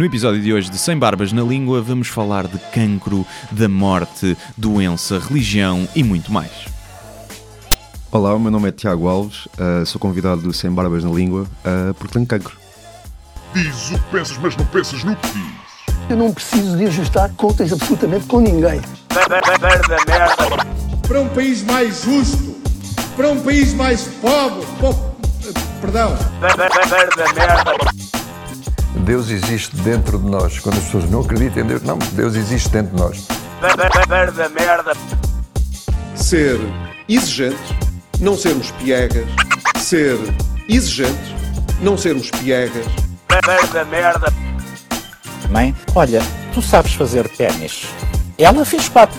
No episódio de hoje de Sem Barbas na Língua, vamos falar de cancro, da morte, doença, religião e muito mais. Olá, o meu nome é Tiago Alves, uh, sou convidado do Sem Barbas na Língua uh, porque tenho cancro. Diz o que pensas, mas não pensas no que dizes. Eu não preciso de ajustar contas absolutamente com ninguém. Para um país mais justo, para um país mais pobre, po- perdão, Deus existe dentro de nós. Quando as pessoas não acreditam em Deus, não, Deus existe dentro de nós. ser exigente, não sermos piegas, ser exigente, não sermos piegas, Mãe, olha, tu sabes fazer ténis. Ela fez quatro,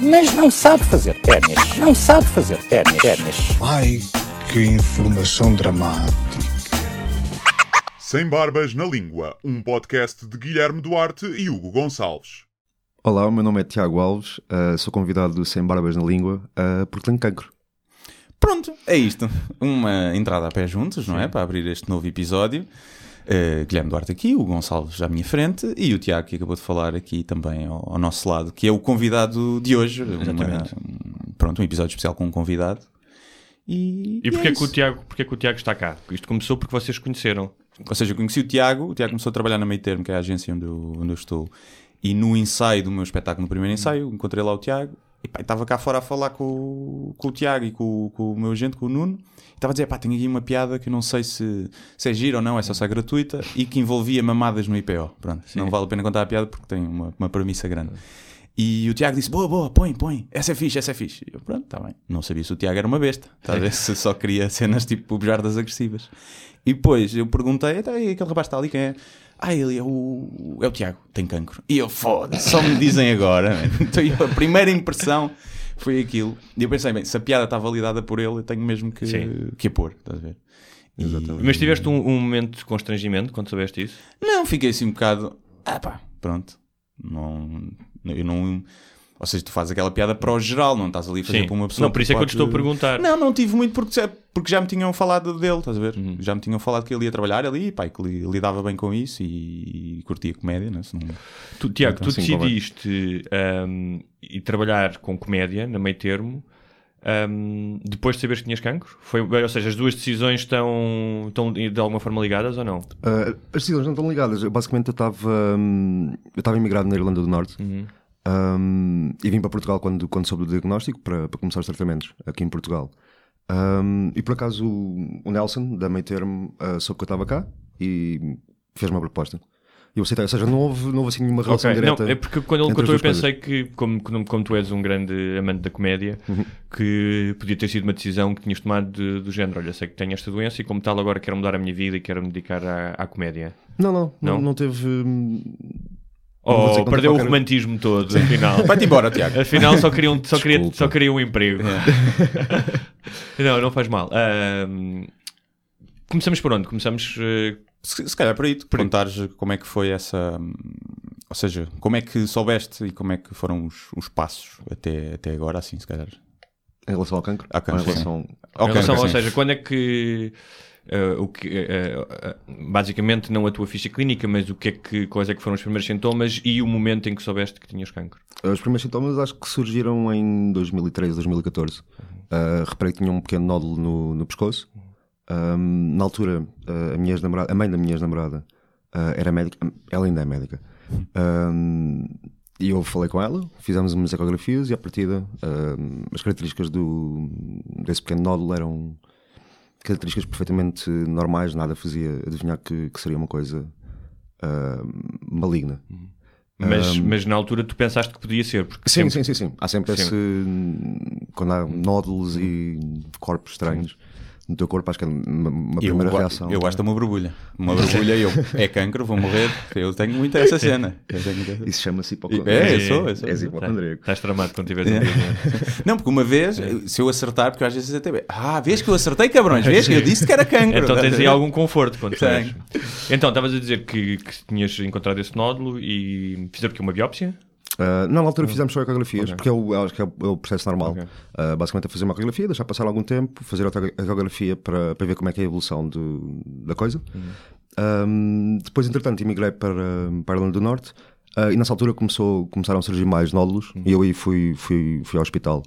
mas não sabe fazer ténis. Não sabe fazer ténis. Ai, que informação dramática. Sem Barbas na Língua, um podcast de Guilherme Duarte e Hugo Gonçalves. Olá, o meu nome é Tiago Alves, uh, sou convidado do Sem Barbas na Língua uh, porque tenho cancro. Pronto, é isto. Uma entrada a pé juntos, não é? Para abrir este novo episódio. Uh, Guilherme Duarte aqui, o Gonçalves à minha frente e o Tiago que acabou de falar aqui também ao, ao nosso lado, que é o convidado de hoje. Uma- um- pronto, um episódio especial com um convidado. E, E porquê, é que o. Tiago, porquê que o Tiago está cá? Isto começou porque vocês conheceram. Ou seja, eu conheci o Tiago, o Tiago começou a trabalhar na Meio Termo, que é a agência onde eu, onde eu estou. E no ensaio do meu espetáculo, no primeiro ensaio, encontrei lá o Tiago e pá, estava cá fora a falar com, o- com o Tiago e com, o- com o meu agente, com o Nuno. E estava a dizer, pá, tenho aqui uma piada que eu não sei se, se é gira ou não, é só se é gratuita e que envolvia mamadas no IPO. Pronto, não vale a pena contar a piada porque tem uma, uma premissa grande. E o Tiago disse: Boa, boa, põe, põe, essa é fixe, essa é fixe. E eu, pronto, está bem. Não sabia se o Tiago era uma besta, a ver? Se só queria cenas tipo bujardas agressivas. E depois eu perguntei: então, e aquele rapaz está ali, quem é? Ah, ele é o, é o Tiago, tem cancro. E eu, foda-se, só me dizem agora. man. Então, eu, a primeira impressão foi aquilo. E eu pensei: bem, se a piada está validada por ele, eu tenho mesmo que, Sim. que a pôr, estás a ver? E- Mas tiveste um, um momento de constrangimento quando soubeste isso? Não, fiquei assim um bocado. Ah pá, pronto. Não, eu não. Ou seja, tu fazes aquela piada para o geral, não estás ali a fazer Sim. para uma pessoa. Não, por isso é que eu te estou a perguntar. Não, não tive muito porque, já- porque já me tinham falado dele, estás a ver? Uhum. Já me tinham falado que ele ia trabalhar ali e pá, e que li- lidava bem com isso e, e curtia comédia, né? Não- Tu, Tiago, Então, tu sim, convém. decidiste ahm, ir trabalhar com comédia, na meio termo, ahm, depois de saberes que tinhas cancro? Foi, ou seja, as duas decisões estão, estão de alguma forma ligadas ou não? Uh, as decisões não estão ligadas. Eu, basicamente, eu estava hum, eu estava imigrado na Irlanda do Norte um, e vim para Portugal quando, quando soube do diagnóstico para, para começar os tratamentos aqui em Portugal. Um, e por acaso o, Nelson, da Meio Termo, uh, soube que eu estava cá e fez uma proposta. E eu aceitei, ou seja, não houve, não houve assim nenhuma relação Ok, direta. Não, é porque quando ele contou eu pensei que, como, como, tu és um grande amante da comédia, que podia ter sido uma decisão que tinhas tomado de- do género. Olha, sei que tenho esta doença e como tal agora quero mudar a minha vida e quero me dedicar à, à comédia. Não, não, não, Não? não teve. hum, Não perdeu o qualquer- romantismo todo, afinal. Vai-te embora, Tiago. Afinal, só queria um, só queria, só queria um emprego. não, não faz mal. Ahm, começamos por onde? Começamos. eh, Se, se calhar para aí, contares como é que foi essa. Ou seja, como é que soubeste e como é que foram os, os passos até, até agora, assim, se calhar. Em relação ao cancro? Ao cancro, em relação... em Ok, relação- ok, ou sim. seja, quando é que. eh, o que eh, eh, basicamente, não a tua ficha clínica, mas o que é que, quais é que foram os primeiros sintomas e o momento em que soubeste que tinhas cancro? Os primeiros sintomas acho que surgiram em 2013, 2014. Uh, reparei que tinha um pequeno nódulo no, no pescoço. Um, na altura, uh, a, minha ex-namorada- a mãe da minha ex-namorada uh, era médica, ela ainda é médica. Um, e eu falei com ela, fizemos umas ecografias e, à partida, um, as características do, desse pequeno nódulo eram características perfeitamente normais, nada fazia adivinhar que, que seria uma coisa uh, maligna. Mas, mas na altura tu pensaste que podia ser, porque Sim, sempre- sim, sim, sim. Há sempre Sim. esse. Quando há nódulos e corpos estranhos no teu corpo, acho que é uma, uma Eu, primeira reação. eu gosto de uma borbulha. Uma borbulha e eu, é cancro, vou morrer. Eu tenho muito essa cena. Muito Isso chama-se É, hipocondria. eu sou, eu sou. És hipocondríaco. Estás tramado quando tiveres um dia. Não, porque uma vez, se eu acertar, porque às vezes até. Ah, vês que eu acertei, cabrões, vês que eu disse que era cancro. Então tens aí algum conforto quando sabes. Então, estavas a dizer que, que tinhas encontrado esse nódulo e fizeram porque uma biópsia? Uh, não, na altura fizemos só ecografias, porque é o, acho que é o, processo normal. Ok. Uh, basicamente é fazer uma ecografia, deixar passar algum tempo, fazer outra ecografia para, para ver como é que é a evolução do- da coisa. Ahm, depois, entretanto, emigrei para, para a Irlanda do Norte ah, e nessa altura começou, começaram a surgir mais nódulos e eu aí fui, fui, fui ao hospital.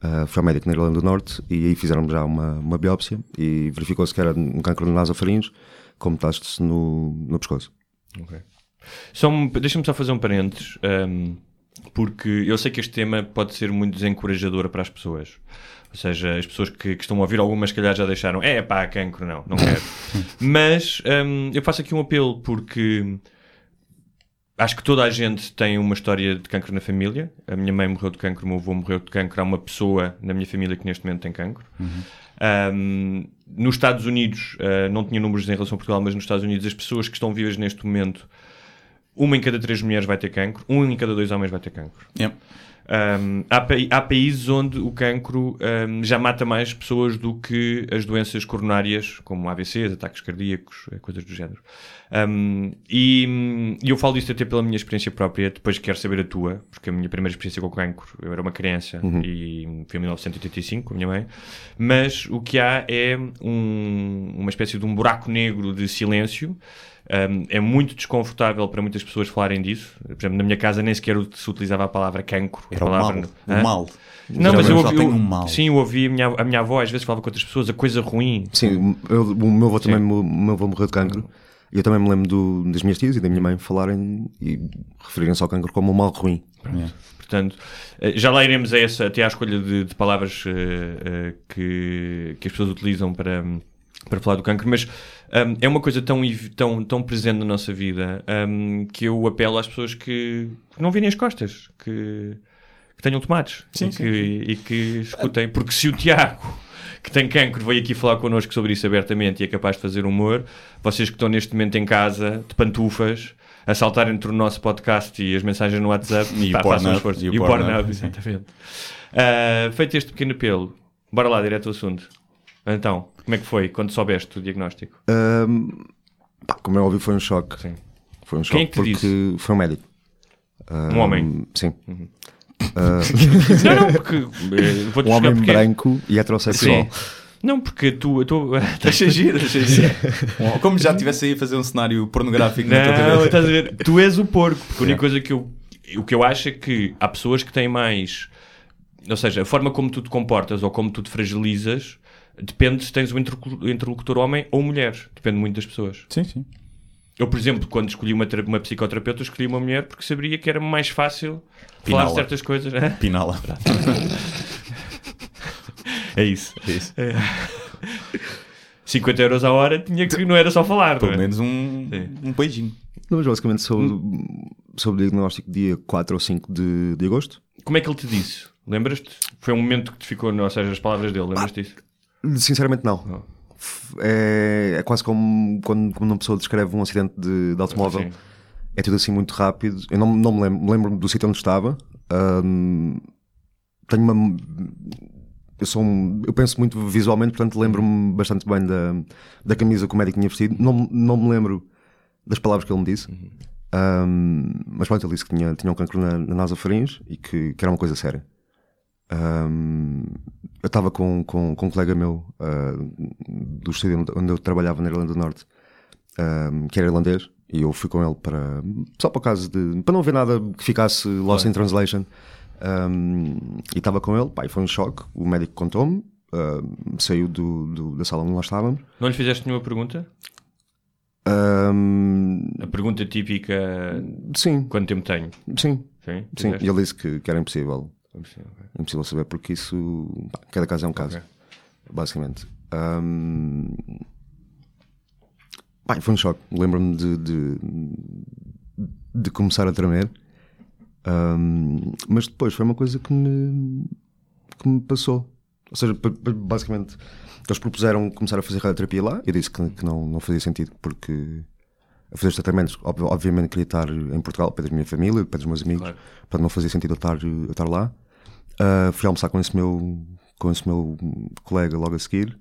Ah, fui ao médico na Irlanda do Norte e aí fizeram já uma, uma biópsia e verificou-se que era um cancro de nasofaringe com metástase no, no pescoço. Ok. Um- Deixa-me só fazer um parênteses, hum, porque eu sei que este tema pode ser muito desencorajador para as pessoas. Ou seja, as pessoas que, que estão a ouvir algumas, se calhar, já deixaram. É pá, cancro, não, não quero. Mas hum, eu faço aqui um apelo, porque acho que toda a gente tem uma história de cancro na família. A minha mãe morreu de cancro, o meu avô morreu de cancro. Há uma pessoa na minha família que neste momento tem cancro. Um, nos Estados Unidos, uh, não tinha números em relação a Portugal, mas nos Estados Unidos, as pessoas que estão vivas neste momento, uma em cada três mulheres vai ter cancro, um em cada dois homens vai ter cancro. Yeah. Um, há, pa- há países onde o cancro um, já mata mais pessoas do que as doenças coronárias, como AVCs, ataques cardíacos, eh, coisas do género. Um, e, e eu falo isto até pela minha experiência própria, depois quero saber a tua, porque a minha primeira experiência com o cancro, eu era uma criança e foi em 1985 com a minha mãe, mas o que há é um- uma espécie de um buraco negro de silêncio. Um, é muito desconfortável para muitas pessoas falarem disso. Por exemplo, na minha casa nem sequer se utilizava a palavra cancro. a Era o palavra, mal. Hã? O mal. Não, mas eu ouvi, eu- um mal. Sim, eu ouvi a minha, a minha avó às vezes falava com outras pessoas, a coisa ruim. Sim, eu- o meu avô também o meu avô morreu de cancro. E eu também me lembro do- das minhas tias e da minha mãe falarem e referirem-se ao cancro como um mal ruim. Portanto, eh, já lá iremos a essa, até à escolha de, de palavras eh, eh, que, que as pessoas utilizam para, para falar do cancro, mas hum, é uma coisa tão, tão, tão presente na nossa vida hum, que eu apelo às pessoas que não virem as costas, que, que tenham tomates Sim, e, sim. que, e que escutem, porque se o Tiago que tem cancro veio aqui falar connosco sobre isso abertamente e é capaz de fazer humor, vocês que estão neste momento em casa, de pantufas, a saltar entre o nosso podcast e as mensagens no WhatsApp, E pá, façam um esforço. e o E o Pornhub, exatamente. Ah, feito este pequeno apelo, bora lá, direto ao assunto. Então, como é que foi quando soubeste o diagnóstico? Ahm, pá, como é óbvio, foi um choque. Sim. Foi um Quem é choque que te porque disse? foi um médico. Um homem? Sim. Não, não, porque. eh, Vou-te Um homem porque- branco e heterossexual. Sim. Não, porque tu. tu estás a giro, estás a giro. Bom, Como já estivesse aí a fazer um cenário pornográfico na tua Não, cabeça. estás a ver? Tu és o porco. Porque a única coisa que eu. O que eu acho é que há pessoas que têm mais. Ou seja, a forma como tu te comportas ou como tu te fragilizas depende se tens um interlocu- interlocutor homem ou mulher. Depende muito das pessoas. Sim, sim. Eu, por exemplo, quando escolhi uma, uma psicoterapeuta, escolhi uma mulher porque sabia que era mais fácil falar Pinala. certas coisas. Hã? Pinala. É isso. É isso. 50 euros a hora tinha que não era só falar, não Pelo é? menos um, Sim. um beijinho. Não, mas basicamente soube, soube o diagnóstico dia 4 ou 5 de, de agosto. Como é que ele te disse? Lembras-te? Foi um momento que te ficou, ou seja, as palavras dele, lembras-te disso? Sinceramente, não. F- É, é quase como quando, uma pessoa descreve um acidente de, de automóvel. Sim. É tudo assim muito rápido. Eu não, não me lembro, lembro do sítio onde estava. Ahm, tenho uma. Eu, sou um- eu penso muito visualmente, portanto lembro-me bastante bem da, da camisa que o médico tinha vestido. Não, não me lembro das palavras que ele me disse. Ahm, mas pronto, ele disse que tinha, tinha um cancro na, na nasofaringe e que, que era uma coisa séria. Ahm, eu estava com, com, com um colega meu ah, do estúdio onde- eu trabalhava na Irlanda do Norte, ahm, que era irlandês, e eu fui com ele para só para o caso de para não ver nada que ficasse lost in translation. Ahm, e estava com ele, pá, foi um choque. O médico contou-me, ahm, saiu do, do- da sala onde nós estávamos. Não lhe fizeste nenhuma pergunta? A pergunta típica: sim, quanto tempo tenho? sim, Sim, sim. E ele disse que, que era impossível. Sim, ok. Impossível saber porque isso. pá, cada caso é um caso. Ok. Basicamente. Pá, foi um choque. Lembro-me de, de, de começar a tremer. Ahm, mas depois foi uma coisa que me, que me passou. Ou seja, basicamente, eles propuseram começar a fazer radioterapia lá. Eu disse que, que não, não fazia sentido porque a fazer os tratamentos, ob- obviamente queria estar em Portugal, para a minha família, para os meus amigos, Claro. portanto não fazia sentido eu estar, eu estar lá. Ah, fui almoçar com esse meu, com esse meu colega logo a seguir.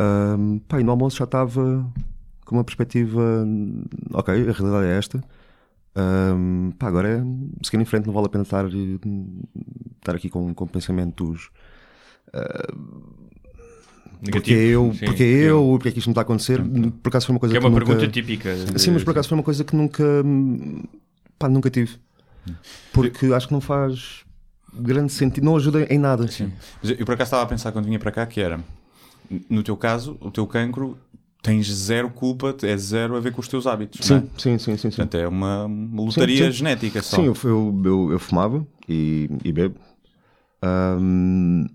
Um, pá, e no almoço já estava com uma perspectiva, ok, a realidade é esta. Um, pá, agora é seguir em frente, não vale a pena estar, estar aqui com, com pensamentos ah, Porque é eu, Sim, porque é eu, porque é que isto me está a acontecer? Por acaso foi uma coisa Que é uma nunca... pergunta típica. de- Sim, mas por acaso foi uma coisa que nunca. hum, Pá, nunca tive. Porque acho que não faz grande sentido, não ajuda em nada. Sim. Mas eu, por acaso estava a pensar quando vinha para cá que era, no teu caso, o teu cancro tens zero culpa, é zero a ver com os teus hábitos. não é? Sim, sim, sim, sim. sim. Portanto, é uma, uma lotaria Sim, sim. genética só. Sim, eu, eu, eu, eu fumava e, e bebo. Hum,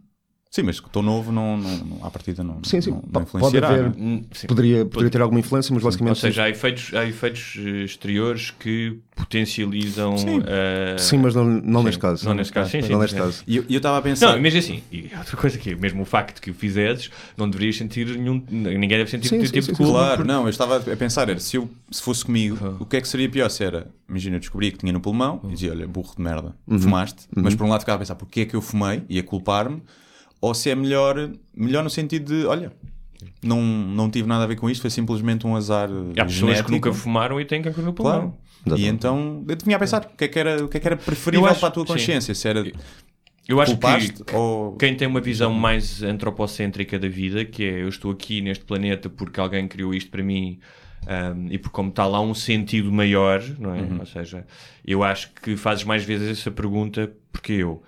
Sim, mas que estou novo, não, não, não, à partida não, sim, sim. não, não pode haver. não é? Hum, sim. Poderia, poderia ter alguma influência, mas basicamente. Ou seja, há efeitos, há efeitos eh, exteriores que potencializam. eh, sim, mas não, não sim, neste caso. Não neste caso, sim, sim. Não neste sim. caso. E eu estava a pensar. Não, mesmo assim, e outra coisa que é, mesmo o facto que o fizesses, não deverias sentir nenhum. Ninguém deve sentir Sim, nenhum sim, tipo sim, de sim, culpa. Claro, por- não, eu estava a pensar, era, se, eu, se fosse comigo, Ah. o que é que seria pior? Se era, imagina, eu descobri que tinha no pulmão e dizia, olha, burro de merda, Uhum. fumaste, mas por um lado ficava a pensar, porquê é que eu fumei? E a culpar-me, ou se é melhor, melhor no sentido de, olha, não, não tive nada a ver com isto, foi simplesmente um azar Há pessoas que nunca fumaram e têm cancro no Claro. pulmão. E Exatamente. então eu vinha a pensar o que é que era, o que é que era preferível acho- para a tua sim. consciência, se era Eu acho que ou quem tem uma visão mais antropocêntrica da vida, que é eu estou aqui neste planeta porque alguém criou isto para mim um, e porque como está lá um sentido maior, não é? Uhum. Ou seja, eu acho que fazes mais vezes essa pergunta porque eu.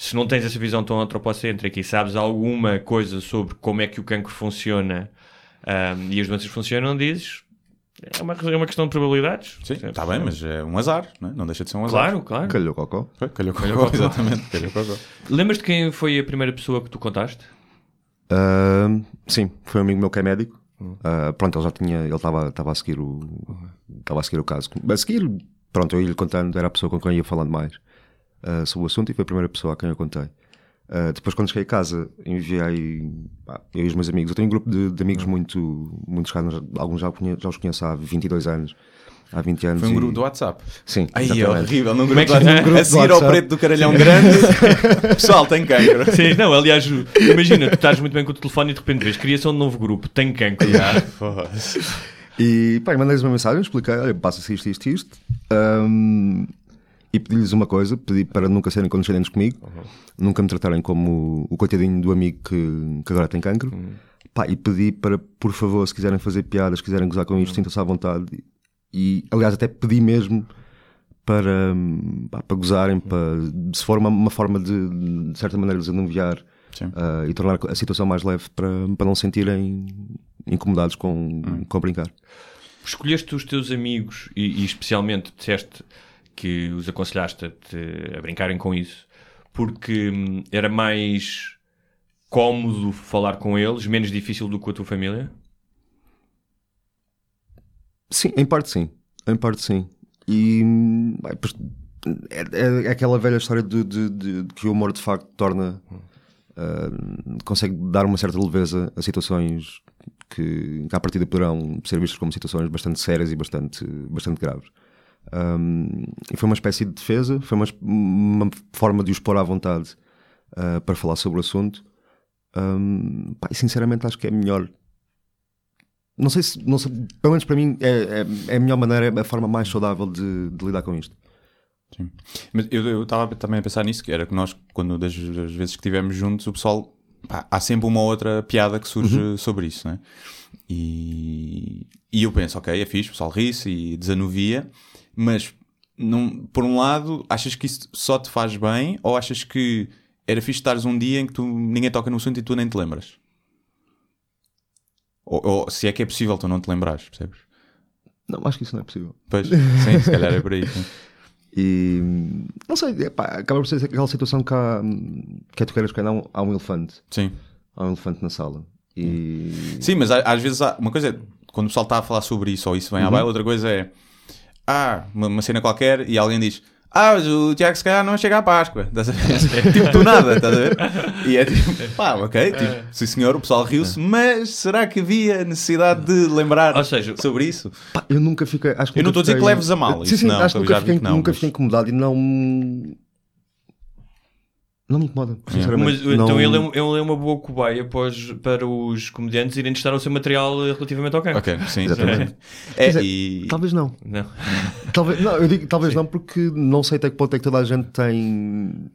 Se não tens essa visão tão antropocêntrica e sabes alguma coisa sobre como é que o cancro funciona um, e as doenças funcionam, dizes é uma, é uma questão de probabilidades. Sim, está bem, mas é um azar, não, é? não deixa de ser um azar. Claro, claro. Calhou cocó. Foi, Calhou Calhou cocó, cocó. exatamente. Calhou cocó. Lembras de quem foi a primeira pessoa que tu contaste? Hum, sim, foi um amigo meu que é médico. Ah, pronto, ele já tinha, ele estava a seguir o estava a seguir o caso. A seguir, pronto, eu ia-lhe contando, era a pessoa com quem ia falando mais ah, sobre o assunto e foi a primeira pessoa a quem eu contei. Ah, depois, quando cheguei a casa, enviei pá, eu e os meus amigos. Eu tenho um grupo de, de amigos muito, muito chegados, alguns já, já os conheço há 22 anos, há 20 anos. Foi um e- grupo do WhatsApp. Sim, Ai, é horrível. Num Como é grupo, que- num WhatsApp, grupo a seguir ao preto do caralhão grande. Pessoal, tem cancro. Sim, não, aliás, imagina, tu estás muito bem com o telefone e de repente vês criação de novo grupo, tem cancro. E pá, mandei-lhes uma mensagem, expliquei, olha, passa-se isto, isto, isto. Ahm, e pedi-lhes uma coisa, pedi para nunca serem condescendentes comigo, nunca me tratarem como o coitadinho do amigo que, que agora tem cancro. Pá, e pedi para, por favor, se quiserem fazer piadas, se quiserem gozar com isto, sintam-se à vontade. E, aliás, até pedi mesmo para, pá, para gozarem, para, se for uma, uma forma de, de certa maneira, desanuviar Sim. ah, e tornar a situação mais leve para, para não se sentirem incomodados com, com brincar. Escolheste os teus amigos e, e especialmente disseste que os aconselhaste a, a brincarem com isso porque hum, era mais cómodo falar com eles, menos difícil do que com a tua família? Sim, em parte sim. Em parte sim. E hum, é, é- é aquela velha história de, de- de- de que o humor de facto torna. ah, consegue dar uma certa leveza a situações que, que à partida poderão ser vistas como situações bastante sérias e bastante, bastante graves. Um, e foi uma espécie de defesa, foi uma, uma forma de os pôr à vontade ah, para falar sobre o assunto. Um, pá, e sinceramente acho que é melhor não sei se, não sei, pelo menos para mim, é, é, é a melhor maneira, é a forma mais saudável de, de lidar com isto. Sim. Mas eu eu estava também a pensar nisso, que era que nós, quando das, das vezes que estivemos juntos, o pessoal. pá, há sempre uma outra piada que surge Uhum. sobre isso, né? E, e eu penso, ok, é fixe, o pessoal ri-se e desanuvia, mas não, por um lado, achas que isso só te faz bem ou achas que era fixe estares um dia em que tu, ninguém toca no assunto e tu nem te lembras? Ou, ou se é que é possível tu não te lembrares, percebes? Não, acho que isso não é possível. Pois, sim, se calhar é por aí. sim. E não sei, epá, acaba por ser aquela situação que há, que é tu queres que há um, há um elefante. Sim. Há um elefante na sala. E Sim, mas às vezes há, uma coisa é quando o pessoal está a falar sobre isso ou isso vem à baila, outra coisa é ah, uma, uma cena qualquer e alguém diz ah, mas o Tiago se calhar não chega à Páscoa. Estás a ver? tipo, do nada, estás a ver? E é tipo, pá, ok, tipo, sim senhor, o pessoal riu-se, mas será que havia necessidade de lembrar Ou seja, sobre isso? pá, eu nunca fiquei. Acho que Eu não estou a dizer que leves a mal, Sim, isso sim, não, acho que eu nunca, fiquei, que não, nunca mas- fiquei incomodado e não. Não me incomoda, sinceramente. Mas Não- então ele é, ele é uma boa cobaia para os, para os comediantes irem testar o seu material eh, relativamente ao cancro. Ok, sim, Exatamente. É, dizer, e... Talvez não. Não. Talvez, não, eu digo talvez não porque não sei até que ponto é que toda a gente tem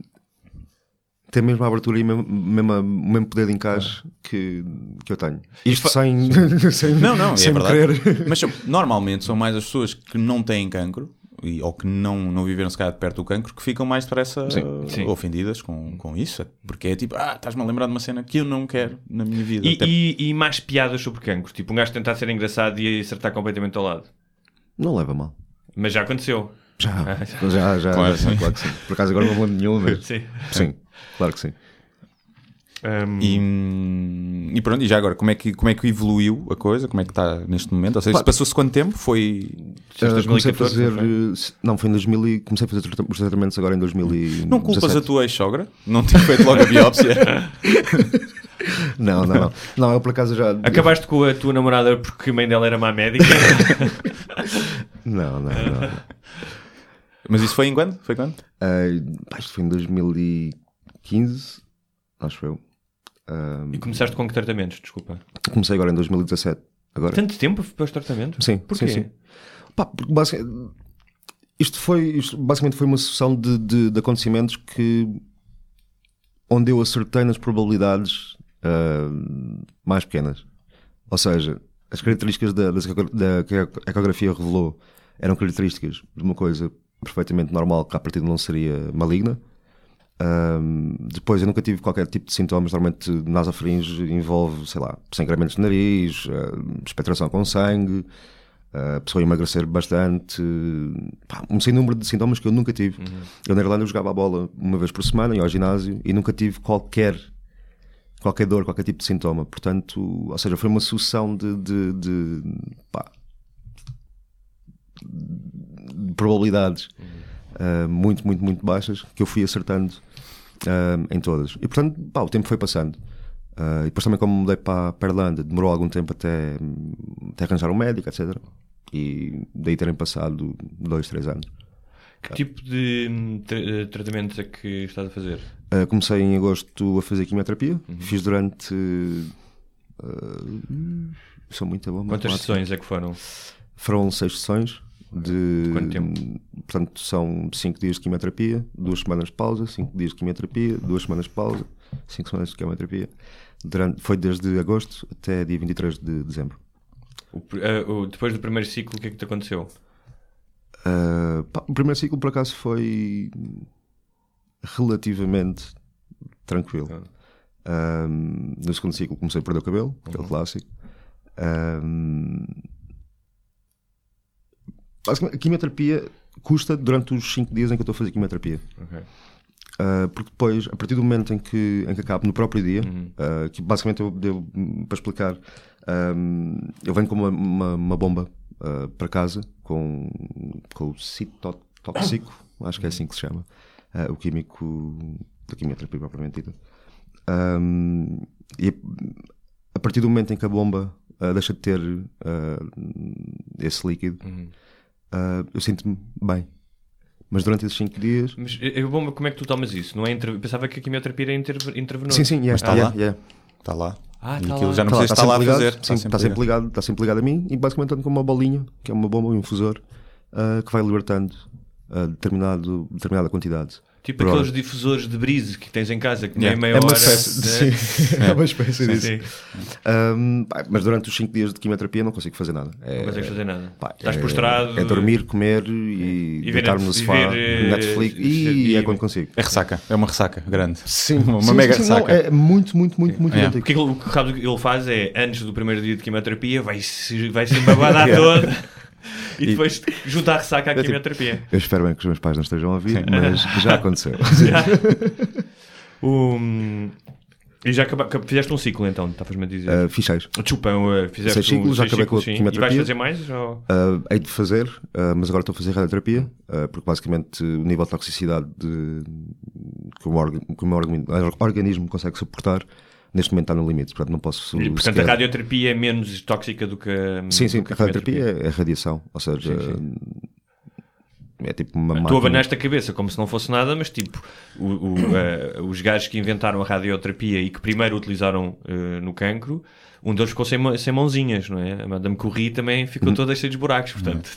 tem mesmo a abertura e mesmo, mesmo, mesmo poder de encaixe que, que eu tenho. Isto sem, sem, Não, não, sem é verdade. querer. Mas normalmente são mais as pessoas que não têm cancro e, ou que não, não viveram se calhar de perto do cancro que ficam mais depressa Sim. ofendidas com, com isso. Porque é tipo, ah, estás-me a lembrar de uma cena que eu não quero na minha vida. E, Até- e- e mais piadas sobre cancro. Tipo, um gajo tentar ser engraçado e acertar completamente ao lado. Não leva mal. Mas já aconteceu. Já, já, já, Claro, já, sim. claro que sim. Por acaso agora não de nenhum, mas Sim. sim, claro que sim. Um, E, e pronto, e já agora, como é, que, como é que evoluiu a coisa? Como é que está neste momento? Ou seja, passou-se quanto tempo? Foi. Desde Ah, comecei a 2014, fazer. não foi em 2000 e comecei a fazer os tratamentos agora em 2017. Não culpas a tua ex-sogra? Não ter feito logo a biópsia? Não, não, não. Não, eu por acaso já. Acabaste com a tua namorada porque a mãe dela era má médica? Não, não, não. Mas isso foi em quando? Foi quando? Ah, pá, isto foi em 2015, acho eu. Ah, e começaste com que tratamentos? Desculpa. comecei agora em 2017. Agora. Tanto tempo para os tratamentos? Sim, Porquê? sim, sim. Pá, porque basic- isto foi isto basicamente foi uma sucessão de, de- de acontecimentos que onde eu acertei nas probabilidades ah, mais pequenas. Ou seja, as características da, eco- da que a ecografia revelou eram características de uma coisa perfeitamente normal que à partida não seria maligna. Ahm, depois eu nunca tive qualquer tipo de sintomas. Normalmente nasofaringe envolve, sei lá, sangramentos de nariz, ah, expectoração com sangue, ah, a pessoa emagrecer bastante, pá, um sem número de sintomas que eu nunca tive. Eu na Irlanda eu jogava a bola uma vez por semana, ia ao ginásio e nunca tive qualquer qualquer dor, qualquer tipo de sintoma. Portanto, ou seja, foi uma sucessão de, de, de, pá, de probabilidades ah, muito, muito, muito baixas que eu fui acertando ah, em todas. E portanto, pá, o tempo foi passando. Ah, e depois também, como mudei para, para a Irlanda, demorou algum tempo até, até arranjar um médico, etc. E daí terem passado dois, três anos. Que tipo de hum, tra- eh, tratamentos é que estás a fazer? Uh, comecei em agosto a fazer quimioterapia. Fiz durante. Uh, sou muito bom. Quantas sessões é que foram? Foram seis sessões. De, Quanto tempo? Portanto, são cinco dias de quimioterapia, duas semanas de pausa, cinco dias de quimioterapia, duas semanas de pausa, cinco semanas de quimioterapia. Durante, foi desde agosto até dia 23 de dezembro. O eh, o- depois do primeiro ciclo, o que é que te aconteceu? Uh, pá, o primeiro ciclo, por acaso, foi relativamente tranquilo. Um, no segundo ciclo, comecei a perder o cabelo, aquele clássico. Um, basicamente, a quimioterapia custa durante os 5 dias em que eu estou a fazer quimioterapia. Ok. Uh, porque depois, a partir do momento em que, em que acabo no próprio dia, uh, que basicamente eu, eu- para explicar, um, eu venho com uma, uma, uma bomba uh, para casa com, com o citotóxico, acho que é assim que se chama, o químico da quimioterapia propriamente dita. Um, e a partir do momento em que a bomba deixa de ter esse líquido, uh, eu sinto-me bem. Mas durante esses 5 dias. Mas eh, bom, como é que tu tomas isso? Não é intra... Pensava que a quimioterapia era inter... intravenosa. Sim, sim, yeah, está yeah, lá? yeah. Está lá. Ah, e tá aquilo lá. já não Tá precisa tá estar lá a sempre fazer. ligado, sim, está sempre ligado, está sempre ligado a mim e basicamente ando com uma bolinha, que é uma bomba, um infusor, ah, que vai libertando ah, determinado, determinada quantidade. Tipo aqueles difusores de brise que tens em casa, que nem Yeah. meia É uma hora. espécie, né? sim, é uma espécie disso. Sim. Pá, mas durante os 5 dias de quimioterapia não consigo fazer nada. É, Não consegues fazer nada. pá, Estás é- prostrado. É dormir, comer e, ver deitar-me no e sofá, ver, eh, Netflix, e, e- é quando consigo. É ressaca. É uma ressaca grande. Sim, Uma sim, mega sim, sim, não, ressaca. é muito, muito, muito, muito É. idêntico. Aquilo- o que o Rádio ele faz é, antes do primeiro dia de quimioterapia, vai-se vai -se babadar toda e depois junta a ressaca à tipo- quimioterapia. Eu espero bem que os meus pais não estejam a ouvir, mas já aconteceu. O- E já acaba... fizeste um ciclo então, estavas-me a dizer. Ah, fiz seis. Desculpa, uh, fizeste Seis ciclos, um, já seis acabei com a sim. E quimioterapia. vais fazer mais? Ou... Uh, hei de fazer, uh, mas agora estou a fazer radioterapia, uh, porque basicamente o nível de toxicidade de- que, o que o meu organismo consegue suportar neste momento está no limite, portanto não posso. E, portanto, sequer- a radioterapia é menos tóxica do que a. Sim, sim, a radioterapia é, é radiação, ou seja, é tipo uma Tu máquina. abanaste a cabeça como se não fosse nada, mas tipo, o- o, eh, os gajos que inventaram a radioterapia e que primeiro utilizaram eh, no cancro, um deles ficou sem, sem mãozinhas, não é? A Madame Curie também ficou Uhum. toda cheia de buracos, portanto.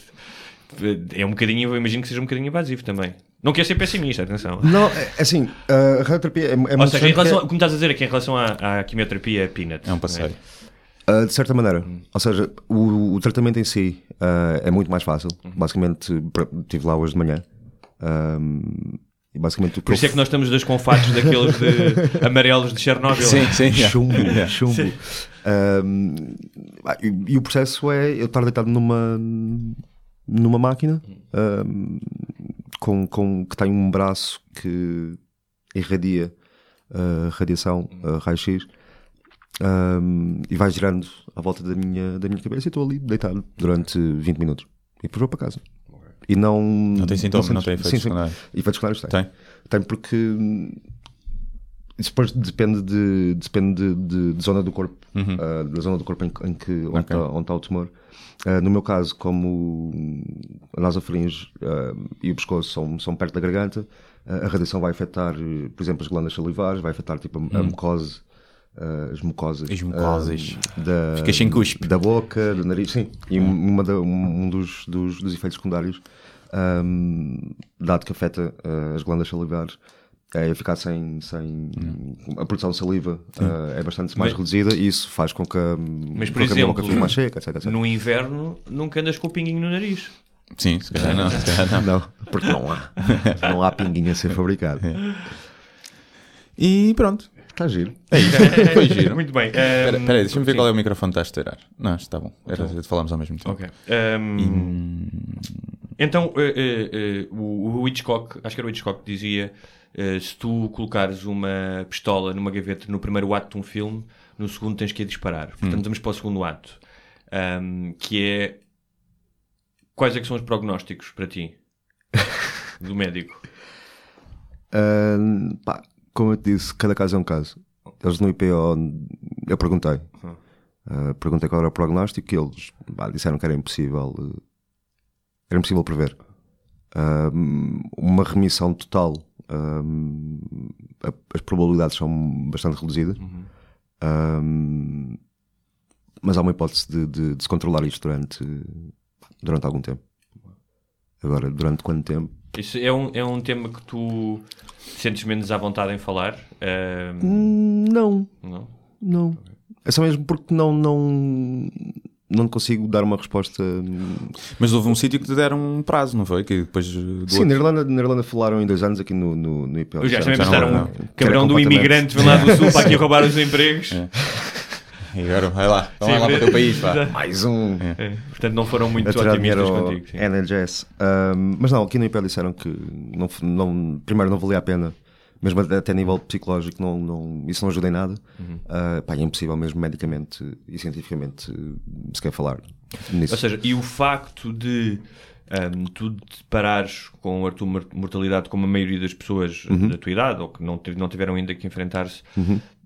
É um bocadinho, eu imagino que seja um bocadinho invasivo também. Não quer ser pessimista, atenção. Não, é assim, a radioterapia é, é muito Ou seja, em relação, porque- como estás a dizer aqui, em relação à, à quimioterapia, é peanut. É um passeio. Uh, de certa maneira. Ou seja, o, o tratamento em si uh, é muito mais fácil. Basicamente, pr- estive lá hoje de manhã. Um, e basicamente o que Por isso é que nós estamos dos confatos daqueles de amarelos de Chernobyl. Sim, sim. yeah. Chumbo, Yeah. chumbo. Um, ah, e, e o processo é eu estar deitado numa, numa máquina um, com, com, que tem um braço que irradia uh, radiação, uh, raio-x, um, e vai girando à volta da minha, da minha cabeça e estou ali deitado durante 20 minutos. E depois vou para casa. E não. Não tem sintomas, não, sentes- tem efeitos sim, sim. secundários. Efeitos secundários tem. Tem. Tem porque isso depois depende de, depende de, de- de zona do corpo, ah, da zona do corpo em, que- em que onde Uhum. Está onde está o tumor. Ah, no meu caso, como a nasofaringe ah, e o pescoço são, são perto da garganta, a radiação vai afetar, por exemplo, as glândulas salivares, vai afetar tipo a, a mucose, ah, as mucosas, Uhum. As mucosas. ah, da, Ficas sem cuspe. da boca, do nariz, sim. E uma da- um, um dos, dos, dos efeitos secundários, ahm, dado que afeta ah, as glândulas salivares, é ficar sem, sem a produção de saliva ah, é bastante mais Mas- reduzida e isso faz com que, a- Mas, por que a minha exemplo, boca fique mais seca, etc, etc. no inverno nunca andas com o pinguinho no nariz. Sim, se calhar não. Se calhar não. Não, porque não há. Não há pinguinho a ser fabricado. E pronto. Está giro. É isso. Foi giro. Muito bem. Espera ehm, espera aí, deixa-me ver sim. qual é o microfone que está a estourar. Não, está bom. Era, falámos ao mesmo tempo. Ok. Ehm, Então, eh, eh, eh, o, o Hitchcock, acho que era o Hitchcock que dizia: eh, se tu colocares uma pistola numa gaveta no primeiro ato de um filme, no segundo tens que a disparar. Portanto, vamos para o segundo ato, Ahm, que é quais é que são os prognósticos para ti do médico? Pá, como eu te disse, cada caso é um caso. Eles no IPO, eu perguntei. Ah, perguntei qual era o prognóstico e eles pá, disseram que era impossível. eh, Era impossível prever. Uma remissão total, ahm, a- as probabilidades são bastante reduzidas. Ahm, mas há uma hipótese de, de- de se controlar isto durante, durante algum tempo. Agora, durante quanto tempo? Isso é um, é um tema que tu te sentes menos à vontade em falar? Hum, Não, não? Não. É só mesmo porque não, não, não consigo dar uma resposta. Mas houve um sítio que te deram um prazo, não foi? Que depois. Sim, outro- na Irlanda, na Irlanda falaram em dois anos aqui no, no, no IPL. Os gajos também já pensaram, não. um cabrão do imigrante vem lá do sul para aqui roubar os empregos. E agora, vai lá, vai Sim, lá para o teu país, pá. Mais um. É, portanto, não foram muito otimistas contigo. sim. NHS. Um, mas não, aqui no IPL disseram que não, não, primeiro não valia a pena, mesmo até a nível psicológico, não, não, isso não ajuda em nada. Uh, pá, é impossível mesmo medicamente e cientificamente uh, sequer falar nisso. Ou seja, e o facto de ahm, tu te parares com a tua mor- mortalidade como a maioria das pessoas Uhum. da tua idade ou que não, não tiveram ainda que enfrentar-se,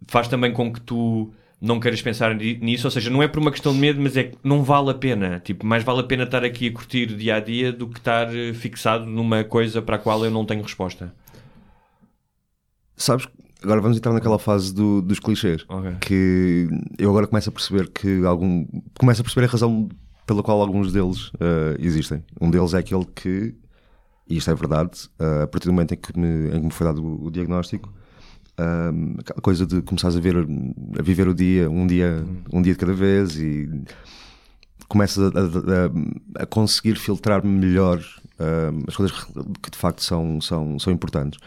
faz também com que tu não queiras pensar ni- nisso, ou seja, não é por uma questão de medo, mas é que não vale a pena. Tipo, mais vale a pena estar aqui a curtir dia a dia do que estar eh, fixado numa coisa para a qual eu não tenho resposta. Sabes, agora vamos entrar naquela fase do- dos clichês. Ok. Que eu agora começo a perceber que algum. Começo a perceber a razão pela qual alguns deles uh, existem. Um deles é aquele que, e isto é verdade, uh, a partir do momento em que me, em que me foi dado o, o diagnóstico, um, aquela coisa de começares a ver a viver o dia, um dia, um dia de cada vez e começas a, a- a- a conseguir filtrar melhor um, as coisas que de facto são, são, são importantes.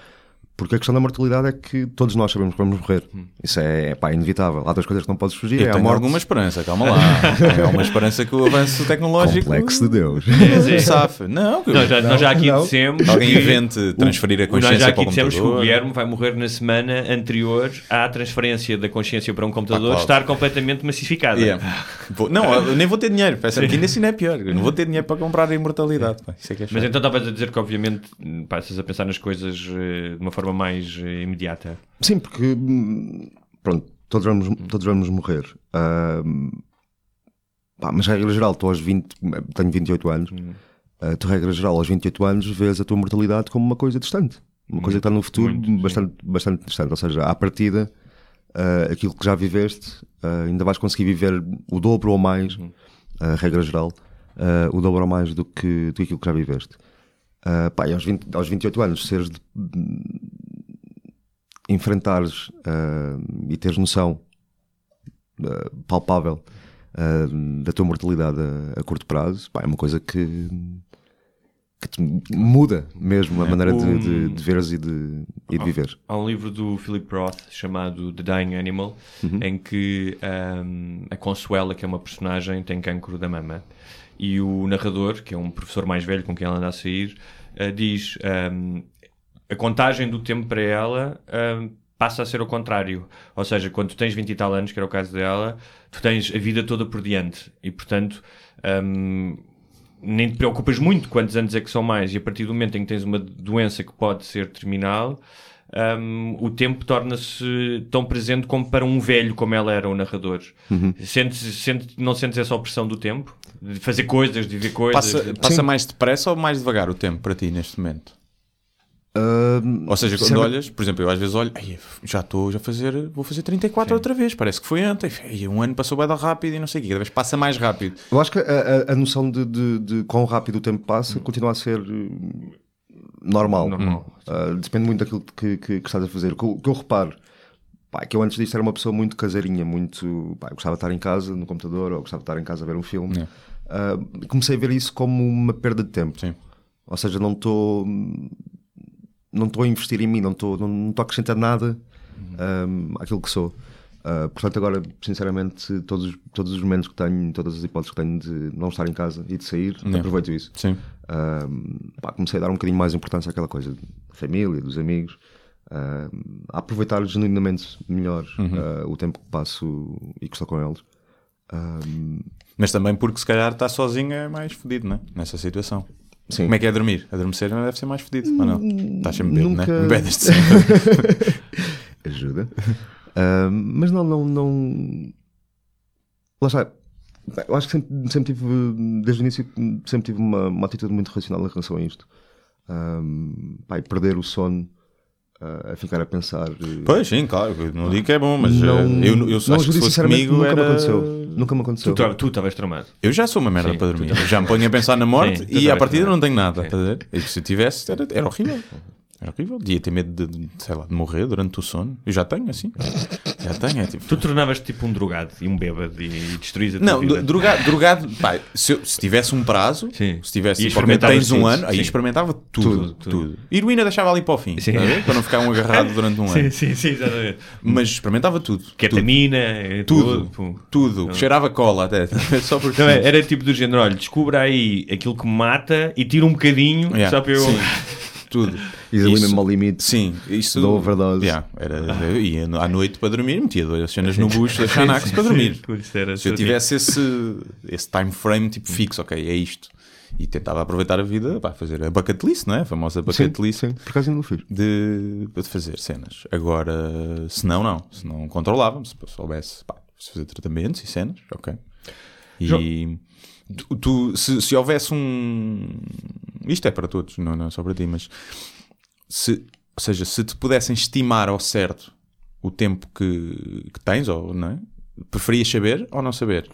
Porque a questão da mortalidade é que todos nós sabemos que vamos morrer. Isso é, pá, inevitável. Há duas coisas que não podes fugir. Eu é a tenho morte. alguma esperança, calma lá. é uma esperança que o avanço tecnológico. Complexo de Deus. sim. Safa. Não, que Nós já, nós já aqui não. dissemos alguém que invente transferir a o- nós consciência já para aqui o dissemos que o. Guilherme vai morrer na semana anterior à transferência da consciência para um computador cloud. estar completamente massificada. Yeah. Vou- não, eu nem vou ter dinheiro. Peça que ainda assim não é pior. Eu não vou ter dinheiro para comprar a imortalidade. pá. Isso é que é Mas então estavas a dizer que obviamente hum, passas a pensar nas coisas eh, de uma forma mais eh, imediata. Sim, porque hum, pronto, todos vamos, todos vamos morrer. Ahm, pá, mas regra geral, tu aos 20, tenho 28 anos, ah, tu regra geral aos 28 anos vês a tua mortalidade como uma coisa distante. Uma coisa que está no futuro Muito, sim. bastante, bastante distante. Ou seja, à partida, ah, aquilo que já viveste, ah, ainda vais conseguir viver o dobro ou mais, a regra geral, o dobro ou mais do que, do que aquilo que já viveste. Ah, pá, aos, 20, aos 28 anos, seres de, enfrentares ah, e teres noção ah, palpável ah, da tua mortalidade a, a curto prazo, pá, é uma coisa que, que te muda mesmo a maneira de, Um- de, de veres e de, e de viver. Há um livro do Philip Roth chamado The Dying Animal, em que ahm, a Consuela, que é uma personagem, tem cancro da mama. E o narrador, que é um professor mais velho com quem ela anda a sair, diz ahm, a contagem do tempo para ela ahm, passa a ser o contrário. Ou seja, quando tu tens 20 e tal anos, que era o caso dela, tu tens a vida toda por diante. E, portanto, ahm, nem te preocupas muito quantos anos é que são mais. E a partir do momento em que tens uma doença que pode ser terminal, ahm, o tempo torna-se tão presente como para um velho, como ela era, o narrador. Sentes, sentes, não sentes essa opressão do tempo? De fazer coisas, de viver coisas? Passa, passa mais depressa ou mais devagar o tempo para ti neste momento? Ou seja, quando sinceramente- olhas, por exemplo, eu às vezes olho, "Ai, já estou a fazer, vou fazer 34 outra vez, parece que foi ontem, Ai, um ano passou bem rápido e não sei o quê, cada vez passa mais rápido. Eu acho que a, a- a noção de, de, de quão rápido o tempo passa continua a ser eh, normal. Normal, Ah, depende muito daquilo que, que- que estás a fazer. O que que eu reparo pá, é que eu antes disto era uma pessoa muito caseirinha, muito. Pá, gostava de estar em casa no computador ou gostava de estar em casa a ver um filme. É. Ah, comecei a ver isso como uma perda de tempo. Sim. Ou seja, não estou. Não estou a investir em mim, não estou não, não a acrescentar nada um, àquilo que sou. Uh, portanto, agora, sinceramente, todos, os- todos os momentos que tenho, todas as hipóteses que tenho de não estar em casa e de sair, aproveito isso. Sim. Um, pá, comecei a dar um bocadinho mais importância àquela coisa da família, dos amigos, um, a aproveitar genuinamente melhor uh, o tempo que passo e que estou com eles. Mas também porque se calhar está sozinho é mais fodido, não é? Nessa situação. Sim. Como é que é dormir? Adormecer não deve ser mais fodido, ou não? Estás sempre bêbado, nunca- né? Bebedes de sempre. ajuda. Ah, mas não, não, não. Lá está. Eu acho que sempre, sempre tive, desde o início, sempre tive uma, uma atitude muito racional em relação a isto. Ah, pá, e perder o sono ah, a ficar a pensar. eh, Pois, sim, claro, não digo que é bom, mas não, eh, eu, eu, não acho que se ajuda, fosse sinceramente, comigo nunca era... me aconteceu. Nunca me Tu aconteceu. tu estavas tramado. Eu já sou uma merda Sim, para dormir. já me ponho a pensar na morte Sim, e à partida não tenho nada. E se eu tivesse, era, era horrível. Era horrível. Ia ter medo de, sei lá, de morrer durante o sono. Eu já tenho, assim. Já tenho. É tipo. Tu tornavas tipo um drogado e um bêbado e, e destruís a tua Não, vida. drogado, drogado pá, se, eu- se tivesse um prazo, Sim. se tivesse, E tipo, tens um tudo, ano, aí sim. experimentava tudo, Tudo, tudo. Heroína deixava ali para o fim, Sim. ver? para não ficar um agarrado durante um Sim, ano. sim, sim, exatamente. Mas experimentava tudo. Ketamina, é Tudo. tudo. Tudo. Cheirava cola até. Só porque. Não, é, era tipo do género, olha, descubra aí aquilo que me mata e tira um bocadinho Yeah, só para eu... Tudo. E ali Isso- mesmo ao limite. Sim, isso. Da overdose. Yeah, era, eu ia à noite para dormir, metia duas cenas no bucho da Xanax para dormir. Se eu tivesse esse, esse time frame tipo fixo, ok, é isto. E tentava aproveitar a vida para fazer a bucket list, não é? A famosa bucket Sim, list sim, por acaso ainda não fiz. de, de fazer cenas. Agora, se não, não. Se não controlava-me, se soubesse pá, se fazer tratamentos e cenas, ok. E tu, tu- se, se houvesse um. Isto é para todos, não, não é só para ti, mas se, ou seja, se te pudessem estimar ao certo o tempo que, que tens, ou não é? Preferias saber ou não saber?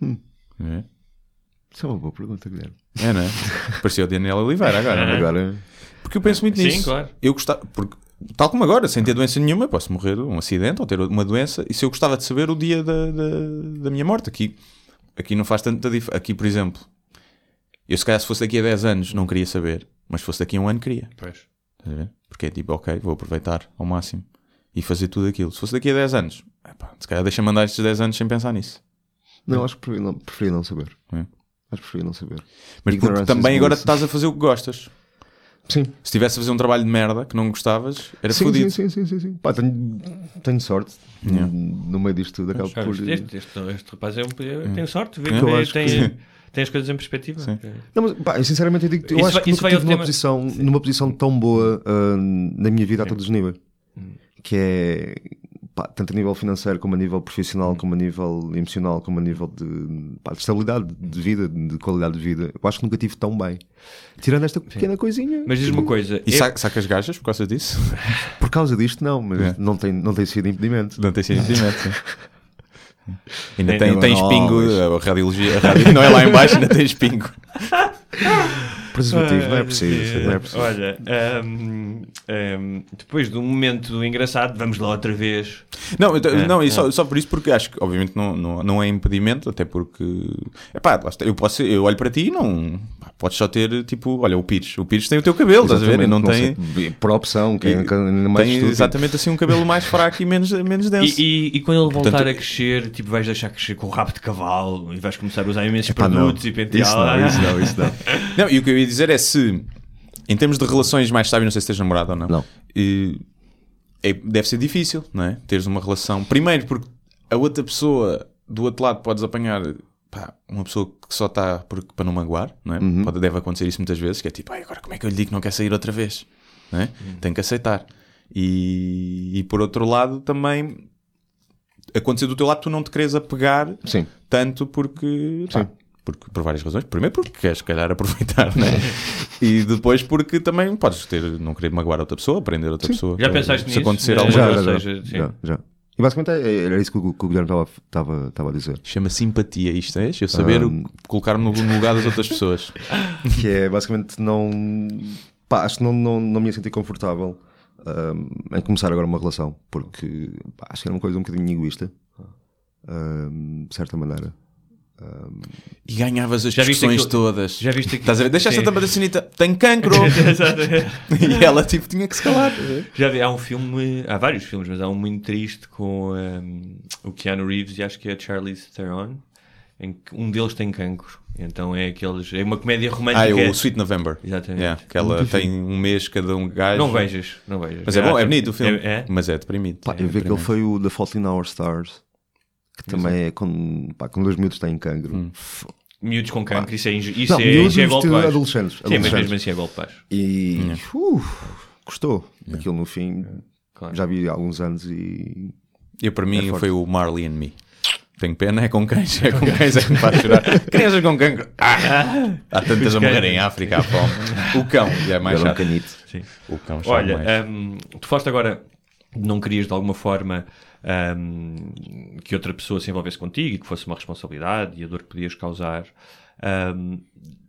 Hum. Não é? Isso é uma boa pergunta, Guilherme. É, não é? Parecia o Daniel Oliveira agora, não é? Agora, Porque eu penso muito Sim, nisso. claro. Eu gostava, porque, tal como agora, sem ter doença nenhuma, eu posso morrer de um acidente ou ter uma doença. E se eu gostava de saber o dia da, da, da minha morte, aqui, aqui não faz tanta diferença. Aqui, por exemplo, eu se calhar se fosse daqui a 10 anos não queria saber, mas se fosse daqui a um ano queria. Pois. Estás a ver? Porque é tipo, ok, vou aproveitar ao máximo e fazer tudo aquilo. Se fosse daqui a 10 anos, epá, se calhar deixa-me andar estes 10 anos sem pensar nisso. não, acho que preferia não, preferia não saber. É. Acho que preferia não saber. Mas porque também agora estás a fazer o que gostas. Sim. Se estivesse a fazer um trabalho de merda que não gostavas, era sim, fodido. sim, sim, sim, sim, sim. Pá, tenho, tenho sorte Yeah. no meio disto tudo. Por... Este, este, este rapaz é um, tem sorte, vê, É. que tem. Tem as coisas em perspectiva. Sim. Não, mas, pá, eu sinceramente eu digo, eu Isso acho vai- que isso nunca estive numa tema- posição, numa posição tão boa ah, na minha vida a todos os níveis. Que é pá, tanto a nível financeiro como a nível profissional, como a nível emocional, como a nível de, pá, de estabilidade de vida, de qualidade de vida. Eu acho que nunca tive tão bem. Tirando esta pequena coisinha. Mas diz-me uma coisa, E é- sa- sacas gajas por causa disso? Por causa disto, não, mas É. não, tem, não tem sido impedimento. Não tem sido impedimento, sim. Ainda tem, tens pingo, a radiologia, a radio não é lá em baixo, ainda tens pingo. Preservativo, não é preciso. Não é preciso. Olha, ahm, ahm, depois de um momento engraçado, vamos lá outra vez. Não, então, É, não e é. só, só por isso, porque acho que obviamente não, não, não é impedimento, até porque epá, eu, posso, eu olho para ti e não pá, podes só ter tipo, olha, o Pires, o Pires tem o teu cabelo, estás a ver? E não, tem, sei, por opção, quem E- ainda mais tem exatamente assim um cabelo mais fraco e menos, menos E, denso. e- e quando ele voltar Portanto- a crescer, tipo, vais deixar crescer com o rabo de cavalo e vais começar a usar imensos Epá, não. produtos e pentear. Isso não, isso não, isso não. Não, e o que eu ia dizer é se, em termos de relações mais estáveis, não sei se tens namorado ou não, Não. e- é- deve ser difícil, não é? Teres uma relação. Primeiro, porque a outra pessoa do outro lado podes apanhar pá, uma pessoa que só está para não magoar, não é? Uhum. Pode, deve acontecer isso muitas vezes, que é tipo, "Ai, agora como é que eu lhe digo que não quer sair outra vez? Não é? Uhum. Tem que aceitar. E, e por outro lado, também acontecer do teu lado, tu não te queres apegar Sim. tanto porque, pá, Sim. Porque por várias razões. Primeiro porque queres, se calhar, aproveitar, né? e depois porque também podes ter, não querer magoar outra pessoa, aprender outra pessoa. Já pensaste se nisso? acontecer alguma Já, Ou já, já, sim. já. E basicamente é- era isso que o, que o Guilherme estava- a dizer. Chama simpatia isto, é? Eu saber Um, colocar-me no, lugar das outras pessoas. que é basicamente não. Pá, acho que não, não, não me ia sentir confortável ahm, em começar agora uma relação, porque pá, acho que era uma coisa um bocadinho egoísta, ahm, de certa maneira. E ganhavas as Já discussões aquilo- todas. Já viste aqui? Estás a ver? Deixa esta Sim. tampa da sanita, tem cancro! e ela tipo tinha que se calar. Já vi, há um filme, há vários filmes, mas há um muito triste com um, o Keanu Reeves e acho que é a Charlize Theron, em que um deles tem cancro. Então é aqueles, é uma comédia romântica. Ah, é o Sweet November. Exatamente. Yeah, que ela tem um mês cada um gajo. Não vejas, não vejas. Mas é bom, é bonito o filme. É, é? Mas é deprimido. Pá, eu vi que ele foi o The Fault in Our Stars, que também é com, pá, com dois miúdos têm cancro. Hum. F- Miúdos com cancro, isso é, isso Não, é, miúdos, isso é golpe baixo. adolescentes, Sim, mas adolescentes. mesmo assim é golpe baixo. E uf, gostou. Aquilo no fim, Claro. já vi há alguns anos e Eu, para mim, É foi o Marley and Me. Tenho pena, é com cães, é com cães, é que me faz chorar. Crianças com cancro. Ah, há tantas a morrer em África à fome. O cão, já é mais era um chato. canito. Sim. O cão chora Olha, mais. hum, tu falaste agora, não querias de alguma forma hum, que outra pessoa se envolvesse contigo e que fosse uma responsabilidade e a dor que podias causar. Hum,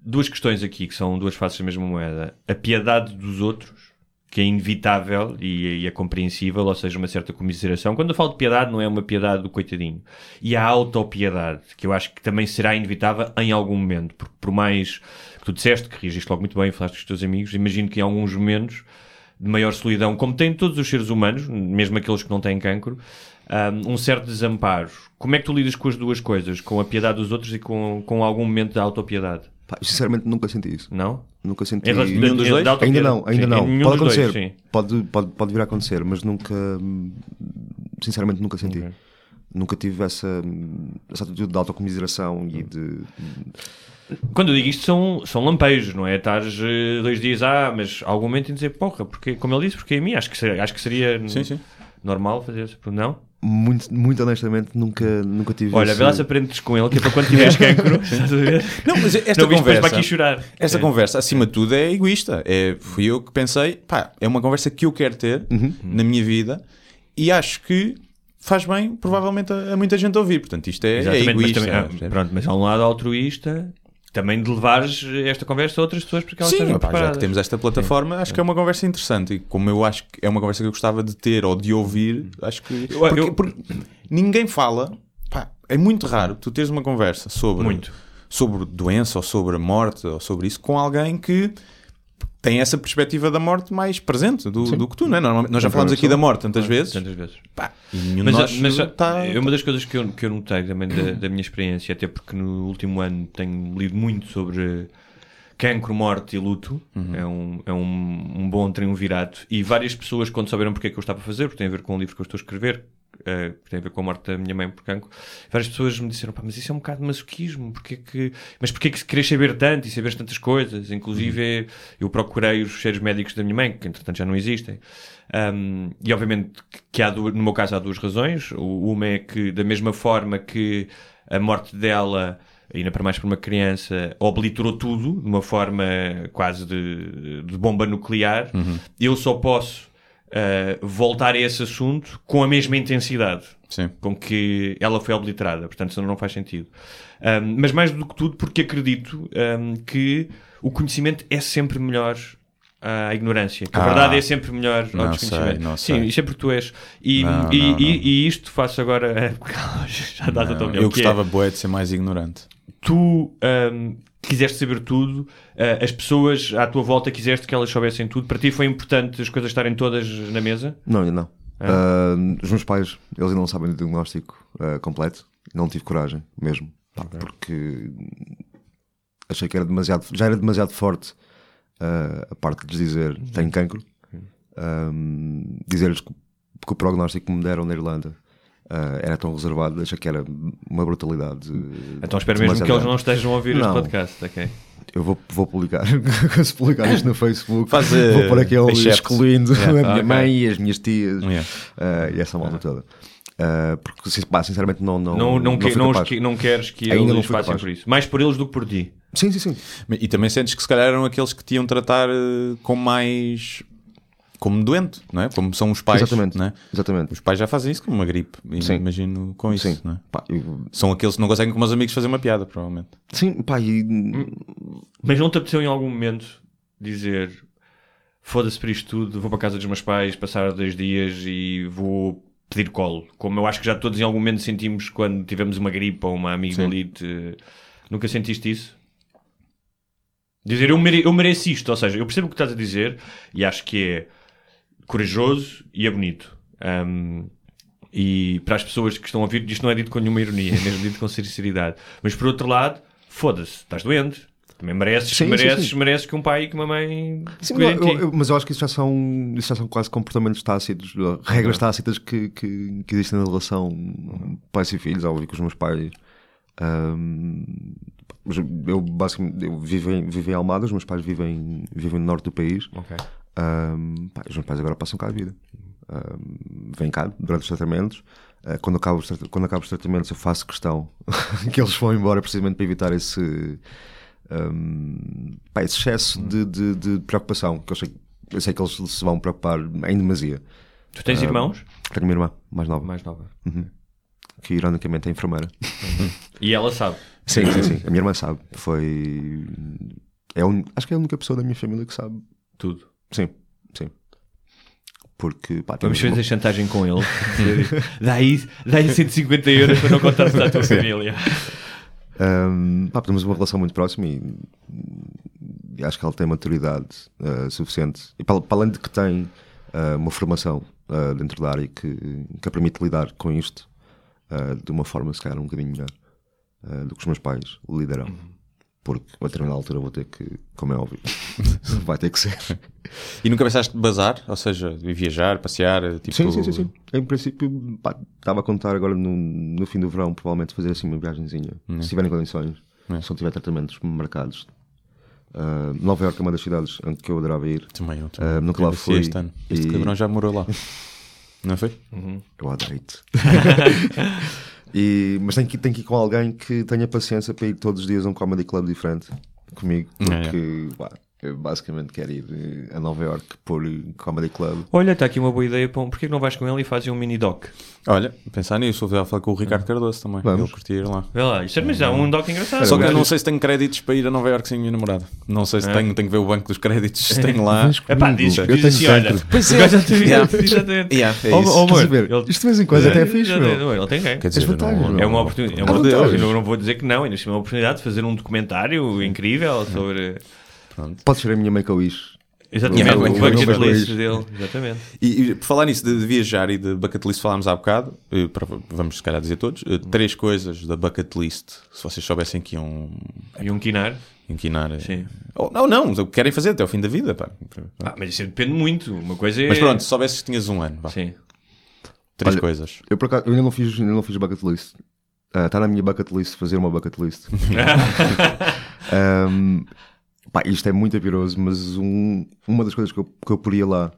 duas questões aqui que são duas faces da mesma moeda. A piedade dos outros, que é inevitável e, e é compreensível, ou seja, uma certa comiseração. Quando eu falo de piedade, não é uma piedade do coitadinho. E a autopiedade, que eu acho que também será inevitável em algum momento, porque por mais que tu disseste, que reagiste logo muito bem, falaste com os teus amigos, imagino que em alguns momentos de maior solidão, como têm todos os seres humanos, mesmo aqueles que não têm cancro, um, um certo desamparo. Como é que tu lidas com as duas coisas? Com a piedade dos outros e com, com algum momento de autopiedade? Pá, eu sinceramente nunca senti isso. Não? Nunca senti. Em relação- nenhum dos dois? Ainda não, ainda Sim, não. Pode dois, acontecer. sim. pode, pode, pode vir a acontecer, mas nunca. hum, Sinceramente, nunca senti. Nunca tive essa, hum, essa atitude de autocomiseração e de. Quando eu digo isto são, são lampejos, não é? Estares eh, dois dias, ah, mas há algum momento em dizer, porra, porque, como ele disse, porque é a mim, acho que seria, acho que seria Sim, sim. normal fazer isso. Não? Muito, muito honestamente, nunca, nunca tive. Olha, esse- vê lá se aprendes com ele, que é para quando tiveres cancro. estás a ver? Não, mas esta Não conversa. para aqui chorar. Esta É. conversa, acima de tudo, é egoísta. É, fui eu que pensei, pá, é uma conversa que eu quero ter Uhum. na minha vida e acho que faz bem, provavelmente, a, a muita gente ouvir. Portanto, isto é, é Exatamente, mas egoísta. também, ah, pronto, mas há um lado altruísta também de levares esta conversa a outras pessoas porque elas Sim, opá, já que temos esta plataforma, acho que é uma conversa interessante. E como eu acho que é uma conversa que eu gostava de ter ou de ouvir, acho que. Eu- Porque, eu- porque ninguém fala. pá, é muito raro tu teres uma conversa sobre, Muito. sobre doença ou sobre a morte ou sobre isso com alguém que tem essa perspectiva da morte mais presente do, do que tu, não é? Normalmente- nós já falámos aqui da morte tantas vezes. Tantas vezes. Pá, e nenhum Mas, nós mas tá- é uma das coisas que eu, que eu notei também da, da minha experiência, até porque no último ano tenho lido muito sobre cancro, morte e luto. Uhum. É, um, é um, um bom triunvirato. E várias pessoas, quando souberam porque é que eu estava a fazer, porque tem a ver com o livro que eu estou a escrever, eh, que tem a ver com a morte da minha mãe por cancro, várias pessoas me disseram, mas isso é um bocado de masoquismo, porque é que... mas porque é que queres saber tanto e saber tantas coisas? Inclusive, Uhum. eu procurei os cheiros médicos da minha mãe, que entretanto já não existem. Um, e obviamente que há duas, no meu caso há duas razões. Uma é que, da mesma forma que a morte dela, ainda para mais para uma criança, obliterou tudo de uma forma quase de, de bomba nuclear, eu só posso uh, voltar a esse assunto com a mesma intensidade Sim. com que ela foi obliterada. Portanto, isso não faz sentido. Um, mas mais do que tudo, porque acredito um, que o conhecimento é sempre melhor à ignorância. Que a Ah. verdade é sempre melhor ao Não desconhecimento. sei, Sim, isso é porque tu és. E, Não, e, não, e- não. e isto faço agora. já a tua Não, opinião, eu é, gostava, boé, de ser mais ignorante. tu ahm, quiseste saber tudo, ah, as pessoas à tua volta quiseste que elas soubessem tudo. Para ti foi importante as coisas estarem todas na mesa? Não, ainda não. Ah, os meus pais, eles ainda não sabem do diagnóstico ah, completo. Não tive coragem, mesmo. Pá, Porque achei que era demasiado, já era demasiado forte a parte de lhes dizer tenho cancro. Ahm, Dizer-lhes que, que o prognóstico que me deram na Irlanda ah, era tão reservado, achei que era uma brutalidade. Então espero mesmo que eles não estejam a ouvir este Não. podcast, ok? Eu vou, vou publicar, se publicar isto no Facebook, Faz, eh, vou pôr aquele excluindo Yeah. a minha Ok. mãe e as minhas tias Yeah. eh, e essa malta toda. Eh, porque, pá, sinceramente, não. Não, Não, não, que- não, que- não queres que Ainda não eles capaz. por isso. Mais por eles do que por ti. Sim, sim, sim. E também sentes que se calhar eram aqueles que te iam tratar eh, com mais. Como doente, não é? Como são os pais. Exatamente. Não é? Exatamente. Os pais já fazem isso como uma gripe, Sim. imagino com isso. Sim. Não é? Pá, eu- São aqueles que não conseguem com os amigos fazer uma piada, provavelmente. sim, pá, e, Mas não te apeteceu em algum momento dizer foda-se para isto tudo, vou para a casa dos meus pais, passar dois dias e vou pedir colo. Como eu acho que já todos em algum momento sentimos quando tivemos uma gripe ou uma amigdalite. Nunca sentiste isso? Dizer eu, mere eu mereço isto, ou seja, eu percebo o que estás a dizer e acho que é corajoso e é bonito. Ahm, e para as pessoas que estão a ouvir, isto não é dito com nenhuma ironia, é mesmo dito com sinceridade. Mas por outro lado, foda-se, estás doente. Também mereces, Sim, sim, mereces, sim. mereces que um pai e que uma mãe Sim, eu- eu- mas eu acho que isso já são, isso já são quase comportamentos tácitos, uh, regras tácitas que, que, que existem na relação pais e filhos, ouvir com os meus pais. Mas eu basicamente eu vivo, em, vivo em Almada, os meus pais vivem, vivem no norte do país. Ok. Ahm, pá, os meus pais agora passam cá a vida. Ahm, vêm cá durante os tratamentos. Ah, quando, acabo os, quando acabo os tratamentos, eu faço questão que eles vão embora precisamente para evitar esse, ahm, pá, esse excesso de, de- de preocupação. Que eu, sei, eu sei que eles se vão preocupar em demasia. Tu tens irmãos? Tenho uma irmã mais nova, Mais nova. que ironicamente é enfermeira. E ela sabe. Sim, sim, sim. A minha irmã sabe. Foi. É un- Acho que é a única pessoa da minha família que sabe. Tudo. Sim, sim. Porque, pá, Vamos fazer chantagem com ele. Dá-lhe dá 150 euros para não contar à tua família. Um, pá, temos uma relação muito próxima e, e acho que ela tem maturidade uh, suficiente. E para, para além de que tem uh, uma formação uh, dentro da área que, que a permite lidar com isto de uma forma, se calhar, um bocadinho melhor do que os meus pais lidarão. Porque a determinada altura vou ter que, como é óbvio, vai ter que ser. E nunca pensaste de bazar? Ou seja, de viajar, passear? Tipo... Sim, sim, sim, sim. Em princípio, pá, estava a contar agora no, no fim do verão, provavelmente fazer assim uma viagenzinha, se tiverem condições, se não tiver tratamentos marcados. Uh, Nova Iorque é uma das cidades em que eu adorava ir. Também eu. Também. Uh, nunca lá Eu fui fui. Este, ano. este e- cabrão já morou lá. Não foi? Eu adoro-te. E- mas tenho que, tenho que ir com alguém que tenha paciência para ir todos os dias a um comedy club diferente comigo, É, porque pá, eu basicamente quero ir eh, a Nova Iorque por comedy club. Olha, está aqui uma boa ideia. Para um... Porquê que não vais com ele e fazes um mini doc? Olha, pensar nisso. Vou falar com o Ricardo Cardoso também. Vamos. Ele curtia ir lá. Vê lá, isto é, mas é um doc engraçado. Só que eu não sei se tenho créditos para ir a Nova Iorque sem a minha namorada. Não sei se É. tenho, tenho que ver o banco dos créditos se tenho lá. É pá, diz, Eu diz tenho assim, olha. Pois é. Exatamente. Yeah, é Oh, isso. oh, a ver? ele- Isto de vez em quando até é fixe, Ele tem quem? Quer dizer, vantagens, não. É uma oportunidade. É uma Ah. Eu não vou dizer que não, ainda é uma oportunidade de fazer um documentário incrível sobre. Pode ser a minha make-a-wish. Exatamente, Yeah, o o bucket bucket list list. dele. Exatamente. E, e por falar nisso de, de viajar e de bucket list falámos há bocado, eh, para- vamos se calhar dizer todos, eh, três coisas da bucket list, se vocês soubessem que iam E um quinar. inquinar. eh, Sim. Ou, não, não, o que querem fazer até ao fim da vida. Pá. Ah, mas isso depende muito. Uma coisa é. Mas pronto, se soubesses que tinhas um ano, vá. Sim. três Olha, coisas. Eu, por acaso, eu ainda não fiz, ainda não fiz bucket list. Está na minha bucket list fazer uma bucket list. Um, pá, isto é muito apiroso, mas um- uma das coisas que eu, que eu poria lá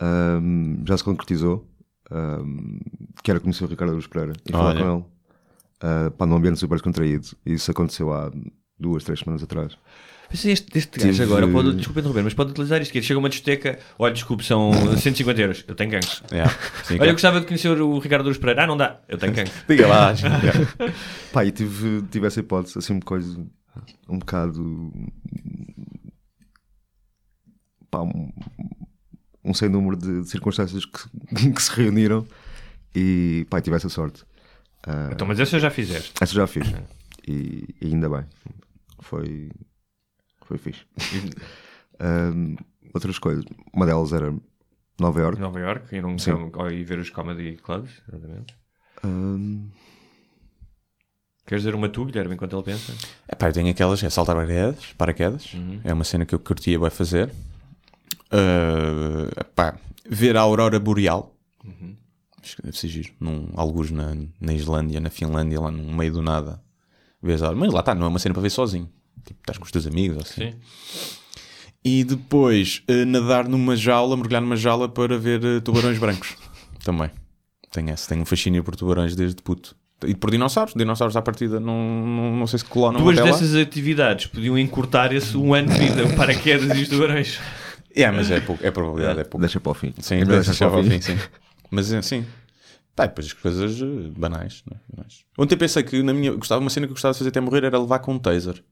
um, já se concretizou. Um, que era conhecer o Ricardo Aruz Pereira e falar com ele uh, pá, num ambiente super descontraído. Isso aconteceu há duas, três semanas atrás. Mas este, este gajo Tive- agora pode, desculpa interromper, mas pode utilizar isto. Que é, chega uma discoteca, olha, desculpe, são 150 euros. Eu tenho gangue. Yeah. Olha, eu gostava de conhecer o Ricardo Douros Pereira. Ah, não dá. Eu tenho gangue. Diga lá. gente. Pá, e tive, tive essa hipótese, assim, uma coisa um bocado pá, um, um sem número de circunstâncias que, que se reuniram e pá, tive essa sorte. Ah, Então, mas essa já fizeste. essa já fiz e, e ainda bem, foi, foi fixe. Ahm, outras coisas, uma delas era Nova York. Nova York, ir, um, Sim. ir ver os comedy clubs, exatamente. Ahm, Queres dizer uma tu, Guilherme, enquanto ele pensa? Epá, eu tenho aquelas, é saltar paraquedas, paraquedas. Uhum. é uma cena que eu curtia bem fazer. Ah, epá, ver a aurora boreal, Uhum. acho que deve ser giro, num, alguns na, na Islândia, na Finlândia, lá no meio do nada. Vês a- Mas lá está, não é uma cena para ver sozinho. Tipo, estás com os teus amigos ou assim. Sim. E depois eh, nadar numa jaula, mergulhar numa jaula para ver eh, tubarões brancos. Também. Tenho esse, tenho um fascínio por tubarões desde puto. E por dinossauros. Dinossauros à partida não, não, não sei se colonam Duas dessas atividades podiam encurtar esse um ano de vida, paraquedas e os tubarões. É, mas é, pouco, é probabilidade, é pouco. deixa para o fim. Sim, Ainda deixa deixas para o fim, sim. Mas é, sim. Pá, depois as coisas eh, banais. não é? Banais. Ontem pensei que na minha. Gostava, uma cena que eu gostava de fazer até morrer era levar com um taser.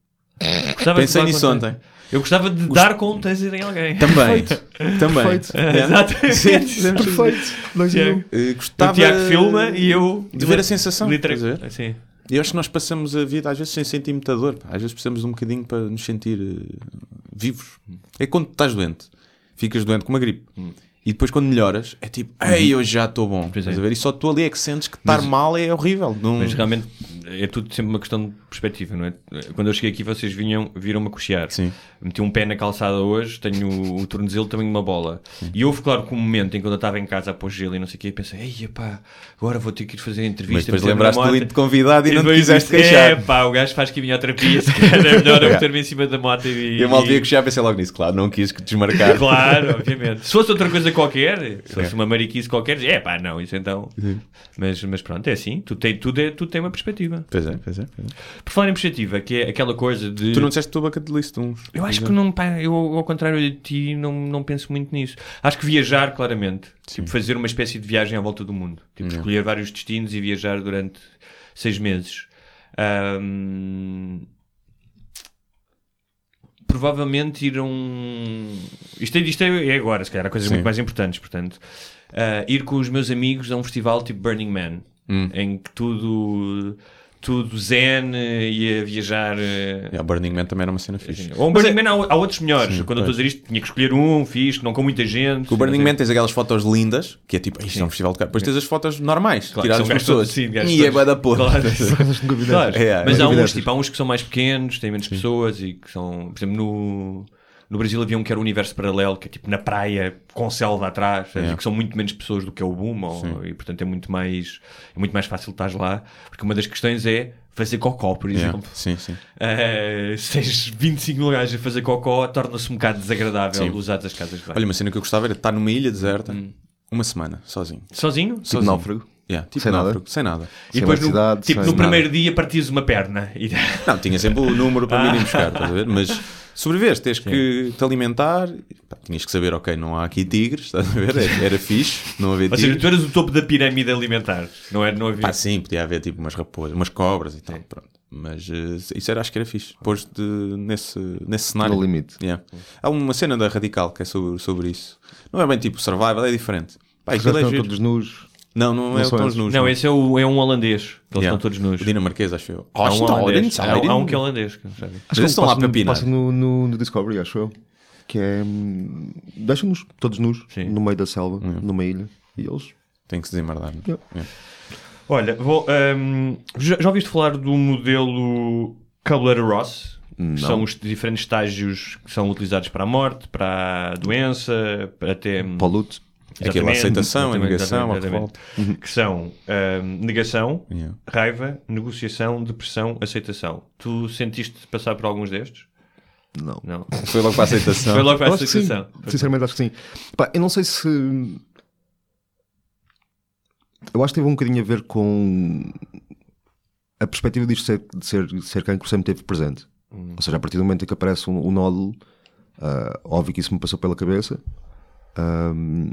Gostava Pensei nisso ontem. Eu gostava de dar com um taser em alguém. Também. Também. Perfeito. É. Exatamente. Sim, Perfeito. Dois. Tiago, Eh, o gostava Tiago filma e eu... de ver a sensação. Literal-? Sim. E eu acho que nós passamos a vida às vezes sem sentir imitador. pá. Às vezes precisamos de um bocadinho para nos sentir eh, vivos. É quando estás doente, ficas doente com uma gripe. E depois quando melhoras, é tipo, ei, hoje já estou bom. Pois é. Estás a ver? E só tu ali é que sentes que estar mal é horrível. Não... Mas realmente é tudo sempre uma questão de perspectiva, não é? Quando eu cheguei aqui vocês vinham, viram-me a cochear. Sim. Meti um pé na calçada hoje, tenho o, o tornozelo também uma bola. E houve, claro, que um momento em que eu estava em casa a pôr gelo e não sei o quê, e pensei, ei, pá, agora vou ter que ir fazer a entrevista. Mas depois meter-me lembraste na do moto." lindo convidado e, não te depois quiseste disse, queixar. É pá, o gajo faz quimioterapia, se calhar é melhor eu meter-me em cima da moto e... Eu mal via que já pensei logo nisso, claro, não quis que desmarcar. Claro, obviamente. Se fosse outra coisa qualquer, se fosse uma mariquice qualquer, é pá, não, isso então. Mas, mas pronto, é assim, tudo tem, tudo, é, tudo tem uma perspectiva. Pois é, pois é. pois é. Por falar em perspectiva, que é aquela coisa de. Tu não disseste tua bucket list uns. Eu acho que não, pá, eu ao contrário de ti, não, não penso muito nisso. Acho que viajar, claramente. Tipo, fazer uma espécie de viagem à volta do mundo. Tipo, escolher vários destinos e viajar durante seis meses. Ahm, Provavelmente ir a um. Isto é, isto é agora, se calhar, há coisas Sim. muito mais importantes. Portanto, Ah, ir com os meus amigos a um festival tipo Burning Man, em que tudo. Tudo zen eh, e a viajar eh, Yeah, Burning Man também era uma cena fixe. ou um Mas Burning é- Man há, há outros melhores. Sim, Quando eu estou a dizer isto, tinha que escolher um, fixe, não com muita gente. O Burning sei. Man tens aquelas fotos lindas, que é tipo, isto é um festival de cara. Depois tens as fotos normais, Claro, tiradas gajos pessoas. todos- sim, e é todos. bué da porra. Claro. Claro. É, Mas é. há uns, tipo, há uns que são mais pequenos, têm menos pessoas e que são, por exemplo, no, no Brasil havia um que era o Universo Paralelo, que é tipo na praia, com selva atrás, e que são muito menos pessoas do que é o Boom, ou- e portanto é muito mais, é muito mais fácil estar lá, porque uma das questões é fazer cocó, por Yeah, exemplo. Sim, sim. Uh, se tens 25 lugares a fazer cocó, torna-se um bocado desagradável Sim. usar as casas de banho. Olha, uma cena que eu gostava era estar numa ilha deserta, Hum. uma semana, sozinho. Sozinho? Tipo Sozinho. náufrago. Yeah, tipo Sem nada? sem nada. E Sem depois, no, tipo, sem no nada. primeiro dia partias uma perna. E... Não, tinha sempre o número para Ah. mim ir buscar, estás a ver? Mas sobrevives, tens que te alimentar, pá, tinhas que saber, ok, não há aqui tigres, estás a ver? Era, era fixe, não havia Ou seja, tigres. tu eras o topo da pirâmide alimentar. Não, era, não havia. Pá, sim, podia haver tipo umas raposas, umas cobras e tal, pronto. Mas eh, isso era, acho que era fixe, pôs-te nesse, nesse cenário. No limite. Yeah. Há uma cena da Radical que é sobre, sobre isso. Não é bem tipo survival, é diferente. Pá, aquilo é todos nus. Não, não, Não é tão esses. nus. não, esse é, o, é um holandês. Que eles Yeah. estão todos nus. O dinamarquês, acho eu. Há um holandês. Há, há um que é holandês. que sabe. Mas eles estão lá para pinar. Passa no, no, no Discovery, acho eu. Que é. hum, Deixam-nos todos nus Sim. no meio da selva, numa ilha. E eles. Tem que se desemmardar. não? Yeah. Yeah. Olha, vou, hum, já, já ouviste falar do modelo Kubler-Ross? Que Não. são os diferentes estágios que são utilizados para a morte, para a doença, para até... Para o luto. Aquilo, a aceitação, a negação, a revolta. Que são hum, negação, Yeah. raiva, negociação, depressão, aceitação. Tu sentiste passar por alguns destes? Não. Não. Foi logo para a aceitação. Foi logo para a aceitação. Sinceramente, acho que sim. Pá, eu não sei se. Eu acho que teve um bocadinho a ver com a perspectiva disto ser, de ser, de ser cancro sempre teve presente. Ou seja, a partir do momento em que aparece um, um nódulo, ah, óbvio que isso me passou pela cabeça. Ahm,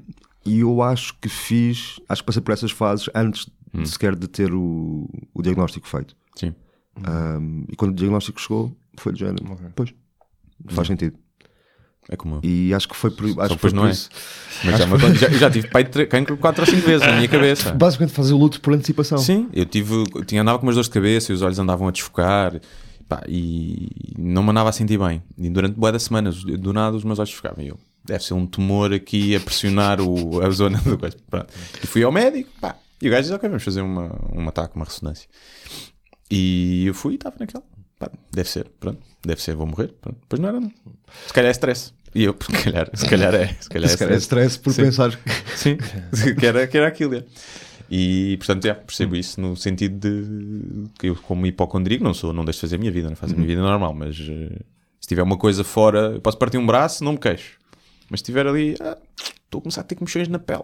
e eu acho que fiz, acho que passei por essas fases antes de sequer de ter o, o diagnóstico feito. Sim. Ahm, e quando o diagnóstico chegou, foi de género. Pois, faz sentido. É como eu. E acho que foi por, acho Só que depois foi não por é. isso. Mas já, me aconteceu- já, eu já tive pai cancro 4 ou 5 vezes na minha cabeça. Basicamente fazer o luto por antecipação. Sim, eu tive, eu tinha, andava com umas dores de cabeça e os olhos andavam a desfocar pá, e não me andava a sentir bem. E durante boa das semanas, do nada, os meus olhos desfocavam. E eu, deve ser um tumor aqui a pressionar o, a zona do coisa. Pronto. E fui ao médico, pá, e o gajo disse: Ok, vamos fazer uma, um ataque, uma ressonância. E eu fui e estava naquela. Pá, deve ser, pronto, deve ser, vou morrer. Pronto. Depois não era, não. Se calhar é stress. E eu, se calhar, se calhar é. Se calhar é Se calhar é stress por Sim. pensar que Sim, que era, que era aquilo. é. E portanto, já, percebo isso no sentido de que eu, como hipocondríaco, não sou, não deixo de fazer a minha vida, não faço a minha vida normal, mas eh, se tiver uma coisa fora, eu posso partir um braço, não me queixo. Mas se tiver ali, ah, estou a começar a ter comichões na pele.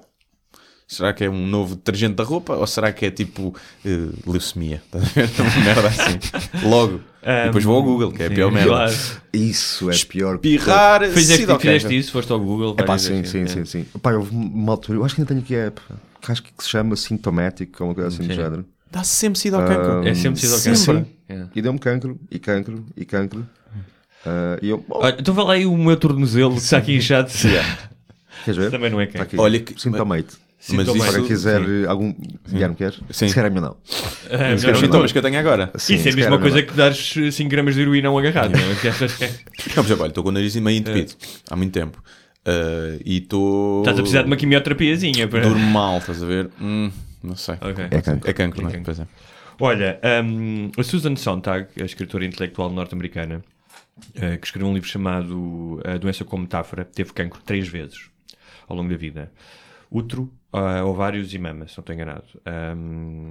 Será que é um novo detergente da roupa ou será que é tipo eh, leucemia? Estás a ver? Uma merda assim. Logo. E depois vou ao Google, que é a Sim, pior merda. claro. isso é pior. Pirrar, Fizeste, sida ao fizeste isso, foste ao Google. É pá, sim, sim, é. sim, sim. Pá, houve uma altura, eu acho que ainda tenho aqui a app, que acho que se chama Sintomatic, ou uma coisa assim do Sim. género. Dá sempre sida ao cancro. É sempre sido ao Sempre. cancro. É. E deu-me cancro, e cancro, e cancro. Ah, e eu, oh, Olha, então vai lá aí o meu tornozelo que está aqui inchado. queres ver? Também não é Está aqui. Olha que- Sintomate. Mas. Se isso, alguém quiser algum. Guilherme, queres? Sim. Se calhar é melhor não. Os melhor não. sintomas que eu tenho agora. Sim, Isso é a se mesma calhar coisa que dares 5 gramas de heroína a um agarrado. não é? Que achas que é- Não, por exemplo, olha, estou com o nariz meio entupido há muito tempo. Uh, e estou. Estás a precisar de uma quimioterapiazinha. Para... Durmo mal, estás a ver? Hum, não sei. Ok. É cancro. É cancro, não é? cancro. É. Olha, hum, a Susan Sontag, a escritora intelectual norte-americana, eh, que escreveu um livro chamado A Doença como Metáfora, teve cancro três vezes ao longo da vida. Útero, ah, ovários e mama, se não estou enganado.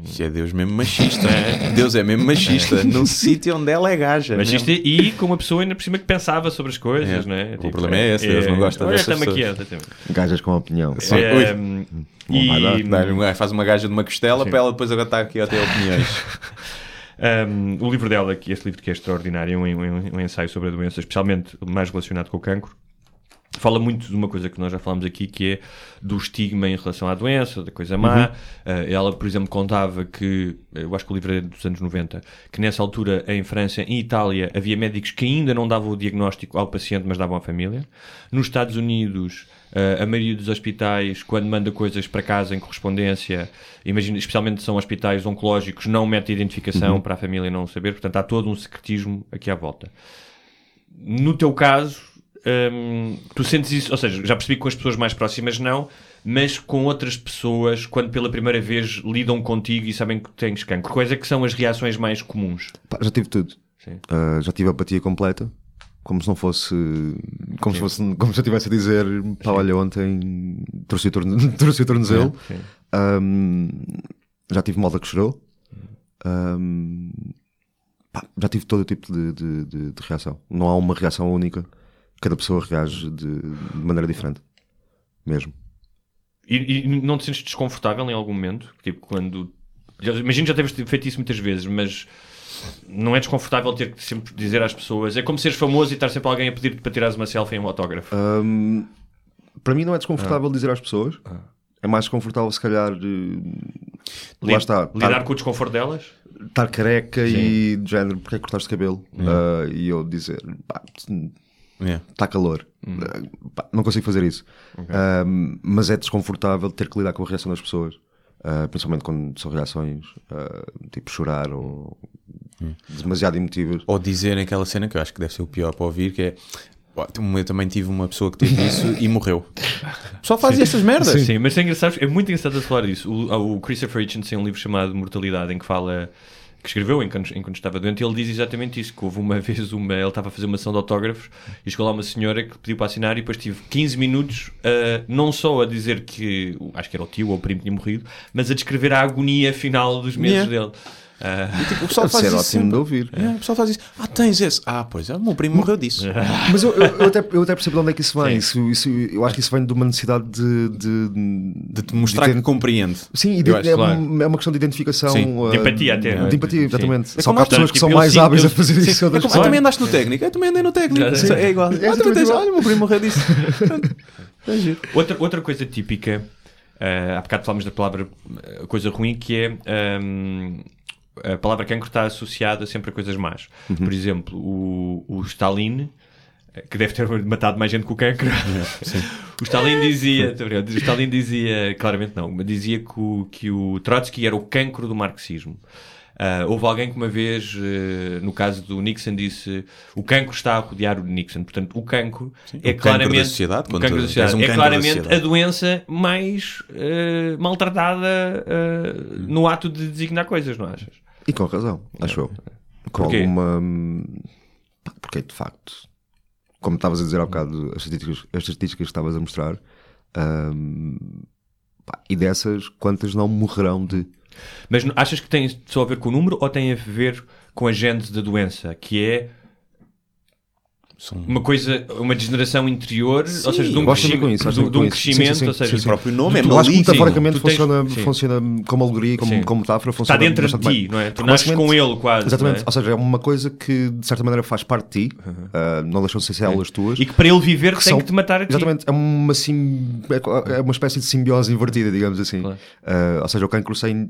Isso é Deus mesmo machista. Deus é mesmo machista. Num sítio onde ela é gaja. mas mesmo. é- e com uma pessoa ainda por cima que pensava sobre as coisas, É. não é? O problema é esse, Deus não gosta Olha, dessas estamos aqui, pessoas. exatamente. Gajas com opinião. Sim. É, Ui. Não vai dar, e, um faz uma gaja de uma costela para ela depois agora estar aqui a ter opiniões. Um, o livro dela, que este livro que é extraordinário, é um, um- um ensaio sobre a doença, especialmente mais relacionado com o cancro, fala muito de uma coisa que nós já falámos aqui, que é do estigma em relação à doença, da coisa má. Uh, ela, por exemplo, contava que, eu acho que o livro é dos anos 90, que nessa altura em França e Itália havia médicos que ainda não davam o diagnóstico ao paciente, mas davam à família. Nos Estados Unidos, uh, a maioria dos hospitais, quando manda coisas para casa em correspondência, imagina, especialmente são hospitais oncológicos, não mete identificação para a família não saber, portanto há todo um secretismo aqui à volta. No teu caso, hum, tu sentes isso, ou seja, já percebi que com as pessoas mais próximas não, mas com outras pessoas, quando pela primeira vez lidam contigo e sabem que tens cancro, quais é que são as reações mais comuns? Pá, já tive tudo. Ah, já tive apatia completa. Como se não fosse. Como se, fosse, como se eu estivesse a dizer, pá, olha, ontem trouxe o, torno, trouxe o tornozelo. Sim. Ahm, já tive malta que chorou. Ahm, pá, já tive todo o tipo de, de- de- de reação. Não há uma reação única. Cada pessoa reage de, maneira diferente. Mesmo. E, e não te sentes desconfortável em algum momento? Tipo, quando. Imagino que já teres feito isso muitas vezes, mas não é desconfortável ter que sempre dizer às pessoas. É como seres famoso e estar sempre alguém a pedir-te para tirares uma selfie em um autógrafo. Ahm, para mim não é desconfortável dizer às pessoas. É mais desconfortável, se calhar. eh, Li- lá está. Lidar estar- com o desconforto delas? estar careca e de género, porque é que cortaste cabelo? Ah, e eu dizer, pá, Yeah. está calor. Ah, pá, não consigo fazer isso. Ah, mas é desconfortável ter que lidar com a reação das pessoas. Ah, principalmente quando são reações ah, tipo chorar ou demasiado emotivas. Ou dizerem aquela cena que eu acho que deve ser o pior para ouvir, que é. "Ó, Eu também tive uma pessoa que teve isso e morreu. O pessoal faz estas merdas. Sim, mas é engraçado, é muito engraçado a falar disso. O, o Christopher Hitchens tem um livro chamado Mortalidade em que fala que escreveu enquanto, enquanto estava doente, e ele diz exatamente isso: que houve uma vez uma, ele estava a fazer uma ação de autógrafos e chegou lá uma senhora que pediu para assinar e depois tive 15 minutos a, não só a dizer que acho que era o tio ou o primo que tinha morrido, mas a descrever a agonia final dos meses Yeah. dele. Ah, E, tipo, o pessoal Deve faz ser isso ótimo de ouvir. É, o pessoal faz isso. Ah, tens esse. Ah, pois é, o meu primo morreu disso. Mas eu, eu- eu até, eu até percebo de onde é que isso vem. Isso, isso- eu acho que isso vem de uma necessidade de. de, De te mostrar de que ter- compreende. Sim, e de- Eu acho, é, claro. uma, é uma questão de identificação. Sim. ah, De empatia até, é? De empatia, exatamente. É Só como que há pessoas que tipo, são eu mais hábeis eu- a fazer isso. É ah, pessoas. também andaste no técnico. Eu também andei no técnico. É igual. Ah, também exatamente tens. igual. Olha, o meu primo morreu disso. É. Outra, outra coisa típica, ah, há bocado falámos da palavra ah, coisa ruim, que é ahm, a palavra cancro está associada sempre a coisas más. Por exemplo, o, o Stalin que deve ter matado mais gente que o cancro. o Stalin dizia, o Stalin dizia, claramente não, mas dizia que o, que o Trotsky era o cancro do marxismo. Ah, houve alguém que uma vez, eh, no caso do Nixon, disse o cancro está a rodear o Nixon. Portanto, o cancro é o claramente da sociedade, o cancro da sociedade. um é claramente sociedade. a doença mais eh, maltratada eh, no ato de designar coisas, não achas? E com razão, acho eu. Com Porquê? alguma. hum, pá, Porque de facto, como estavas a dizer há bocado, as estatísticas, as estatísticas que estavas a mostrar, hum, pá, e dessas, quantas não morrerão de. Mas achas que tem só a ver com o número ou tem a ver com a gênese da doença? Que é São- uma coisa, uma degeneração interior, ou seja, de um, crescimento, com isso, de, de um isso. Sim, sim, crescimento, sim, ou seja, sim, sim. O próprio nome é Eu acho que maligno. metaforicamente tens- funciona, sim. funciona como alegoria, como, Sim. como metáfora. está Funciona dentro de ti, bem. não é? Tu Porque nasces com ele quase. Exatamente, é? ou seja, é uma coisa que de certa maneira faz parte de ti, ah, não deixam de ser células tuas. E que para ele viver que tem são- que te matar a ti. Exatamente, é uma, sim, é uma espécie de simbiose invertida, digamos assim. Claro. Ah, ou seja, o cancro sem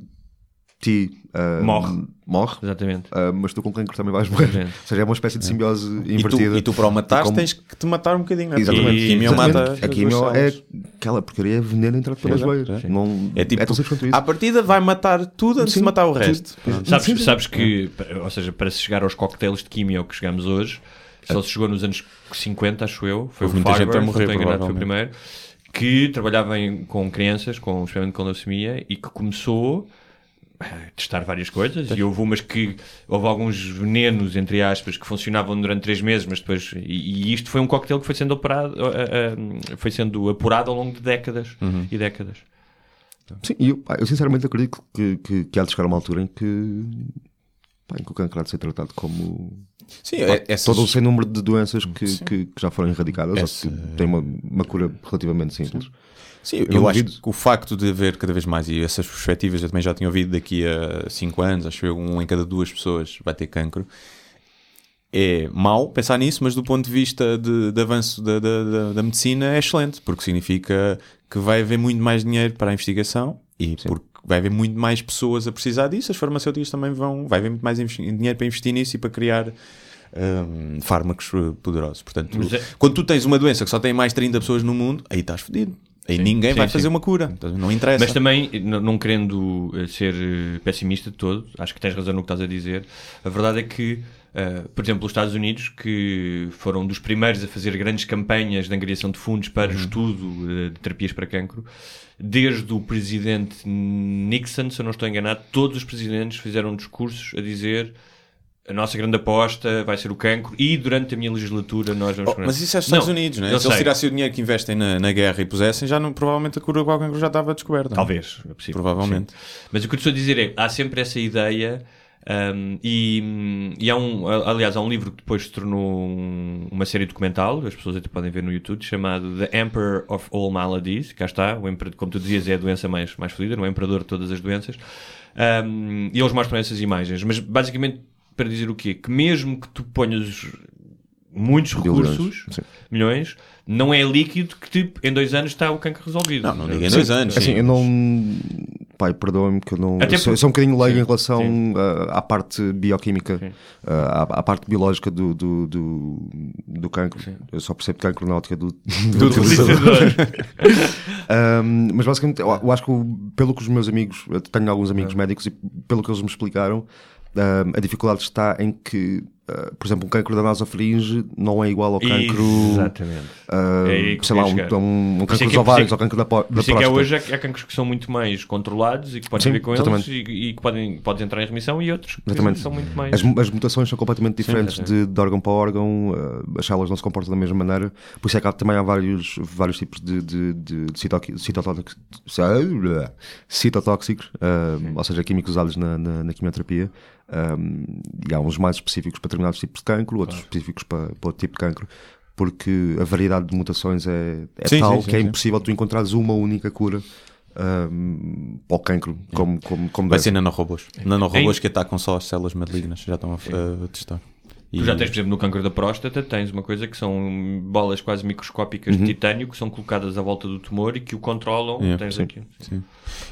ti ah, Morre. morre Exatamente. ah, mas tu com cancro também vais morrer. Exatamente. Ou seja, é uma espécie de simbiose E tu, invertida. e tu para o matares como- tens que te matar um bocadinho. não é? Exatamente. A quimio Exatamente. mata. A quimio é aquela porcaria, é veneno entrado pelas veias. é. Não, É tipo, tão simples quanto isso. à partida vai matar tudo antes Sim, de matar o resto. Pronto. Sabes, Sim, sim. sabes que, ou seja, para se chegar aos coquetéis de químio que chegamos hoje, só se chegou nos anos 50, acho eu. Foi Houve o muita gente a morrer, não estou enganado, foi o primeiro, que trabalhava em- com crianças com experimento com leucemia e que começou testar várias coisas e houve umas que houve alguns venenos entre aspas que funcionavam durante três meses mas depois e, e isto foi um coquetel que foi sendo operado foi sendo apurado ao longo de décadas Uhum. e décadas. Sim, e eu, pá, eu sinceramente acredito que, que, que há de chegar a uma altura em que, pá, em que o cancro há de ser tratado como Sim, é, essas- todo o sem número de doenças que, que, que já foram erradicadas, Essa- ou que têm uma, uma cura relativamente simples. Sim, Eu eu, não acho que o facto de haver cada vez mais, e essas perspectivas eu também já tinha ouvido daqui a 5 anos, acho eu, um em cada duas pessoas vai ter cancro. É mau pensar nisso, mas do ponto de vista de, de avanço da, da, da- da medicina é excelente, porque significa que vai haver muito mais dinheiro para a investigação e porque vai haver muito mais pessoas a precisar disso. As farmacêuticas também vão, vai haver muito mais dinheiro para investir nisso e para criar hum, fármacos eh, poderosos. Portanto, é- quando tu tens uma doença que só tem mais 30 pessoas no mundo, aí estás fodido. Aí ninguém sim, vai sim. fazer uma cura. Então, não interessa. Mas também, não querendo eh, ser eh, pessimista de todo, acho que tens razão no que estás a dizer. A verdade é que, eh, por exemplo, os Estados Unidos, que foram dos primeiros a fazer grandes campanhas de angariação de fundos para o estudo de terapias para cancro, desde o presidente Nixon, se eu não estou enganado, todos os presidentes fizeram discursos a dizer. A nossa grande aposta vai ser o cancro e durante a minha legislatura nós vamos... Oh, mas isso é os Estados Não, Unidos, não é? Se eles tirassem o dinheiro que investem na, na guerra e pusessem, já não, provavelmente a cura para o cancro já estava descoberta. Talvez, é possível. Provavelmente. sim. Mas o que eu estou a dizer é há sempre essa ideia. um, e, e há um, aliás, há um livro que depois se tornou um- uma série documental, as pessoas até podem ver no YouTube, chamado The Emperor of All Maladies. Cá está, o emper- como tu dizias, é a doença mais, mais fodida, não é o imperador de todas as doenças. Um, e eles mostram essas imagens, mas basicamente para dizer o quê? Que mesmo que tu ponhas muitos Bilhões, recursos, sim. milhões, não é líquido que tipo, em dois anos está o cancro resolvido. Não, não diga em dois anos. Assim, sim. eu não. Pai, perdoa-me que eu não. Até eu sou, por- eu sou um bocadinho leigo Sim, em relação sim. ah, à parte bioquímica, Sim. ah, à, à parte biológica do, do, do, do cancro. Eu só percebo cancro na ótica do, do, Do utilizador. Um, mas basicamente, eu, eu acho que pelo que os meus amigos, eu tenho alguns amigos médicos e pelo que eles me explicaram, um, a dificuldade está em que, uh, por exemplo, um cancro da nasofaringe não é igual ao cancro, Exatamente. uh, É sei lá, um, um, um cancro é que- dos por ovários é ou cancro da, da é que próstata. hoje há, há cancros que são muito mais controlados e que podes Sim, viver com exatamente. eles e, e que podem, podes entrar em remissão e outros que Exatamente. são muito mais. As, as mutações são completamente diferentes sim. de, de órgão para órgão, uh, as células não se comportam da mesma maneira, por isso é que há, também há vários, vários tipos de, de, de, de citotóxicos, citotóxicos uh, ou seja, químicos usados na, na, na quimioterapia. Um, e há uns mais específicos para determinados tipos de cancro, outros específicos para, para outro tipo de cancro, porque a variedade de mutações é, é Sim, tal sim, sim, que é impossível tu encontrares uma única cura um, para o cancro, como, como, como Vai deve. ser nanorobôs. Nanorobôs Em- que atacam só as células malignas. Já estão a, a testar. E- Tu já tens, por exemplo, no cancro da próstata, tens uma coisa que são bolas quase microscópicas Uhum. de titânio que são colocadas à volta do tumor e que o controlam. Yeah, tens sim. aqui. Sim.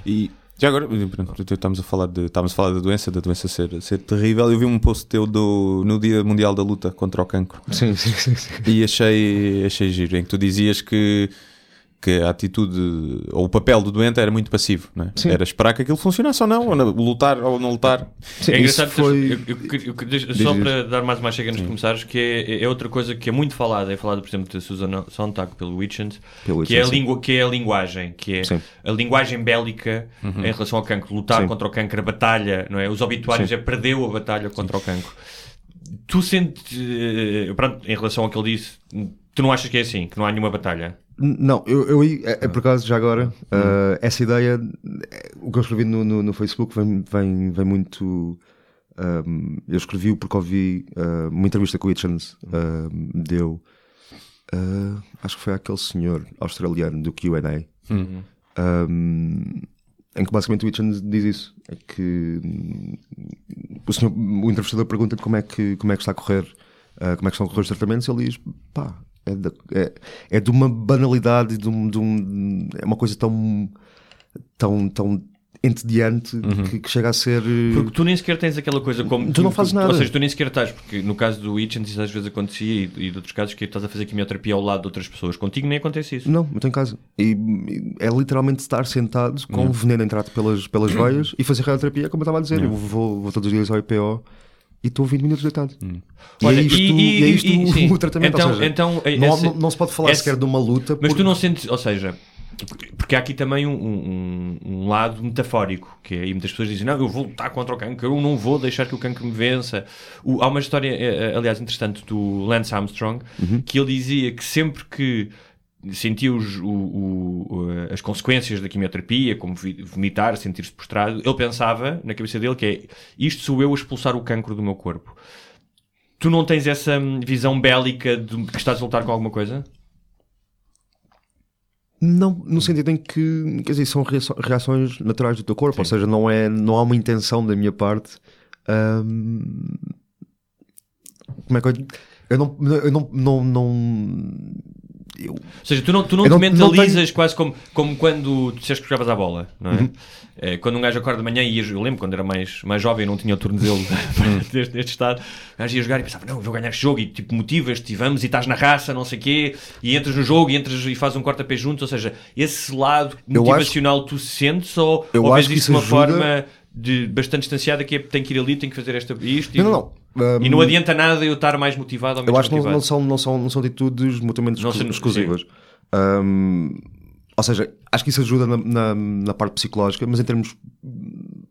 E Já agora, pronto, estamos a falar de, estamos a falar da doença, da doença ser, ser terrível. Eu vi um post teu do, no Dia Mundial da Luta contra o Cancro Sim, sim, sim. sim. e achei, achei giro, em que tu dizias que, que a atitude ou o papel do doente era muito passivo, não é? era esperar que aquilo funcionasse ou não, ou não, lutar ou não lutar. Sim, é engraçado, foi... eu- eu- eu- só para dar mais uma chega antes de começares, que é, é outra coisa que é muito falada, é falada, por exemplo, de Susan Sontag pelo Witchens, Pelo que, é a sim. língua, que é a linguagem, que é Sim. a linguagem bélica em relação ao cancro, lutar Sim. contra o cancro, a batalha, não é? Os obituários Sim. é perdeu a batalha contra o cancro. Tu sentes, eh, pronto, em relação ao que ele disse, tu não achas que é assim, que não há nenhuma batalha? Não, eu, eu é, é por acaso, já agora, eh, essa ideia, o que eu escrevi no, no, no Facebook vem, vem, vem muito. eu escrevi-o porque ouvi eh, uma entrevista que o Hitchens ehm, deu, eh, acho que foi aquele senhor australiano do QA, ehm, em que basicamente o Hitchens diz isso: é que hum, o, senhor, o entrevistador pergunta-lhe como, é que, como é que está a correr, como é que estão a correr os tratamentos, e ele diz: pá, é, da- é, é de uma banalidade, de um, de um- é uma coisa tão, tão, tão entediante que, que chega a ser. eh, Porque tu nem sequer tens aquela coisa como. Tu não fazes nada. Ou seja, tu nem sequer estás, porque no caso do Hitchens isso às vezes acontecia e, e de outros casos que estás a fazer quimioterapia ao lado de outras pessoas. Contigo nem acontece isso. Não, eu estou em casa. E, e é literalmente estar sentado com veneno a entrar pelas, pelas veias e fazer radioterapia, como eu estava a dizer. Eu vou, vou todos os dias ao IPO e estou 20 minutos deitado. E Olha, é isto, e- e- e é isto e- o- o tratamento. Então- ou seja, então, é- não, esse- não, não se pode falar esse- sequer de uma luta. Mas por- tu não sentes, ou seja, porque há aqui também um, um- um lado metafórico, que é, e muitas pessoas dizem, não, eu vou lutar contra o cancro, eu não vou deixar que o cancro me vença. O- há uma história, eh, eh, aliás, interessante do Lance Armstrong, Uhum. que ele dizia que sempre que sentia os- o- o- as consequências da quimioterapia, como vomitar, sentir-se prostrado, ele pensava, na cabeça dele, que é, isto sou eu a expulsar o cancro do meu corpo. Tu não tens essa visão bélica de que estás a lutar com alguma coisa? Não, no sentido em que, quer dizer, são reações naturais do teu corpo, ou seja, não, é, não há uma intenção da minha parte. hum, como é que eu. Eu não. Eu não, não, não eu- Ou seja, tu não, tu não Eu te não- não mentalizas quase como, como quando tu disseste que jogavas à bola, não é? Uhum. É, quando um gajo acorda de manhã e ia, eu lembro quando era mais, mais jovem e não tinha o tornozelo deste, deste estado, o gajo ia jogar e pensava, não, vou ganhar este jogo e tipo motivas-te e vamos e estás na raça, não sei o quê, e entras no jogo e entras e fazes um corta-pé juntos, ou seja, esse lado motivacional tu sentes ou, Eu ou vês acho isso de uma ajuda- forma de, bastante distanciada que é tem que ir ali, tem que fazer esta, isto Não, e, não, não. e não adianta nada eu estar mais motivado ou menos Eu acho que não, não são, não, são, não são atitudes mutuamente exclu- são- exclusivas. Hum, ou seja, acho que isso ajuda na, na, na parte psicológica, mas em termos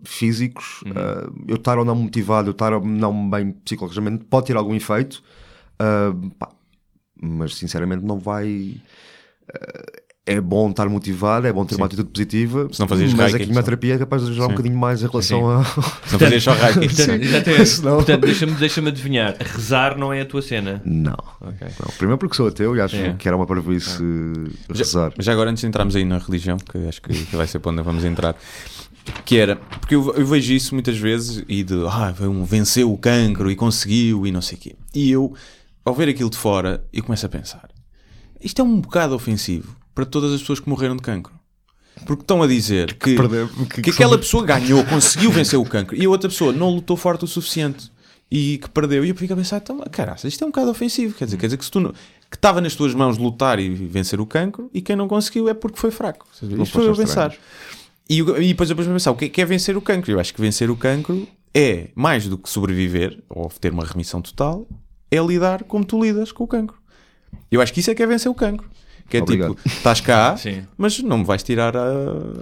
físicos, Uhum. ah, eu estar ou não motivado, eu estar ou não bem psicologicamente, pode ter algum efeito, ah, pá, mas sinceramente não vai. É bom estar motivado, é bom ter uma atitude positiva, Se não fazias mas a reiki, quimioterapia é capaz de ajudar um bocadinho mais em relação Sim. a. Se não fazias só reiki. Portanto, exatamente. Senão- Portanto, deixa-me deixa adivinhar. Rezar não é a tua cena. Não. Ok. Não, Primeiro porque sou ateu e acho É. que era uma parvoíce eh, rezar. Já agora, antes de entrarmos aí na religião, que acho que que vai ser para onde vamos entrar, que era, porque eu, eu vejo isso muitas vezes e de, ah, um, venceu o cancro e conseguiu e não sei o quê. E eu, ao ver aquilo de fora, eu começo a pensar, isto é um bocado ofensivo para todas as pessoas que morreram de cancro. Porque estão a dizer que, perdeu- que, que- que aquela pessoa ganhou, conseguiu vencer o cancro e a outra pessoa não lutou forte o suficiente e que perdeu. E eu fico a pensar, então, caraca, isto é um bocado ofensivo. Quer dizer, quer dizer que se tu não- que estava nas tuas mãos lutar e vencer o cancro e quem não conseguiu é porque foi fraco. Não Isto foi eu pensar. E, e depois eu depois pensar, o que é, que é vencer o cancro? Eu acho que vencer o cancro é mais do que sobreviver ou ter uma remissão total, é lidar como tu lidas com o cancro. Eu acho que isso é que é vencer o cancro. Que é Obrigado. tipo, estás cá, Sim. mas não me vais tirar a,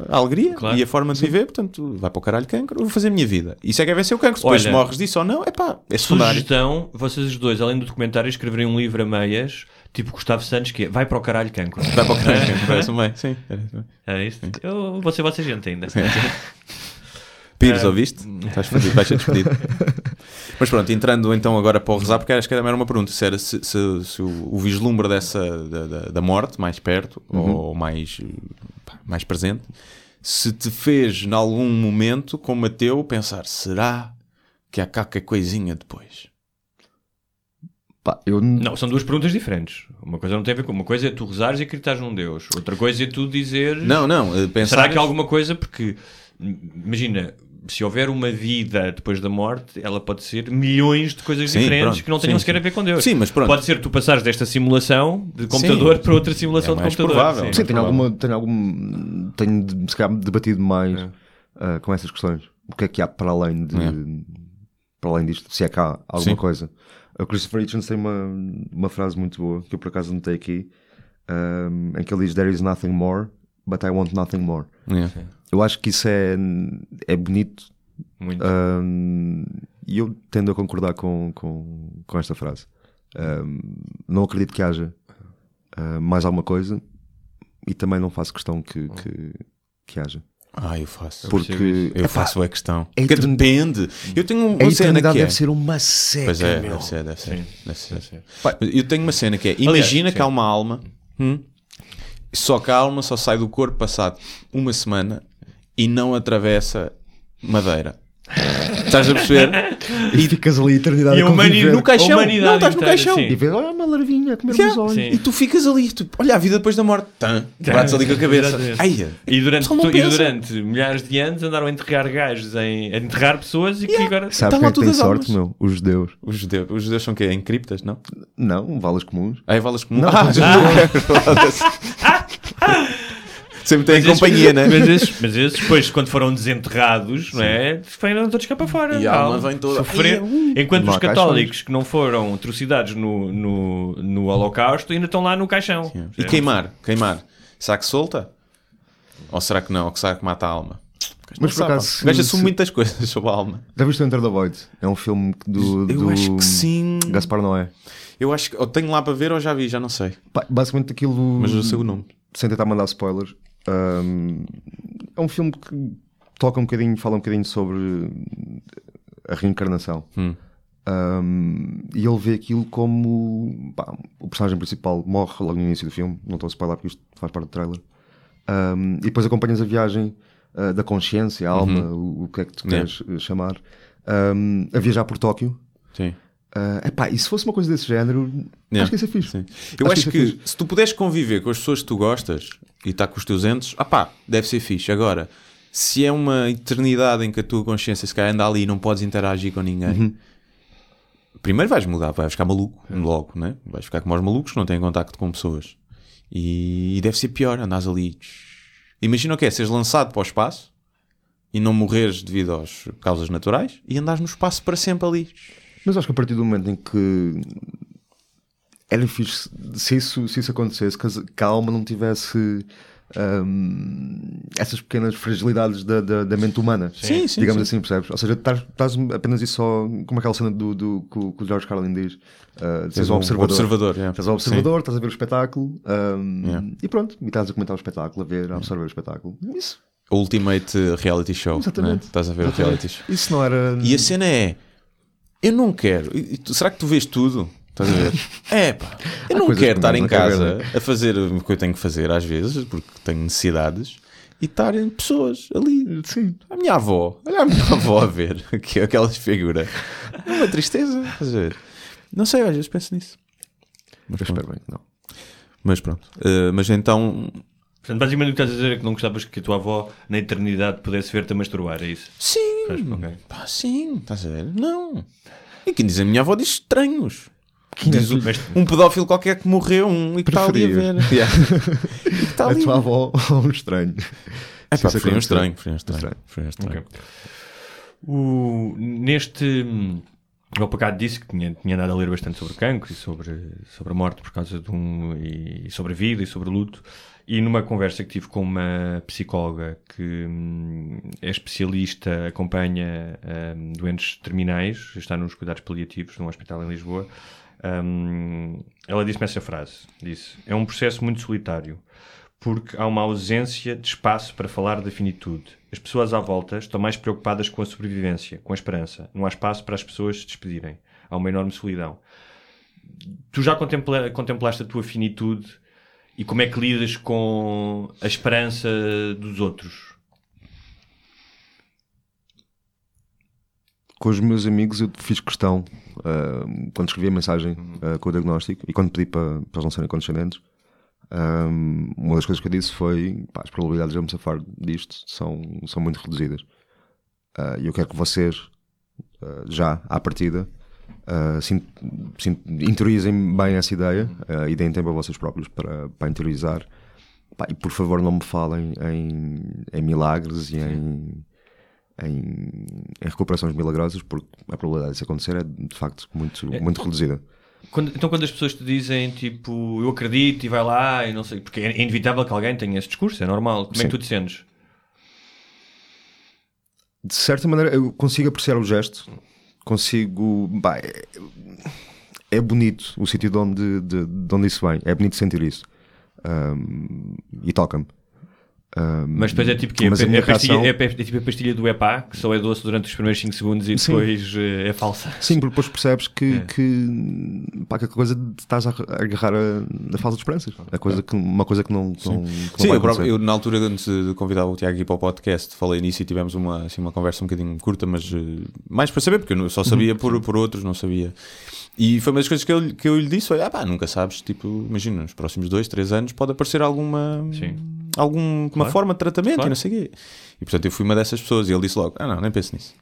a alegria Claro. e a forma de viver, portanto, vai para o caralho cancro, eu vou fazer a minha vida. Isso é que é vencer o cancro. Depois Olha, morres disso ou não, é pá, é secundário. Sugestão, vocês os dois, além do documentário, escreverem um livro a meias, tipo Gustavo Santos, que é Vai para o caralho cancro. Vai para o caralho cancro, parece-me bem. Sim. É isso? Eu vou ser vossa gente ainda. Pires, É. ouviste? Estás fodido, vais ser despedido. Mas pronto, entrando então agora para o rezar, porque acho que era uma pergunta: se, era, se, se- se o, o vislumbre dessa, da, da- da morte mais perto ou mais, pá, mais presente, se te fez em algum momento, como ateu, pensar: será que há qualquer coisinha depois? Pá, eu Não, são duas perguntas diferentes. Uma coisa não tem a ver com. Uma coisa é tu rezares e acreditares num Deus. Outra coisa é tu dizer. Não, não, eh, pensar. Será que há alguma coisa? Porque imagina, se houver uma vida depois da morte, ela pode ser milhões de coisas Sim, diferentes pronto. que não tenham Sim, sequer sim. a ver com Deus. Sim, mas pronto. Pode ser tu passares desta simulação de computador para outra simulação É de computador. provável. Sim, tenho provável. alguma, tenho algum, tenho se calhar debatido mais ah, com essas questões. O que é que há para além de, É. para além disto? Se é que há alguma Sim. coisa. O Christopher Hitchens tem uma, uma frase muito boa que eu por acaso notei aqui, ah, em que ele diz: There is nothing more, but I want nothing more. Yeah. Eu acho que isso é, é bonito Muito. ah, e eu tendo a concordar com, com, com esta frase. Ah, não acredito que haja ah, mais alguma coisa e também não faço questão que, que, que haja. Ah, eu faço. Porque Eu faço a questão. é etern- depende. Eu tenho uma a cena que é. deve ser uma seca, Pois é, meu. deve ser, deve ser. Sim, Deve ser. Pá, Eu tenho uma cena que é: imagina que há uma alma, hum, só que a alma só sai do corpo passado uma semana e não atravessa madeira. Estás a perceber? E ficas ali a eternidade E a a humani- conviver. No caixão. Humanidade não, estás no caixão. sim. E vês, olha uma larvinha a comer Yeah. os olhos. Sim. E tu ficas ali, tu, olha a vida depois da morte. Tã, bates ali com a cabeça. Ai, E durante, não e durante milhares de anos andaram a enterrar gajos, em, a enterrar pessoas e que agora. Sabes Estão quem lá é que tem sorte, meu? Os judeus. Os judeus, os judeus são o quê? Em criptas, não? Não, valas comuns. Ah, é valas comuns. Não, ah, não. Sempre esses- companhia, né? Mas esses, mas esses depois, quando foram desenterrados, não é? Foram todos cá para fora. E a alma vem toda- Sofrer. Enquanto não os católicos que não foram atrocidades no, no, no Holocausto ainda estão lá no caixão. E queimar? Queimar. Será que solta? Ou será que não? Ou será que mata a alma? Mas Não por sabe. acaso, gajo assume muitas coisas sobre a alma. Já viste o Enter the Void? É um filme do, Eu do acho que sim. Gaspar Noé. Eu acho que ou tenho lá para ver ou já vi, já não sei. Pá, Basicamente aquilo. Mas eu sei o nome. Sem tentar mandar spoilers. hum, é um filme que toca um bocadinho, fala um bocadinho sobre a reencarnação. Hum. Um, e ele vê aquilo como pá, o personagem principal morre logo no início do filme. Não estou a spoiler porque isto faz parte do trailer. Um, e depois acompanhas a viagem uh, da consciência, a alma, o, o que é que tu Uhum. Yeah. queres uh, chamar, um, a viajar por Tóquio. Sim. Uh, epá, e se fosse uma coisa desse género, Yeah. acho que isso é fixe. Sim. Eu acho, é que fixe. se tu puderes conviver com as pessoas que tu gostas e estar com os teus entes, ah pá, deve ser fixe. Agora, se é uma eternidade em que a tua consciência se calhar anda ali e não podes interagir com ninguém, Uhum. primeiro vais mudar, vais ficar maluco logo, né? vais ficar como os malucos que não têm contacto com pessoas. E, e deve ser pior, andares ali. Imagina o que é, seres lançado para o espaço e não morreres devido às causas naturais e andares no espaço para sempre ali. Mas acho que a partir do momento em que era fixe se isso, se isso acontecesse, que, a alma não tivesse hum, essas pequenas fragilidades da, da, da mente humana. Sim, sim, Digamos sim. assim, percebes? Ou seja, estás, estás apenas e só como aquela cena do, do, que, o- que o George Carlin diz: uh, seres um um observador. observador, yeah. Estás ao observador, estás a ver o espetáculo hum, Yeah. e pronto, e estás a comentar o espetáculo, a ver, a observar o espetáculo. Isso, Ultimate reality show. exatamente. né? Estás a ver o reality show. Isso não era. E a cena é: eu não quero. será que tu vês tudo? Estás a ver? É pá, eu Há não quero que estar em casa a fazer o que eu tenho que fazer às vezes, porque tenho necessidades, e estarem pessoas ali. Sim. A minha avó, olha a minha avó a ver aquela figura. É uma tristeza. Estás a ver? Não sei, às vezes penso nisso. Mas Eu espero bem que não. Mas pronto. Eh, mas então, Portanto, basicamente o que estás a dizer é que não gostavas que a tua avó na eternidade pudesse ver-te a masturbar, é isso? sim, pá, sim, estás a ver? Não. E quem diz a minha avó diz estranhos. é Diz um, um pedófilo qualquer que morreu um, e que está ali a ver. Yeah. e que está A ali. tua avó ou um estranho. É pá, foi um estranho, foi um estranho. Estranho. Foi um estranho. O, neste. hum, O meu pecado disse que tinha, tinha andado a ler bastante sobre cancro e sobre, sobre a morte por causa de um. e sobre a vida e sobre o luto. E numa conversa que tive com uma psicóloga que hum, é especialista, acompanha hum, doentes terminais, está nos cuidados paliativos num hospital em Lisboa, hum, ela disse-me essa frase: disse, é um processo muito solitário porque há uma ausência de espaço para falar da finitude. As pessoas à volta estão mais preocupadas com a sobrevivência, com a esperança. Não há espaço para as pessoas se despedirem. Há uma enorme solidão. Tu já contempla- contemplaste a tua finitude e como é que lidas com a esperança dos outros? com os meus amigos eu fiz questão ah, quando escrevi a mensagem ah, com o diagnóstico e quando pedi para, para eles não serem condescendentes Um, uma das coisas que eu disse foi: pá, as probabilidades de eu me safar disto são, são muito reduzidas. Uh, E eu quero que vocês, uh, já à partida, uh, interiorizem bem essa ideia uh, e deem tempo a vocês próprios para, para interiorizar. Pá, e por favor, não me falem em, em milagres e em, em, em recuperações milagrosas, porque a probabilidade disso acontecer é de facto muito, muito reduzida. Quando- então, quando as pessoas te dizem tipo eu acredito e vai lá e não sei, porque é inevitável que alguém tenha esse discurso, é normal. Como é Sim. que tu te sentes? de certa maneira eu consigo apreciar o gesto, consigo. pá, é, é bonito o sítio de onde, de, de onde isso vem, é bonito sentir isso. Um, e toca-me. Um, Mas depois é tipo que é, é, pastilha, reação- é, é tipo a pastilha do EPA, que só é doce durante os primeiros 5 segundos e Sim. depois eh, é falsa. Sim, porque depois percebes que, É. que, pá, que a coisa de estás a agarrar a, a falsa de esperanças. A coisa que, uma coisa que não, que não, que não Sim, eu, próprio- eu, na altura antes de convidar o Tiago aqui para o podcast, falei nisso e tivemos uma, assim, uma conversa um bocadinho curta, mas eh, mais para saber, porque eu só sabia Uhum. por, por outros, não sabia. E foi uma das coisas que eu, que eu lhe disse: foi, ah pá, nunca sabes, tipo, imagina, nos próximos dois, três anos pode aparecer alguma, Sim. Alguma Claro. forma de tratamento Claro. e não sei o quê. E portanto eu fui uma dessas pessoas e ele disse logo: ah, não, nem penso nisso.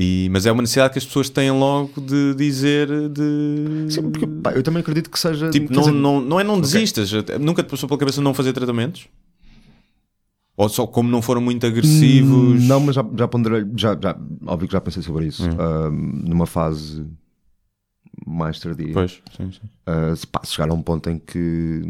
E, mas é uma necessidade que as pessoas têm logo de dizer de. Sim, porque pá, eu também acredito que seja. Tipo, não, dizer, não, não é não desistas. até- Nunca te passou pela cabeça não fazer tratamentos? Ou só como não foram muito agressivos? Não, mas já, já ponderei, já, já, óbvio que já pensei sobre isso. Hum. Ahm, numa fase mais tardia. Pois, sim, sim. Ah, se, pá, se chegar a um ponto em que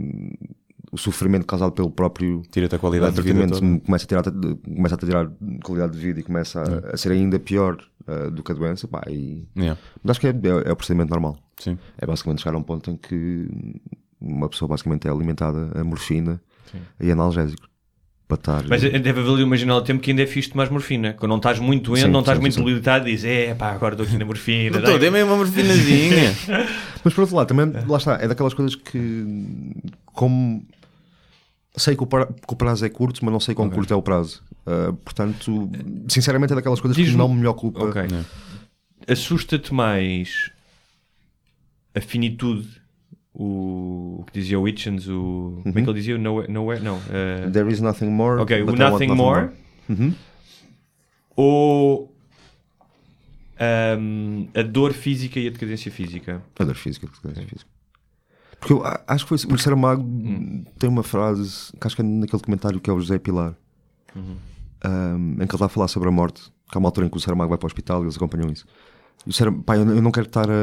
o sofrimento causado pelo próprio Tira-te a qualidade de vida toda. começa a tirar, começa a tirar qualidade de vida e começa a, a ser ainda pior ah, do que a doença, pá, e, Yeah, mas acho que é, é, é o procedimento normal. sim. É basicamente chegar a um ponto em que uma pessoa basicamente é alimentada a morfina e analgésicos para estar. Mas deve haver ali uma janela de tempo que ainda é fixe tomar morfina. Quando não estás muito doente, Sim, não estás sim, muito sim. debilitado, dizes, é pá, agora estou aqui na morfina. Doutor, dai-me." dê-me uma morfinazinha. Mas por outro lado, também, lá está, é daquelas coisas que, como sei que o, pra- que o prazo é curto, mas não sei quão curto é o prazo. Ah, portanto, sinceramente, é daquelas coisas que não me ocupa. Ok. Assusta-te mais a finitude, o, o que dizia o Hitchens, o. Como é que ele dizia? Nowhere, nowhere não. eh, There is nothing more. ok, o want Nothing More. Uhum. Ou ahm, a dor física e a decadência física. A dor física, a dor física. Porque eu acho que foi o Saramago Hum. tem uma frase que acho que é naquele comentário que é o José Pilar, Uhum. um, em que ele está a falar sobre a morte. Que há uma altura em que o Saramago vai para o hospital e eles acompanham isso. E o Saram- pá, eu, não- eu não quero estar a,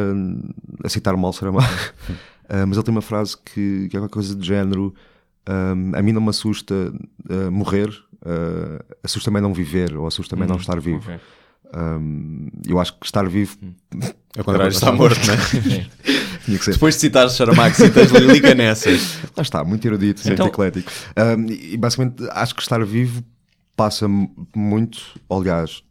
a citar mal o Saramago, Ah, mas ele tem uma frase que, que é qualquer coisa de género: um, A mim não me assusta ah, morrer, ah, assusta-me é não viver, ou assusta-me é não estar vivo. Ok. Um, eu acho que estar vivo Ao contrário, está morto, não é? Depois de citares Saramago, citas Lilica nessas. Lá está, muito erudito, muito Então- eclético. Um, e basicamente acho que estar vivo passa muito, aliás,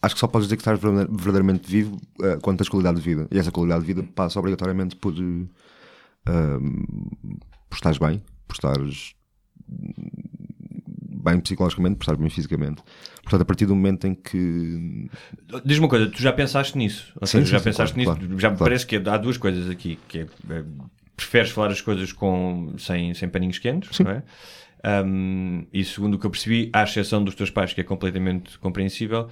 acho que só podes dizer que estás verdadeir- verdadeiramente vivo uh, quando tens qualidade de vida. E essa qualidade de vida passa obrigatoriamente por, uh, por estares bem, por estares bem psicologicamente, por estares bem fisicamente. Portanto, a partir do momento em que. Diz-me uma coisa, tu já pensaste nisso? Ou Sim, seja, sim, já sim, pensaste claro, nisso? claro, já me claro. parece que há duas coisas aqui, que é, é, preferes falar as coisas com, sem, sem paninhos quentes, não é? Um, e segundo o que eu percebi, à exceção dos teus pais, que é completamente compreensível,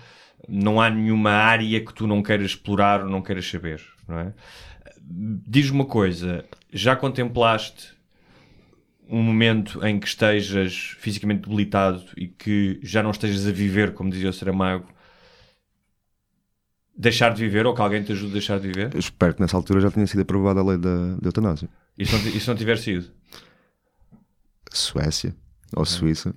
não há nenhuma área que tu não queiras explorar ou não queiras saber, não é? Diz-me uma coisa, já contemplaste um momento em que estejas fisicamente debilitado e que já não estejas a viver, como dizia o Saramago, deixar de viver ou que alguém te ajude a deixar de viver? Eu espero que nessa altura já tenha sido aprovada a lei da, da eutanásia. E se não, e se não tiver sido? Suécia ou Suíça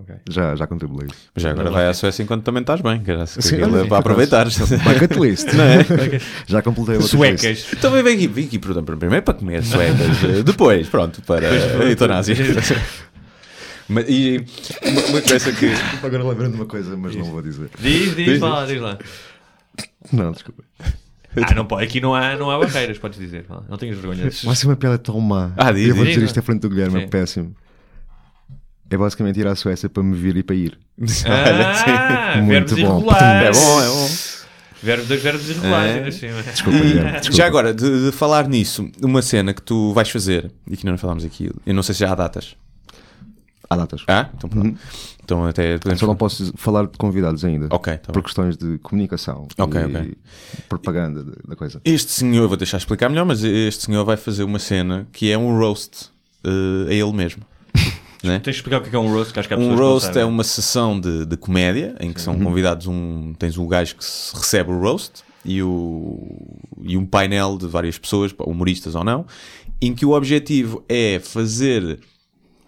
Ok. já, já contribuiu. Mas já agora vai à Suécia enquanto também estás bem, que era que Sim, é olha, para aproveitar. Bucket list. É? Já completei list. Suecas. Então vem aqui, vim aqui portanto, primeiro para comer suecas, eh, depois, pronto, para a eutanásia. Mas, e uma, uma coisa que. Agora lembrando de uma coisa, mas não vou dizer. Diz, diz, Diz, lá, diz lá. Não, desculpa. Ah, não pode, aqui não há, não há barreiras, podes dizer. Não tenhas vergonha. Vai ser uma piada tão má. Ah, diz, eu vou diz. dizer isto à frente do Guilherme, Sim. é péssimo. É basicamente ir à Suécia para me vir e para ir. Olha, sim. Ah, Muito verbos bom. irregulares. É bom, é bom. Verbo, dois verbos irregulares, É. ainda assim. Desculpa, Guilherme, desculpa. Já agora, de, de falar nisso, uma cena que tu vais fazer, e que não falámos aqui, eu não sei se já há datas. Há datas. Ah? Então pronto. Então até podemos... Só não posso falar de convidados ainda. Ok, tá por bem. questões de comunicação Ok, e ok. propaganda da- da coisa. Este senhor, vou deixar explicar melhor, mas este senhor vai fazer uma cena que é um roast eh, a ele mesmo. Né? Tens de explicar o que é que é um roast, que acho que há Um roast é uma sessão de, de comédia em que são convidados um. Tens o gajo que se recebe o roast e, o, e um painel de várias pessoas, humoristas ou não, em que o objetivo é fazer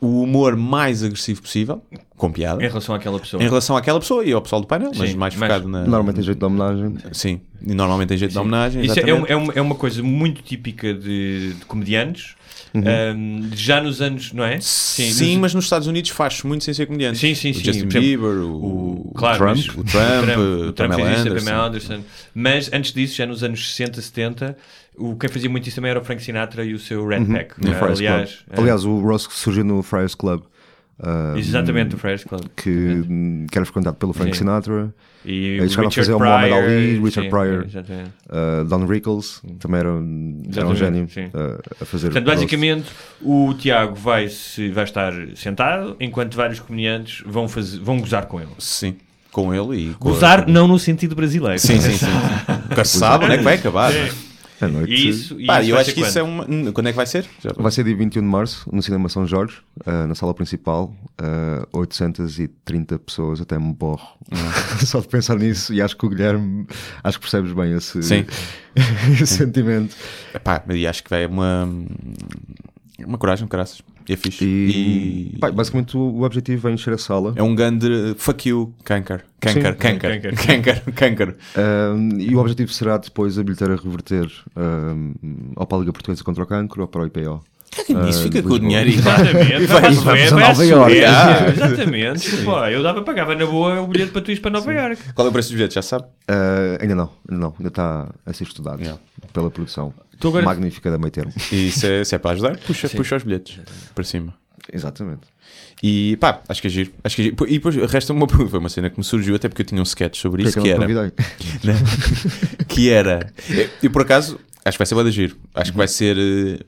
o humor mais agressivo possível, com piada, Em relação àquela pessoa. em relação àquela pessoa e ao pessoal do painel, mas Sim, mais mas- focado na. Normalmente tem jeito de homenagem. Sim, e normalmente tem jeito de homenagem. Isso é, um- é uma, é uma coisa muito típica de, de comediantes. Um, já nos anos, não é? Uhum. Sim, nos- mas nos Estados Unidos faz muito sem ser comediante. Sim, sim, o sim. Justin Bieber, o, o, claro, Trump, mas- o Trump, o o Trump Pamela fez isso, a Anderson. Pamela Anderson. Mas antes disso, já nos anos 60, 70, o, quem fazia muito isso também era o Frank Sinatra e o seu Red Pack. No Ah, Friars aliás, é, Aliás, o Ross surgiu no Friars Club. Ah, exatamente, o Friars Club. que, hum, que era frequentado pelo Frank Sim. Sinatra, E Eles o chegaram a Richard fazer o Muhammad Pryor, Ali, Richard sim, Pryor. ah, Don Rickles, também era, um- era um gênio sim. ah, a fazer. Portanto, basicamente, o Tiago vai, se, vai estar sentado, enquanto vários comediantes vão, fazer, vão gozar com ele. Sim, com ele e Gozar não no sentido brasileiro. Sim, sim, sim. Nunca se sabe onde é que vai acabar. não À noite. E isso, e Pá, isso eu acho que isso é quando? uma. Quando é que vai ser? Já- Vai ser dia 21 de março, no Cinema São Jorge, ah, na sala principal. ah, 830 pessoas, até me borro. Só de pensar nisso, e acho que o Guilherme, acho que percebes bem esse, Sim. esse sentimento. Epá, e acho que vai uma. Uma coragem, caraças. É fixe. E, E. pá, basicamente o, objetivo é encher a sala. É um grande fuck you, canker. Canker, canker, Canker. canker, canker. Um, e o objetivo será depois a bilheteira reverter um, ou para a Liga Portuguesa contra o Cancro ou para o IPO. Caga nisso, Ah, fica com o dinheiro e Exatamente, vai- vai, vai, Nova Iorque. Ah. Exatamente. Pô, eu dava, pagava na boa o bilhete para tu ires para Nova Iorque. Qual é o preço dos bilhetes? Já sabe? Uh, ainda não, ainda não, ainda está a ser estudado Yeah. pela produção Tu agora- magnífica da Meio Termo. E se é, se é para ajudar, puxa, puxa os bilhetes para cima. Exatamente. E pá, acho que é giro. Acho que é giro. E depois resta uma pergunta. Foi uma cena que me surgiu, até porque eu tinha um sketch sobre isso que é que era. convidei? que era. E por acaso, acho que vai ser bada giro. Acho que vai ser eh,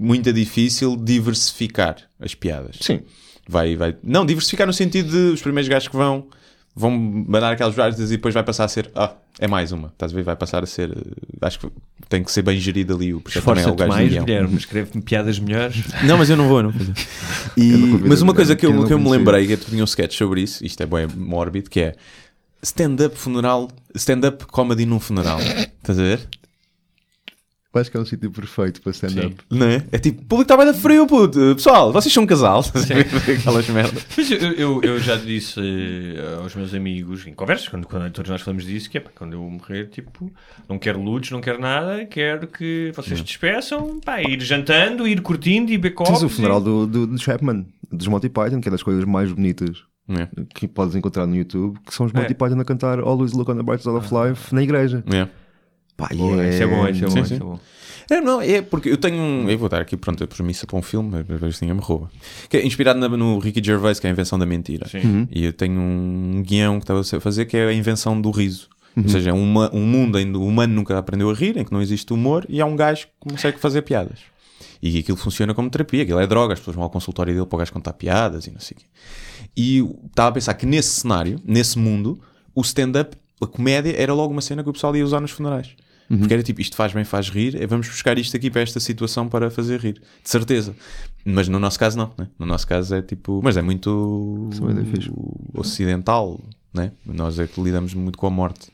muito difícil diversificar as piadas. Sim. Vai, vai. Não, diversificar no sentido de os primeiros gajos que vão vão mandar aquelas várias e depois vai passar a ser. Ah, é mais uma. Estás a ver? Vai passar a ser. eh, Acho que tem que ser bem gerido ali o porque também é o gajo mais. Guilherme. Escreve-me piadas melhores. Não, mas eu não vou, eu não. E- Eu não mas uma coisa que eu, eu não que eu me lembrei, que eu tinha um sketch sobre isso, isto é bem mórbido, que é stand-up funeral, stand-up comedy num funeral. Estás a ver? Eu acho que é um sítio perfeito para stand-up. Não é? É tipo, o público está bem da frio, puto. Pessoal, vocês são um casal. Aquelas merdas. Mas eu, eu, eu já disse eh, aos meus amigos em conversas, quando, quando todos nós falamos disso, que é pá, quando eu morrer, tipo, não quero lutos, não quero nada, quero que vocês despeçam, pá, ir jantando, ir curtindo e beber. Tens o funeral e... do, do, do Chapman, dos Monty Python, que é das coisas mais bonitas É. que podes encontrar no YouTube, que são os É. Monty Python a cantar Always Look on the Bright Side of Life na igreja. É. Pá, Boa, Isso é bom, isso é bom, Sim, isso sim. é bom. É, não, é porque eu tenho um. Eu vou dar aqui, pronto, a premissa para um filme, ver se ninguém me rouba. Que é inspirado na- no Ricky Gervais, que é a invenção da mentira. Sim. E eu tenho um guião que estava a fazer que é a invenção do riso. Ou seja, é uma- um mundo em que o humano nunca aprendeu a rir, em que não existe humor, e há um gajo que consegue fazer piadas. E aquilo funciona como terapia, aquilo é droga, as pessoas vão ao consultório dele para o gajo contar piadas e não sei o quê. E estava a pensar que nesse cenário, nesse mundo, o stand-up, a comédia, era logo uma cena que o pessoal ia usar nos funerais. Porque era tipo, isto faz bem, faz rir, é, vamos buscar isto aqui para esta situação para fazer rir. De certeza. Mas no nosso caso não, né? No nosso caso é tipo... Mas é muito é ocidental, né? Nós é que lidamos muito com a morte.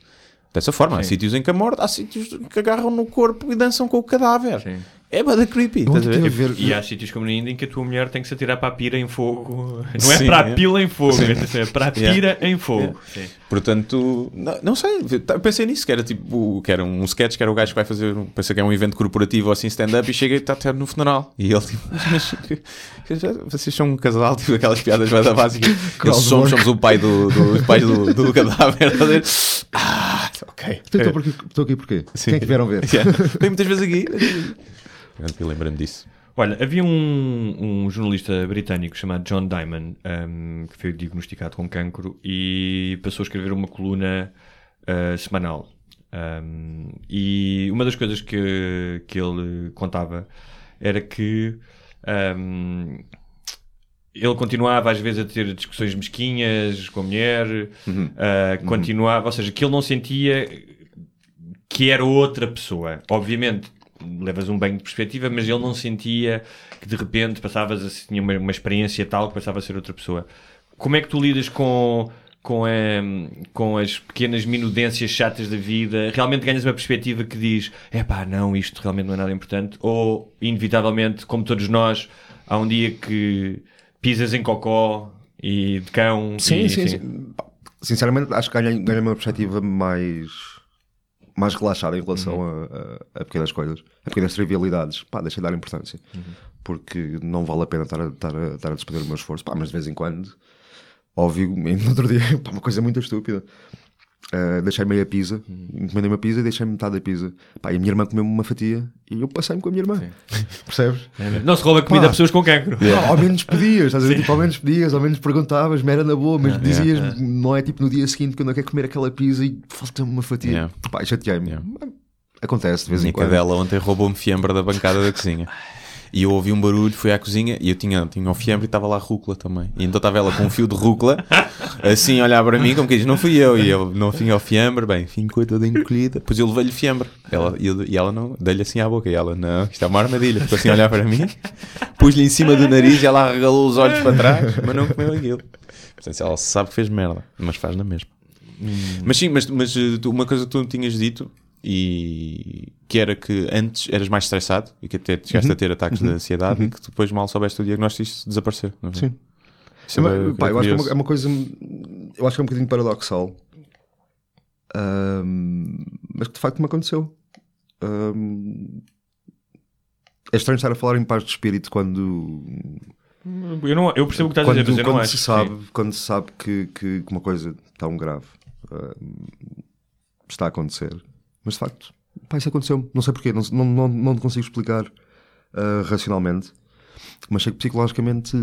Dessa forma, há Sim. sítios em que a morte, há sítios que agarram no corpo e dançam com o cadáver. Sim. É bada creepy. Estás a ver? ver- E há sítios como na Índia em que a tua mulher tem que se atirar para a pira em fogo. Não é Sim, para a é. pila em fogo, Sim. é para a Yeah. pira em fogo. Sim. Portanto, não, não sei, pensei nisso, que era tipo, que era um sketch, que era o gajo que vai fazer, pensa que é um evento corporativo ou assim, stand-up, e chega e está até no funeral. E ele tipo, mas, mas vocês são um casal, tipo aquelas piadas mais da básica. Eles somos, somos o pai do, do, pai do, do cadáver. Ah, ok. Então, Estou aqui porquê? Quem é que vieram ver? Yeah. Vem muitas vezes aqui. Eu lembro-me disso. Olha, havia um, um jornalista britânico chamado John Diamond um, que foi diagnosticado com cancro e passou a escrever uma coluna uh, semanal. Um, e uma das coisas que, que ele contava era que ele continuava às vezes a ter discussões mesquinhas com a mulher, uh, continuava, ou seja, que ele não sentia que era outra pessoa. Obviamente, levas um banho de perspectiva, mas ele não sentia que de repente passavas a tinha uma, uma experiência tal que passava a ser outra pessoa. Como é que tu lidas com com, a, com as pequenas minudências chatas da vida, realmente ganhas uma perspectiva que diz: é pá, não, isto realmente não é nada importante, ou inevitavelmente, como todos nós, há um dia que pisas em cocó e de cão. Sim, e, sim, sim. Sinceramente, acho que ganhei, ganhei uma perspectiva mais, mais relaxada em relação a, a- a pequenas coisas, a pequenas trivialidades. Pá, deixei de dar importância, porque não vale a pena estar a, estar a, estar a despender o meu esforço. Pá, mas de vez em quando, óbvio, no outro dia, pá, uma coisa muito estúpida. Uh, deixei meia pizza, encomendei uma pizza e deixei metade da pizza. Pá, e a minha irmã comeu uma fatia e eu passei-me com a minha irmã. Percebes? Não se rouba comida Pá. a pessoas com cancro. Ah, ao menos pedias, estás a ver? Tipo, ao menos pedias, ao menos perguntavas, me era na boa, mas dizias, yeah. não é tipo no dia seguinte quando eu quero comer aquela pizza e falta-me uma fatia. Yeah. Pá, chateei-me. Acontece de vez em quando. cadela ontem roubou-me fiambre da bancada da cozinha. E eu ouvi um barulho, fui à cozinha e eu tinha, tinha o fiambre e estava lá rúcula também. E então estava ela com um fio de rúcula, assim a olhar para mim, como que diz, não fui eu. E eu não tinha o fiambre, bem, ficou toda encolhida. Depois eu levei-lhe fiambre. Ela, e, eu- e ela não, dei-lhe assim à boca. E ela, não, isto é uma armadilha. Ficou assim a olhar para mim, pus-lhe em cima do nariz e ela arregalou os olhos para trás, mas não comeu aquilo. Portanto, ela sabe que fez merda, mas faz na mesma. Mas sim, mas, mas eh, uma coisa que tu tinhas dito e que era que antes eras mais estressado e que até chegaste a ter ataques de ansiedade e que depois mal soubeste o diagnóstico isso desapareceu. Não foi? Sim. É é uma- pá, eu acho que é uma, é uma coisa. Eu acho que é um bocadinho paradoxal. Ahm, mas que de facto me aconteceu. Ahm, é estranho estar a falar em paz de espírito quando. Eu, não, eu percebo o que estás a quando, dizer, mas eu não quando acho. se que sabe, sim. quando se sabe que, que, que uma coisa tão grave está a acontecer. Mas de facto, pá, isso aconteceu. Não sei porquê, não, não, não, não te consigo explicar ah, racionalmente. Mas sei que psicologicamente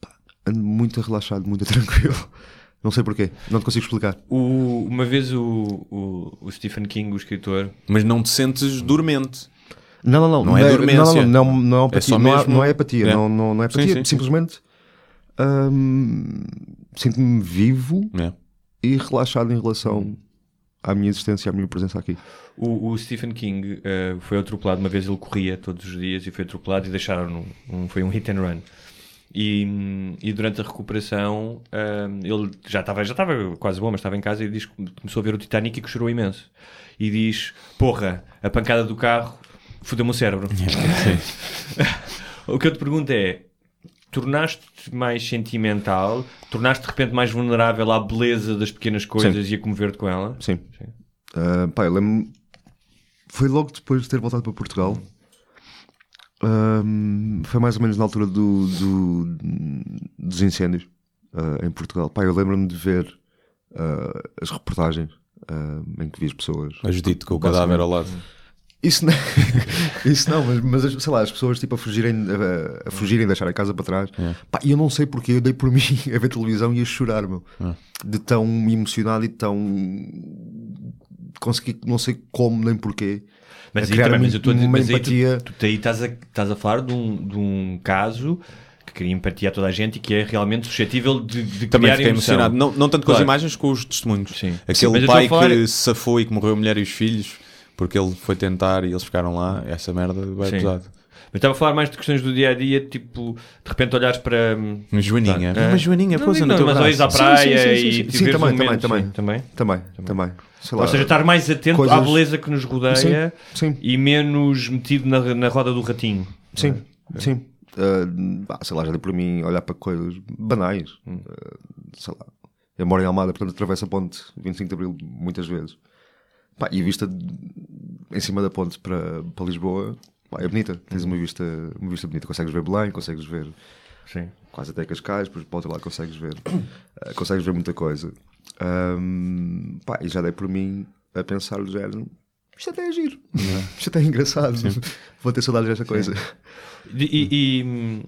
pá, ando muito relaxado, muito tranquilo. Não sei porquê, não te consigo explicar. O- uma vez o, o, o Stephen King, o escritor, Mas não te sentes dormente. Não, não, não. Não é dormência. Não, não, não, não, é apatia. só não, mesmo- não é apatia. É. Não, não, não é apatia. sim, sim. Simplesmente hum, sinto-me vivo É. e relaxado em relação à minha existência, à minha presença aqui. o, o Stephen King eh, foi atropelado. Uma vez ele corria todos os dias e foi atropelado e deixaram um, foi um hit and run. E, e durante a recuperação hum, ele já estava já estava quase bom, mas estava em casa e diz começou a ver o Titanic e que chorou imenso. E diz: Porra, a pancada do carro fodeu-me o cérebro. o que eu te pergunto é: tornaste-te mais sentimental? Tornaste de repente mais vulnerável à beleza das pequenas coisas e a comover-te com ela? Sim. Ah, pá, eu lembro Foi logo depois de ter voltado para Portugal. Ahm, foi mais ou menos na altura do, do- dos incêndios ah, em Portugal. Pá, eu lembro-me de ver ah, as reportagens ah, em que vi as pessoas. A Judite com o cadáver ao lado. Isso não, isso não mas, mas as- sei lá, as pessoas tipo a fugirem, a, a fugirem, deixar a casa para trás. Pá, e eu não sei porque eu dei por mim a ver televisão e a chorar, meu, de tão emocionado e tão consegui, não sei como nem porquê. Mas, a aí também, uma, mas eu estou a dizer, mas aí empatia. tu, tu aí estás a, estás a falar de um, de um caso que cria empatia a toda a gente e que é realmente suscetível de, de Também criar fiquei emoção. emocionado. Não, não tanto com as Claro. imagens, com os testemunhos. Sim. Aquele Sim, pai falar- que se safou e que morreu a mulher e os filhos porque ele foi tentar e eles ficaram lá. Essa merda vai Sim. pesado. Mas estava a falar mais de questões do dia a dia, tipo, de repente olhares para. hum, Uma joaninha. É. Uma joaninha, Não, pousa no não, teu mas olhas à Sim, praia sim, sim, sim, e sim. também, também, também. sim, também. Também, também. Sei lá. Ou seja, estar mais atento Coisas- à beleza que nos rodeia Sim, sim. e menos metido na, na roda do ratinho. Sim, sim. Uh, sei lá, já dei por mim olhar para coisas banais. Uh, sei lá. Eu moro em Almada, portanto atravesso a ponte 25 de Abril muitas vezes. Pá, e a vista em cima da ponte para, para Lisboa pá, é bonita. Tens uma vista, uma vista bonita. Consegues ver Belém, consegues ver Sim. quase até Cascais, depois para o outro lado consegues ver, uh, consegues ver muita coisa. Um, pá, e já dei por mim a pensar do género. Isto até é giro, isto até é engraçado. Vou ter saudades desta coisa. E, e- e, hum,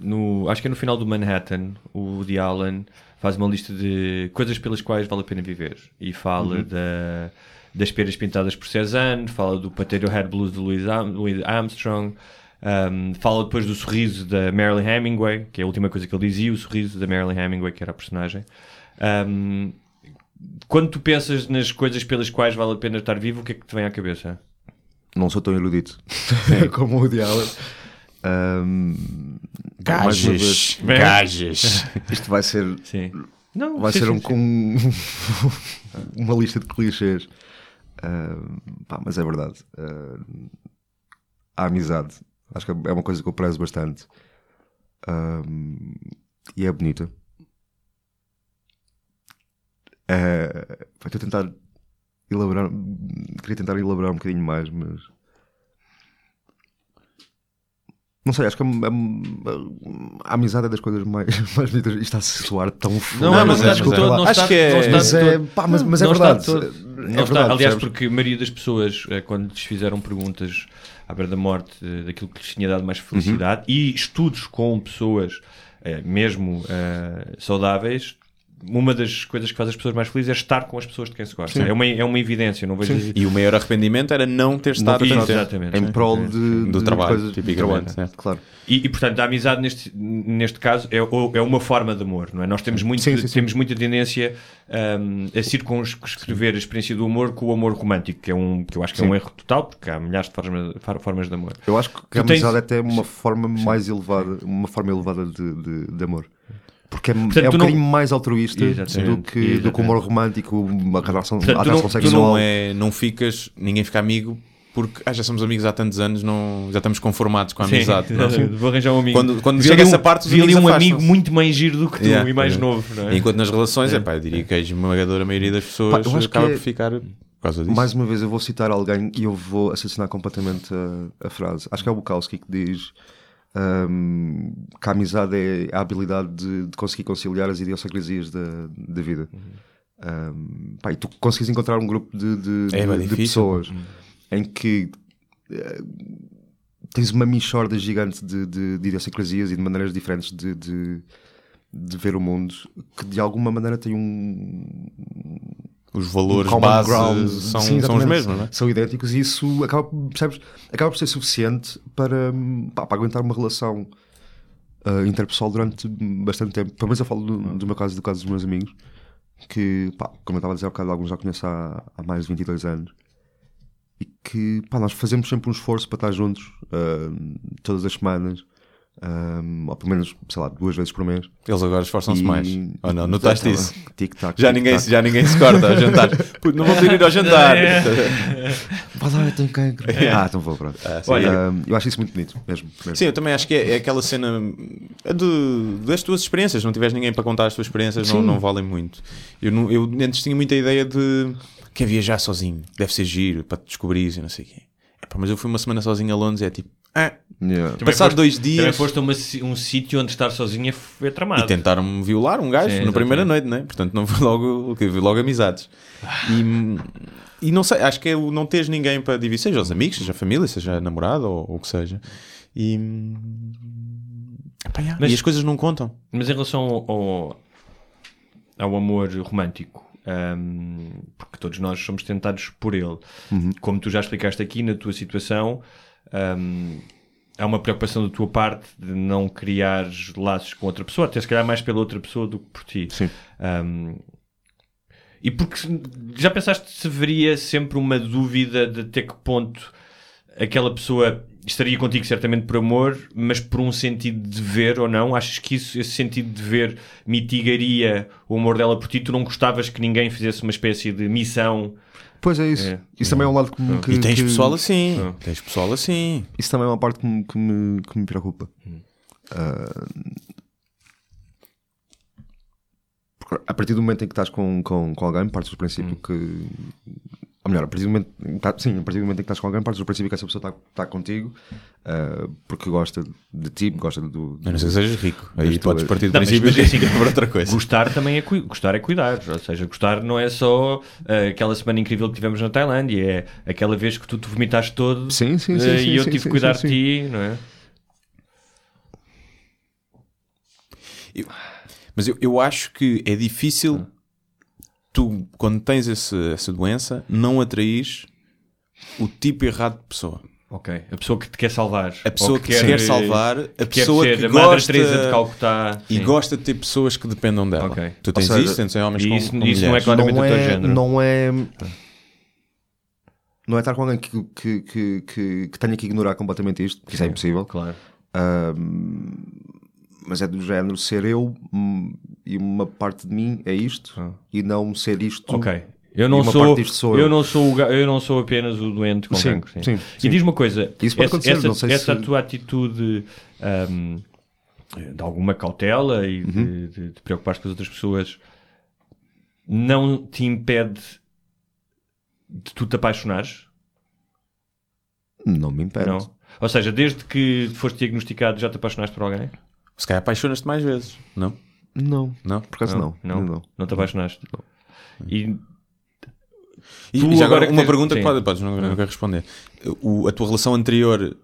no, acho que é no final do Manhattan, o Woody Allen faz uma lista de coisas pelas quais vale a pena viver. E fala Uhum. da, das peras pintadas por Cézanne, fala do Potato Head Blues de Louis, Am- Louis Armstrong, um, fala depois do sorriso da Marilyn Hemingway, que é a última coisa que ele dizia, o sorriso da Marilyn Hemingway, que era a personagem. Um, quando tu pensas nas coisas pelas quais vale a pena estar vivo, o que é que te vem à cabeça? Não sou tão erudito como o Woody Allen. Vez, Gajas. Gajas. isto vai ser, Sim. Não, vai sim, ser sim, um, sim. com uma lista de clichês. Pá, mas é verdade. Ahm, a amizade, acho que é uma coisa que eu prezo bastante. E é bonita. Pá, Estou a tentar elaborar. Queria tentar elaborar um bocadinho mais, mas. Não sei, acho que a, a- a amizade é das coisas mais, mais bonitas. Isto está a soar tão fundo. Não, Não, mas, mas é- acho que mas é- não acho que é- Mas é, pá, mas, mas é verdade. todo- É verdade, está, aliás, porque a maioria das pessoas, eh, quando lhes fizeram perguntas à beira da morte eh, daquilo que lhes tinha dado mais felicidade, e estudos com pessoas eh, mesmo saudáveis, uma das coisas que faz as pessoas mais felizes é estar com as pessoas de quem se gosta. É uma, é uma evidência, não vejo E o maior arrependimento era não ter estado Não-. Exatamente. Em prol de, Do de trabalho, coisas, de tipicamente, trabalho, certo. Claro. E, e, portanto, a amizade neste, neste caso é, é uma forma de amor, não é? Nós temos, muito, Sim, sim, sim. temos muita tendência hum, a circunscrever a experiência do amor com o amor romântico, que, é um, que eu acho que é um erro total, porque há milhares de formas, formas de amor. Eu acho que Tu a tens- amizade é até uma forma mais elevada, uma forma elevada de, de, de amor. Porque é, Portanto, é um tu não- bocadinho mais altruísta Exatamente, do que, do que o humor romântico, uma relação, Portanto, a tu relação não- tu Tu sexual. não, é, não ficas, ninguém fica amigo porque ah, já somos amigos há tantos anos, não, já estamos conformados com a amizade. Sim, não? exatamente. Vou arranjar um amigo. Quando- quando chega ali essa um- parte, vi ali um amigo muito mais giro do que tu Yeah, e mais yeah. novo, não é? Enquanto nas relações, é pá, eu diria que a esmagadora maioria das pessoas Pá, acaba é- por ficar por causa disso. Mais uma vez, eu vou citar alguém e eu vou assassinar completamente a, a frase. Acho que é o Bukowski que diz hum, que a amizade é a habilidade de, de conseguir conciliar as idiosincrasias da, da vida. Hum, pá, e tu consegues encontrar um grupo de, de, É, de- de pessoas em que eh, tens uma mixorda gigante de, de, de idiosincrasias e de maneiras diferentes de, de, de ver o mundo que de alguma maneira tem um, Os valores common base ground. são, Sim, são os mesmos, não é? São idênticos e isso acaba, percebes, acaba por ser suficiente para, pá, para aguentar uma relação ah, interpessoal durante bastante tempo. Pelo menos eu falo do, do meu caso e do caso dos meus amigos, que, pá, como eu estava a dizer há bocado, alguns já conheço há, há mais de 22 anos. E que pá, nós fazemos sempre um esforço para estar juntos ah, todas as semanas, ah, ou pelo menos, sei lá, duas vezes por mês. Eles agora esforçam-se E- mais. Ou não, notaste Tá, isso? Tic-tac. Já ninguém, tic-tac. já ninguém se corta ao jantar. Puto, não vou poder ir ao jantar. Vai lá, eu tenho cancro. Ah, então vou, pronto. sim. Olha, eu acho isso muito bonito, mesmo. mesmo. Sim, eu também acho que é, é aquela cena é do- das tuas experiências. Não tiveres ninguém para contar as tuas experiências, não, não valem muito. Eu, não- eu antes tinha muita ideia de quer viajar sozinho, deve ser giro para te descobrir e não sei o quê. Epá, mas eu fui uma semana sozinho a Londres e é tipo, ah, Yeah. Também passado foste- dois Também dias. foste a uma um sítio onde estar sozinha foi tramado. E tentaram-me violar um gajo Sim, na primeira noite, né? Portanto, não foi logo, vi logo amizades. E, e não sei, acho que é o não teres ninguém para dividir, seja os amigos, seja a família, seja a namorada ou o que seja. E, Epá, yeah, Mas- e as coisas não contam. Mas em relação ao, ao, ao amor romântico, hum, porque todos nós somos tentados por ele, como tu já explicaste aqui na tua situação, hum, há uma preocupação da tua parte de não criar laços com outra pessoa, até se calhar mais pela outra pessoa do que por ti. Sim. Hum, e porque já pensaste se haveria sempre uma dúvida de até que ponto aquela pessoa estaria contigo certamente por amor, mas por um sentido de ver ou não? Achas que isso, esse sentido de ver mitigaria o amor dela por ti? Tu não gostavas que ninguém fizesse uma espécie de missão? Pois é isso. É. Isso também é um lado que, me- que E tens que- pessoal assim. Não. Tens pessoal assim. Isso também é uma parte que me, que me, que me preocupa. Ah, porque a partir do momento em que estás com, com, com alguém, partes do princípio que. Ou melhor, a partir do momento, em que tá- sim, a partir do momento em que estás com alguém, partes do princípio que essa pessoa está tá contigo ah, porque gosta de ti, gosta do. A não ser que sejas rico. Aí podes partir do Não, princípio que assim, para outra coisa. Gostar também é, gostar é cuidar. Ou seja, gostar não é só ah, aquela semana incrível que tivemos na Tailândia, é aquela vez que tu te vomitaste todo Sim, sim, sim. ah, sim, e eu sim, tive que cuidar sim, de ti, não é? Mas eu, eu acho que é difícil tu, quando tens esse, essa doença, não atraís o tipo errado de pessoa. Ok. A pessoa que te quer salvar. A pessoa Ou que te quer salvar, a quer pessoa ser que a gosta de Calcutá. e Sim. gosta de ter pessoas que dependam dela. Ok. Tu tens seja, isso, tens homens e com, isso- com isso não é claramente não o teu é, género. não é não é estar com alguém que, que, que, que, que tenha que ignorar completamente isto, porque isso é impossível. Claro. Ahm, mas é do género ser eu hum, e uma parte de mim é isto e não ser isto. Ok. Eu não E sou, sou eu. eu. não sou o eu não sou apenas o doente com Sim, cancro. sim, E sim. diz uma coisa, essa, essa, essa se- tua atitude ahm, de alguma cautela e Uhum. de, de, de preocupar-te com as outras pessoas não te impede de tu te apaixonares? Não me impede. Não. Ou seja, desde que foste diagnosticado já te apaixonaste por alguém? Se calhar apaixonas-te mais vezes, não? Não, Não? por acaso não. Não, não. não, te apaixonaste. E E, Tu e já agora que uma tens- pergunta que sim. pode, podes, não, não quero responder. O, a tua relação anterior,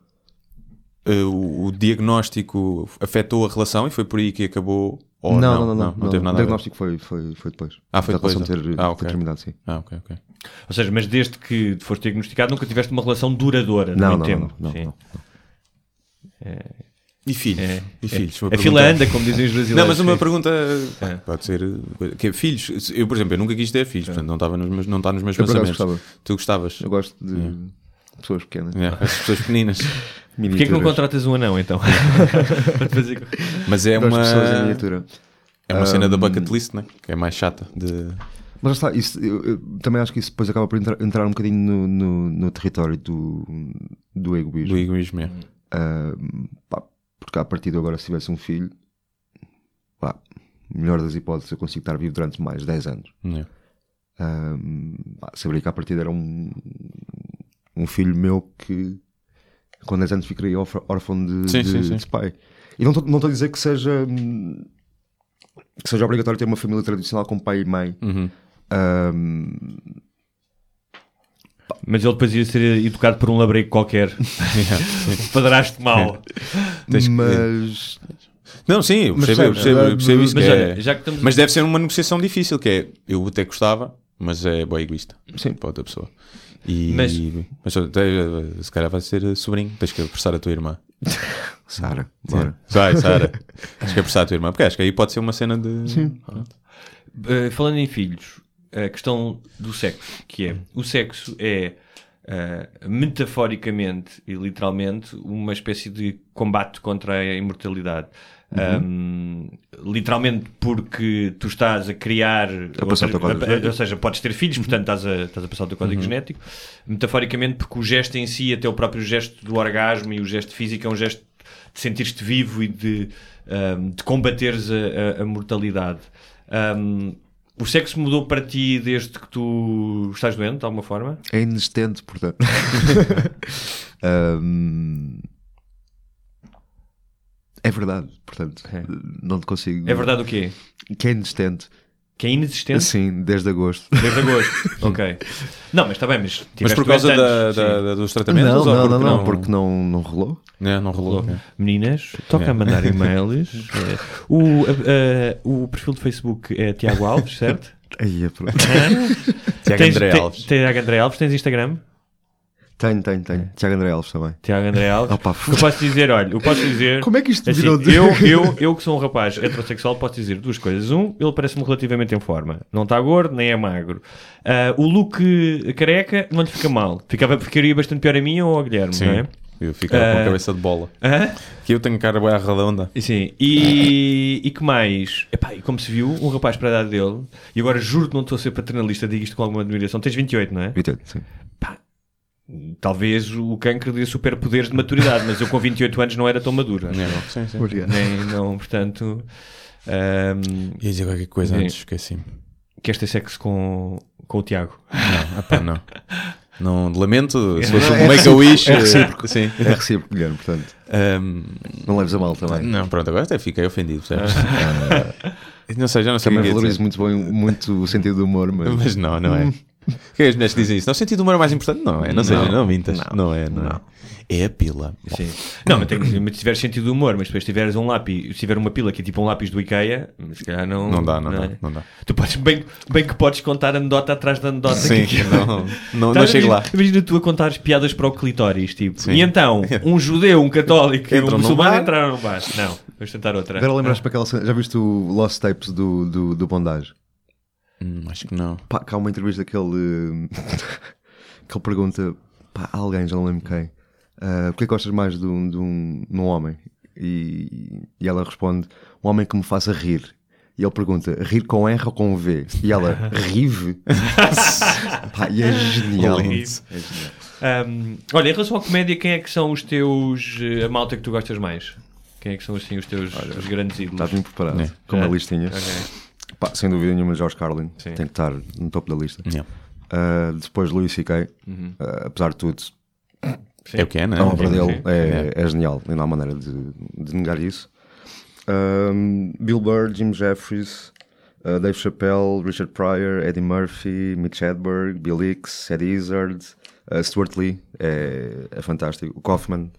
eh, o, o diagnóstico afetou a relação e foi por aí que acabou? Ou não, não, não, não, teve nada O diagnóstico foi, foi, foi depois. Ah, foi relação depois, ter, ah, ter ok. terminado, sim. Ah, ok, ok. Ou seja, mas desde que foste diagnosticado nunca tiveste uma relação duradoura Não, muito não, tempo. não, não, Sim. não. E filhos? É, e filhos? é. Uma A fila pergunta- anda, como dizem os brasileiros. Não, mas uma pergunta É. pode ser que é filhos. Eu, por exemplo, eu nunca quis ter filhos, portanto não estava nos meus, não está nos meus Eu pensamentos. gostava. Tu gostavas? Eu gosto de pessoas pequenas. É, as pessoas pequeninas. Porquê que não contratas um anão então? Para te fazer... Mas é uma miniatura. é uma cena da bucket list, né? Que é mais chata de Mas está, isso, eu, eu também acho que isso depois acaba por entrar, entrar um bocadinho no, no, no território do, do egoísmo. do egoísmo. é. Ah, pá, porque a partir de agora, se tivesse um filho, pá, melhor das hipóteses, eu consigo estar vivo durante mais de 10 anos. É. Ah, pá, saberia que a partir era um, um filho meu que com 10 anos ficaria órfão de, Sim, de, sim, sim. de pai. E não estou a dizer que seja, que seja obrigatório ter uma família tradicional com pai e mãe. Uhum. Ah, Mas ele depois ia ser educado por um labrego qualquer. Padrasto mau. Tens que- mas Não, sim, eu Mas percebo, eu percebo, eu percebo isso. Mas que é- já que mas deve ser uma negociação difícil, que é eu até gostava, mas é boa egoísta Sim. para outra pessoa. E, Mas- mas, até, se calhar vai ser sobrinho, tens que apressar a tua irmã. Sara, bora. Vai, Sara, tens que apressar a tua irmã, porque acho que aí pode ser uma cena de. Sim. Uh, falando em filhos, a questão do sexo, que é o sexo é uh, metaforicamente e literalmente uma espécie de combate contra a imortalidade. Um, literalmente porque tu estás a criar ou passar o seja, teu código a- ou seja, podes ter filhos, portanto estás a, estás a passar o teu código genético metaforicamente porque o gesto em si, até o próprio gesto do orgasmo e o gesto físico é um gesto de sentir-te vivo e de, um, de combateres a, a- a mortalidade. Um, o sexo mudou para ti desde que tu estás doente, de alguma forma? É inexistente, portanto. Ahm, é verdade, portanto. É. Não te consigo. É verdade o quê? Que é inexistente. Que é inexistente? Sim, desde agosto. Desde agosto. ok. Não, mas está bem, mas Mas por causa da, da- da- dos tratamentos? Não, ou não, porque não, não, porque não, não rolou. É, não rolou. é. Meninas, toca É. a mandar e-mails. É. O, a- a- o perfil do Facebook é Tiago Alves, certo? Aí é pronto. Tiago André Alves. Tiago André Alves, tens Instagram? Tenho, tenho, tenho. Tiago André Alves também. Tiago André Alves. Opa, eu posso dizer, olha, eu posso dizer. Como é que isto assim, virou de- eu, eu, eu que sou um rapaz heterossexual posso dizer duas coisas. Um, ele parece-me relativamente em forma. Não está gordo, nem é magro. Ah, o look careca não lhe fica mal. Ficava, ficaria bastante pior a mim ou ao Guilherme, Sim. não é? Eu ficava com Ah. a cabeça de bola. Hã? Que eu tenho cara bem redonda. Sim, e, e que mais? Epá, e como se viu, um rapaz para a idade dele, e agora juro que não estou a ser paternalista, digo isto com alguma admiração. Tens 28, não é? 28, sim. Talvez o cancro dê superpoderes de maturidade, mas eu com 28 anos não era tão maduro. Não, não. Sim, sim. Nem, não, portanto. ahm, Ia dizer qualquer coisa antes, esqueci-me. queres ter sexo com, com o Tiago? Não, epá, não. Não, lamento, se fosse É um make-a-wish. recíproco, é recíproco. Sim. É recíproco, Guilherme, portanto. Ahm, Não leves a mal também. não, pronto, agora até fiquei ofendido, percebes? Ah, não sei, já não sei Também valorizo muito bem muito o sentido do humor, mas. Mas não, não é. Que é as mulheres dizem isso? Não, o sentido do humor é mais importante? Não é, não, seja, não mintas. não, Não, é, não, é. É a pila. Sim. Não, mas, tem, mas se tiveres sentido de humor, mas depois tiveres um lápis, se tiver uma pila que é tipo um lápis do IKEA, se calhar não. Não dá, não, é? dá, não dá. Tu podes, bem, bem que podes contar anedota atrás da anedota. Sim, que- não, não, não chego lá. imagina- tu a contares piadas para o clitóris, tipo. Sim. E então, um judeu, um católico e um muçulmano entraram no bar. Não, vamos tentar outra. Agora lembras-te para aquela cena. Já viste o Lost Tapes do, do, do Bondage? Hum, acho que não. Pá, cá há uma entrevista que ele, que ele pergunta pá, a alguém, já não lembro quem, ah, o que é que gostas mais de um, de um, de um homem? E, e ela responde: um homem que me faça rir. E ele pergunta: rir com R ou com V? E ela: rive. Pá, e é genial. É genial. Ahm, olha, em relação à comédia, quem é que são os teus. eh, a malta que tu gostas mais? Quem é que são assim os teus os grandes ídolos? Estás bem preparado, É. com uma É. listinha. Ok. Pá, sem dúvida nenhuma, George Carlin Sim. tem que estar no topo da lista. Yeah. Ah, depois Louis C.K., Uhum. ah, apesar de tudo, É o que é, não é? a obra sim, dele sim. é, é genial, e não há maneira de, de negar isso. Um, Bill Burr, Jim Jeffries, uh, Dave Chappelle, Richard Pryor, Eddie Murphy, Mitch Hedberg, Bill Hicks, Eddie Izzard, uh, Stuart Lee, é, é fantástico. O Kaufman,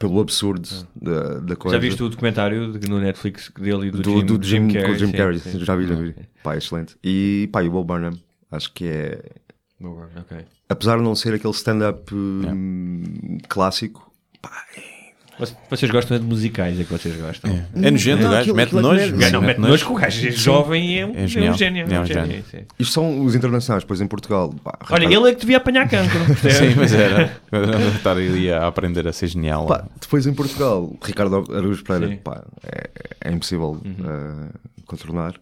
pelo absurdo da, da coisa. Já viste o documentário no Netflix dele e do, do, Jim, do Jim, Carrey? com o Jim Carrey? sim. Já vi, já vi. Pá, excelente. E pá, e o Will Burnham, acho que é Ok. apesar de não ser aquele stand-up hum, clássico, pá, Vocês- Vocês gostam de musicais, é que vocês gostam. É nojento, Não, o gajo. aquilo- Mete é nojo. Não, mete nojo que o gajo é Sim. jovem e é um, É é um genial. gênio. É É um gênio. isto são os internacionais, pois em Portugal. pá, Olha, Ricardo- ele é que devia apanhar cancro, percebe? Sim, mas era. Estar ali a aprender a ser genial. Pá, depois em Portugal, Ricardo Araújo Pereira, é, é impossível uh, contornar.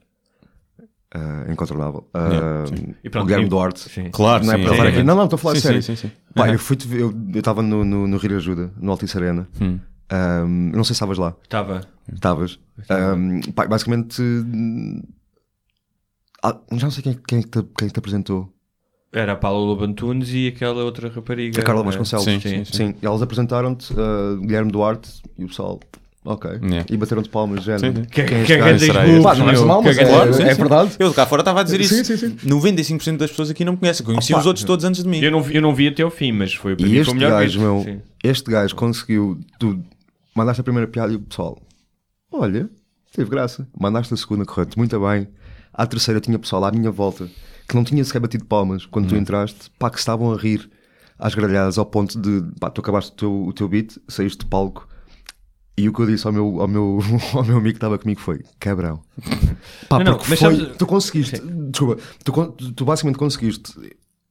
Uh, incontornável. Uh, Yeah, E pronto, o Guilherme e- Duarte. Sim. Claro, Não é sim, para é, falar é. aqui. Não, não, estou a falar Sim, sério. sim, sim, sim. Pá, eu fui eu estava no, no, no Rio de Ajuda, no Altice Arena. Hum. Um, não sei se estavas lá. Estava. Estavas. Um, pá, basicamente. ah, já não sei quem, quem, é te, quem é te apresentou. Era a Paula Lobantunes e aquela outra rapariga. A Carla eh, Vasconcelos. Sim, sim, Sim, e elas apresentaram-te, uh, Guilherme Duarte e o pessoal. Ok. Yeah. E bateram-te palmas, género. Sim, sim. Que, Quem é que este gajo? burros, este? Pá, não é mal, mas é, sim, é sim. verdade. Eu cá fora estava a dizer Sim, isso. sim, sim. 95% das pessoas aqui não me conhecem. Conheci Opa. os outros todos antes de mim. Eu não, vi- eu não vi até ao fim, mas foi para E mim foi este o melhor gajo, meu, Sim. este gajo conseguiu. Tu mandaste a primeira piada e o pessoal, olha, teve graça. Mandaste a segunda, correto, muito bem. À terceira tinha pessoal à minha volta que não tinha sequer batido palmas quando Hum. tu entraste, pá, que estavam a rir às gralhadas ao ponto de, pá, tu acabaste o teu, o teu beat, saíste de palco. E o que eu disse ao meu, ao meu, ao meu amigo que estava comigo foi: cabrão. Pá, Não, não, mas foi, sabes- tu conseguiste, desculpa, tu, tu basicamente conseguiste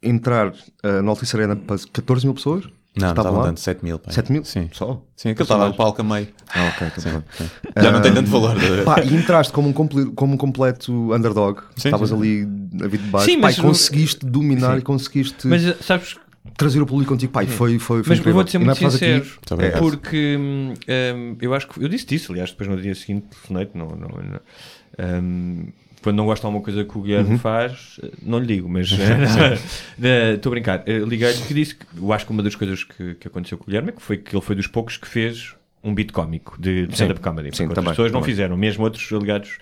entrar uh, no Altice Arena para 14 mil pessoas? Não, Estavam dando 7 mil. pá. 7 mil? Sim. Só? Sim, aquilo estava no palco a meio. Ah, ok, tá bom. Já não tem tanto valor. Pá, e entraste como um, comple- como um completo underdog. Sim, Estavas sim. ali a vir de baixo. Sim, Pá, mas e conseguiste dominar Sim. e conseguiste Mas eh, sabes, trazer o público contigo. E foi, foi, foi mas incrível. vou-te ser não é muito causa sincero, aqui- obrigado. porque hum, hum, eu acho que eu disse disso, aliás, depois no dia seguinte telefonei-te, não, não, não, hum, quando não gosto de alguma coisa que o Guilherme Uhum. faz, não lhe digo, mas eh, estou a brincar. Liguei-lhe que disse que eu acho que uma das coisas que, que aconteceu com o Guilherme é que foi que ele foi dos poucos que fez um beat cómico de, de stand-up comedy. sim, outras pessoas não fizeram, mesmo outros ligados.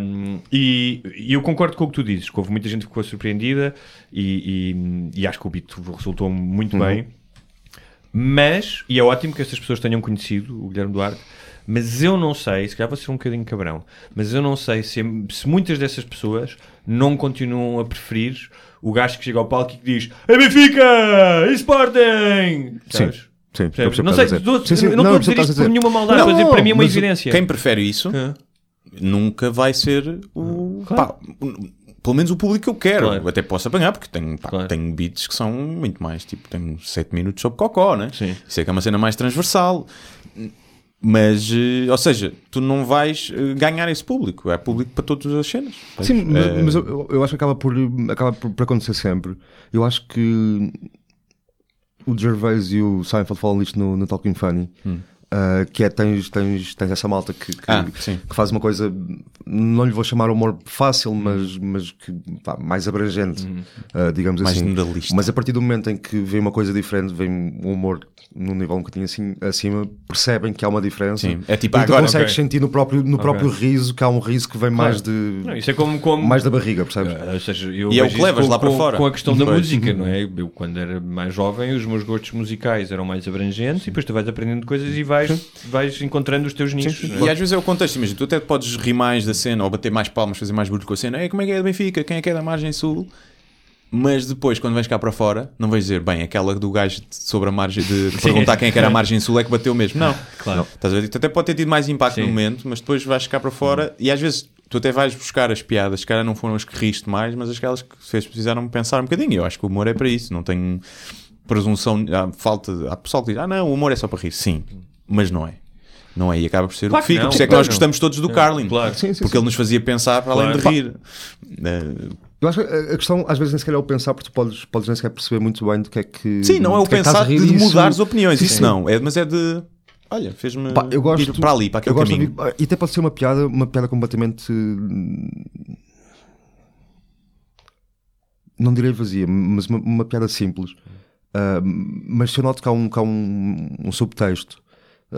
Um, e, e eu concordo com o que tu dizes, que houve muita gente que ficou surpreendida e, e- e acho que o beat resultou muito Uhum. bem. Mas, e é ótimo que essas pessoas tenham conhecido o Guilherme Duarte, mas eu não sei, se calhar vou ser um bocadinho cabrão, mas eu não sei se, se muitas dessas pessoas não continuam a preferir o gajo que chega ao palco e que diz É Benfica! E Sporting! Sabes? Sim, Percebes? Não sei, dou- Sim, sim, não eu estou a dizer isto por nenhuma maldade, Não, dizer, para mim é uma evidência. Quem prefere isso Ah, nunca vai ser o. Claro. pá, pelo menos o público que eu quero. Claro. Até posso apanhar, porque tenho, pá, Claro. tenho beats que são muito mais. Tipo, tenho 7 minutos sobre cocó, né? Sim. Isso é que é uma cena mais transversal. Mas, eh, ou seja, tu não vais eh, ganhar esse público. É público para todas as cenas. Sim, mas, Eh, mas eu, eu acho que acaba por, acaba por, por acontecer sempre. Eu acho que o Gervais e o Seinfeld falam disto no, no Talking Funny. Hum. Uh, que é tens, tens, tens essa malta que, que, Ah, sim. que faz uma coisa, não lhe vou chamar humor fácil, mas, mas que, pá, mais abrangente, uh, digamos Mais assim. Mas a partir do momento em que vem uma coisa diferente, vem um humor num nível um bocadinho assim acima, percebem que há uma diferença. Sim, é tipo, e tu agora- consegues Ok. sentir no próprio, no próprio riso que há um riso que vem mais de Não, isso é como, como mais da barriga, percebes? Ah, ou seja, eu E é o que levas com, lá para com- fora. Com a questão da Pois. música, não é? Eu, quando era mais jovem, os meus gostos musicais eram mais abrangentes e depois tu vais aprendendo coisas e vais, vais encontrando os teus nichos. não é? E às vezes é o contexto, imagina, tu até podes rir mais da cena ou bater mais palmas, fazer mais barulho com a cena. Ei, como é que é da Benfica? Quem é que é da Margem Sul? Mas depois, quando vens cá para fora, não vais dizer, bem, aquela do gajo sobre a margem de, perguntar quem é que era a Margem Sul é que bateu mesmo. Não, Claro. Estás a ver? Tu até pode ter tido mais impacto Sim. no momento, mas depois vais cá para fora e às vezes tu até vais buscar as piadas, se calhar não foram as que riste mais, mas aquelas que fez precisaram pensar um bocadinho. Eu acho que o humor é para isso, não tenho presunção, há falta, há pessoal que diz, ah não, o humor é só para rir. Sim, mas não é. Não é, e acaba por ser Claro o que fica. não, Por isso é que claro nós gostamos todos do Carlin, claro. Sim, sim, porque sim. ele nos fazia pensar para além Claro. de rir. Eh, Eu acho que a a questão, às vezes, nem sequer é o pensar, porque tu podes, podes nem sequer perceber muito bem do que é que. Sim, não é o estás pensar de mudar as opiniões, Sim, isso sim. não. É, mas é de. Olha, fez-me Pá, eu gosto, ir para ali, para aquele eu gosto de caminho. ouvir- e até pode ser uma piada, uma piada completamente. Não direi vazia, mas uma, uma piada simples. Ah, mas se eu noto que há um, que há um, um subtexto, ah,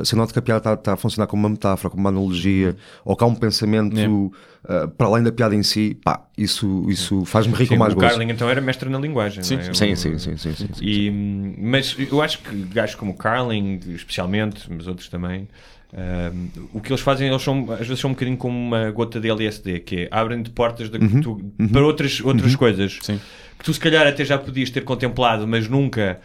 se eu noto que a piada está, está a funcionar como uma metáfora, como uma analogia, ou que há um pensamento ah, para além da piada em si, pá, isso, isso faz-me rir com mais o gosto. Carlin então era mestre na linguagem. Sim, não é? Sim, O- sim, sim, sim, sim, sim. E, mas eu acho que gajos como o Carling, especialmente, mas outros também, hum, o que eles fazem, eles são, às vezes são um bocadinho como uma gota de LSD, que é abrem-te portas de- que tu- para outras, outras coisas Sim. que tu se calhar até já podias ter contemplado, mas nunca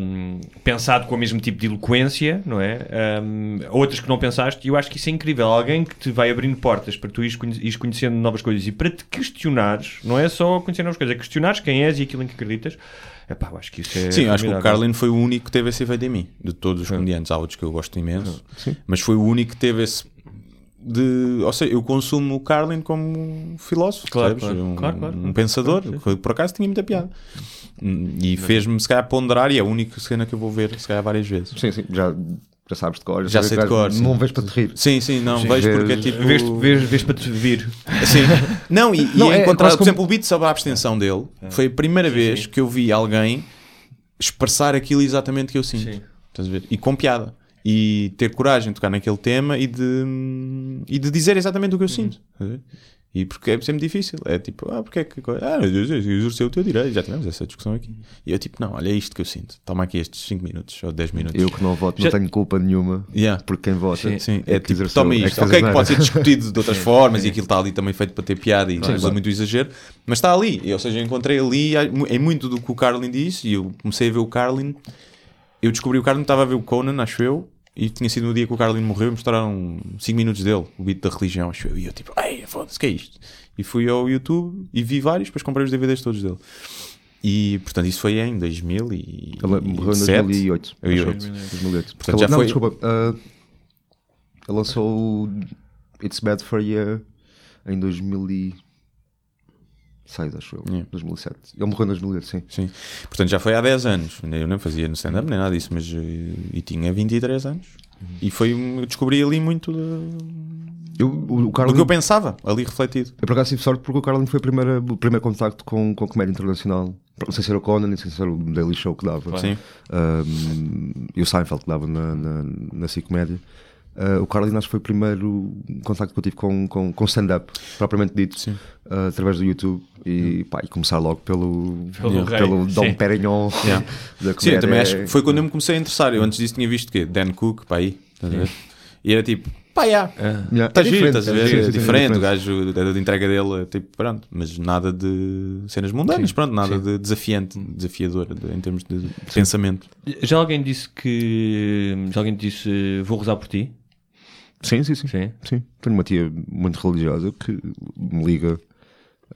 hum, pensado com o mesmo tipo de eloquência, não é? Hum, outras que não pensaste, e eu acho que isso é incrível. Alguém que te vai abrindo portas para tu ires, conhe- ires conhecendo novas coisas e para te questionares, não é só conhecer novas coisas, é questionares quem és e aquilo em que acreditas. Epá, eu acho que isso é. Sim, acho que o. Carlin foi o único que teve esse efeito em mim, de todos os comediantes. Há outros que eu gosto imenso, mas foi o único que teve esse. De, ou seja, eu consumo o Carlin como um filósofo, Claro, claro, um, claro, claro, um claro. pensador, Sim, que por acaso tinha muita piada. E fez-me, se calhar, ponderar, e é a única cena que eu vou ver, se calhar, várias vezes. Sim, sim, já, já sabes de cor. Já sei de cor, sim. Não vês para te rir. Sim, sim, não, Sim, vejo porque é tipo. Vês, vês, vês para te vir. Sim. Não, e, Não, e é encontrar, por como- exemplo, o beat sobre a abstenção dele foi a primeira vez que eu vi alguém expressar aquilo exatamente que eu sinto. Sim. Estás a ver? E com piada. E ter coragem de tocar naquele tema e de, e de dizer exatamente o que eu sinto. Ver? E porque é sempre difícil. É tipo, ah, porque é que. Ah, exerceu o teu direito. Já tivemos essa discussão aqui. E eu, tipo, não, olha, é isto que eu sinto. Toma aqui estes 5 minutos ou 10 minutos. Eu que não voto, Já- não tenho culpa nenhuma. Yeah. Porque quem vota. Sim, é é que tipo, toma é que isto. ok, que pode ser discutido de outras formas e aquilo está ali também feito para ter piada e usa claro. muito exagero, mas está ali. Ou seja, eu encontrei ali em muito do que o Carlin disse e eu comecei a ver o Carlin. Eu descobri o Carlin, estava a ver o Conan, acho eu, e tinha sido no dia que o Carlin morreu e mostraram 5 minutos dele, o beat da religião. E eu tipo, ai, foda-se, que é isto? E fui ao YouTube e vi vários, depois comprei os DVDs todos dele. E portanto, isso foi em 2000 e Ele morreu em 2007. 2008. Eu acho ia- 2008. Porque Portanto, ele- já não, foi- desculpa. ah, ele lançou It's Bad for You em 2006, acho eu. Yeah. 2007. Ele morreu em 2008, sim. Sim. Portanto, já foi há 10 anos. Eu nem fazia no stand-up nem nada disso, mas eh, e tinha 23 anos. E foi, descobri ali muito de- Eu, o, o do Carlin, que eu pensava, ali refletido. eu por acaso tive sorte porque o Carlin foi a primeira, o primeiro contacto com, com a comédia internacional. Não sei se era o Conan, nem sei se era o Daily Show que dava. Sim. Um, e o Seinfeld que dava na, na, na Cicomédia. Uh, o Carlin acho que foi o primeiro contacto que eu tive com, com, com stand-up, propriamente dito, Sim. uh, através do YouTube. E, pá, e começar logo pelo, Pelo rei, pelo Dom sim. Perignon Yeah. da Sim, eu também acho que foi quando eu me comecei a interessar. Eu antes disso tinha visto que Dan Cook, pá aí, estás a ver? E era tipo, pá, já. Yeah. Está É giro, estás a ver? sim, sim, é sim, diferente, é o gajo, a de entrega dele, é tipo, pronto, mas nada de cenas mundanas, pronto, nada de desafiante, desafiador de- em termos de pensamento. Já alguém disse que. Já alguém te disse vou rezar por ti? Sim, sim, sim, Sim. sim. Tenho uma tia muito religiosa que me liga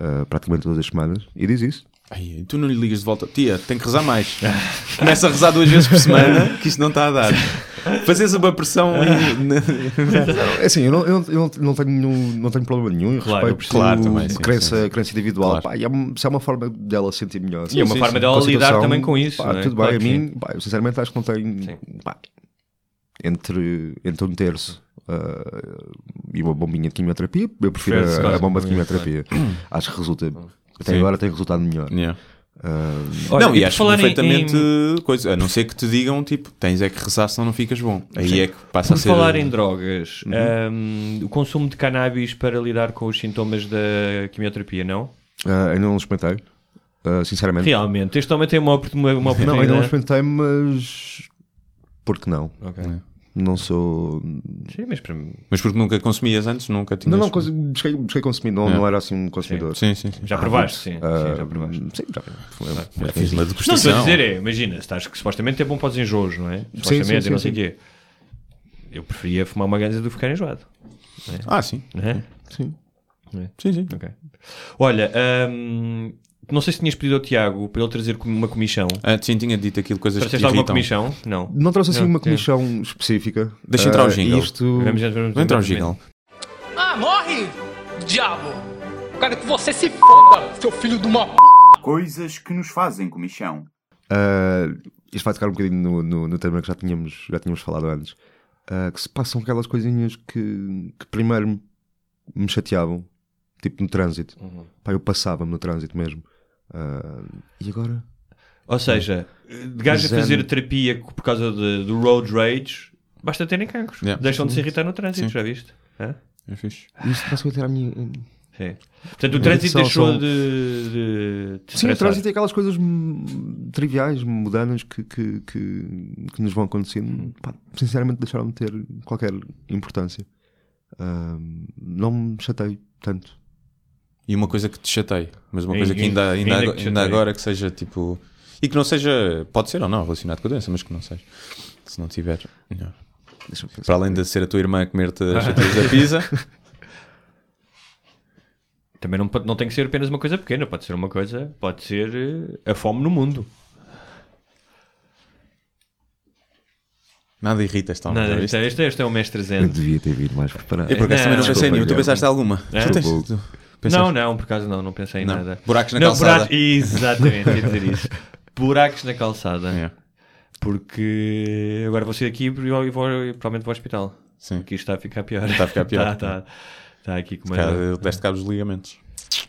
uh, praticamente todas as semanas e diz isso. Ai, tu não lhe ligas de volta, tia, tem que rezar mais. Começa a rezar duas vezes por semana, que isto não está a dar. Fazes uma pressão. É assim, eu não, eu não, eu não, tenho, nenhum- não tenho problema nenhum em Claro, respeito. Claro, também, sim, crença, crença individual. Claro. Pá, e é, se é uma forma dela se sentir melhor. E é uma sim, forma sim. dela lidar também com isso. pá, não é? Tudo Claro bem, a mim, pá, eu sinceramente acho que não tem. Sim. Pá, entre, entre um terço ah, e uma bombinha de quimioterapia, eu prefiro Prefere-se, a, a bomba de quimioterapia. Acho que resulta. Até Sim. agora tem resultado melhor. Yeah. Ah, Olha, não, e acho perfeitamente em- coisa. A não ser que te digam, tipo, tens é que rezar senão não ficas bom. Aí Sim. é que passa Por a ser. falar em drogas, Uhum. hum, o consumo de cannabis para lidar com os sintomas da quimioterapia, não? ah, ainda não experimentei, ah, sinceramente. Realmente, este homem tem uma, uma, uma Não, ainda não experimentei, mas. Por que não? Ok. Não sou. Sim, mas para mim, Mas porque nunca consumias antes, nunca tinhas. Não, não, cons- busquei, busquei consumir, não, É. não era assim um consumidor. Sim, sim, sim. já provaste, sim, Ah, sim, já provaste. Sim, já. Já fiz uma Não, degustação. estou a dizer é, imagina, estás que supostamente é bom para os enjoos, não é? Supostamente, sim, não sim, sei o quê. Eu preferia fumar uma ganza do que ficar enjoado. Ah, sim. Não é? Sim. Sim, sim. Ok. Olha, hum, não sei se tinhas pedido ao Tiago para ele trazer uma comissão. Ah, sim, tinha dito aquilo, coisas que te Trouxeste alguma irritam. comissão? Não. Não trouxe assim Não, uma comissão específica. Deixa entrar o Ah, jingle. Isto. Vamos, vamos, Vou entrar o vamos- jingle. Ah, morre, diabo! Quero que você se foda, seu filho de uma p. Coisas que nos fazem comichão. ah, isto vai tocar um bocadinho no, no, no tema que já tínhamos, já tínhamos falado antes. Ah, que se passam aquelas coisinhas que, que primeiro me- me chateavam, tipo no trânsito. Uhum. Pá, eu passava-me no trânsito mesmo. Ah, e agora? Ou seja, de gajo a fazer terapia por causa de- do road rage, basta terem cancros. Yeah. Deixam de se irritar no trânsito, Sim. já viste? Hã? É fixe. Isto passou a ter a minha. Sim. Portanto, o trânsito deixou são- de, de, de Sim, o trânsito é aquelas coisas hum, triviais, mudanas que, que, que, que nos vão acontecendo. Pá, sinceramente, deixaram de ter qualquer importância. Ah, não me chatei tanto. E uma coisa que te chateia, mas uma coisa que ainda, ainda, ainda que ainda agora que seja tipo. E que não seja. Pode ser ou não relacionado com a doença, mas que não seja. Se não tiver. melhor. Para além de ser a tua irmã a comer-te as da pizza. Também não, não tem que ser apenas uma coisa pequena, pode ser uma coisa, pode ser eh, a fome no mundo. Nada irrita esta alma. Nada, este, este, este é o mestre Eu Zen. devia ter vindo mais preparado. Eu por acaso também não pensei nenhum. Tu pensaste em alguma? É? Tu tens- tu pensaste? Não, não, por acaso não, não pensei em Não. nada. Buracos na Não, calçada. buraco- Exatamente, ia dizer isso. Buracos na calçada. É, Porque agora vou sair daqui e vou, e vou- e provavelmente vou ao hospital. Sim. Aqui está a ficar pior. Está a ficar pior. Está, está, está aqui com uma. Cara, deste cabo dos ligamentos.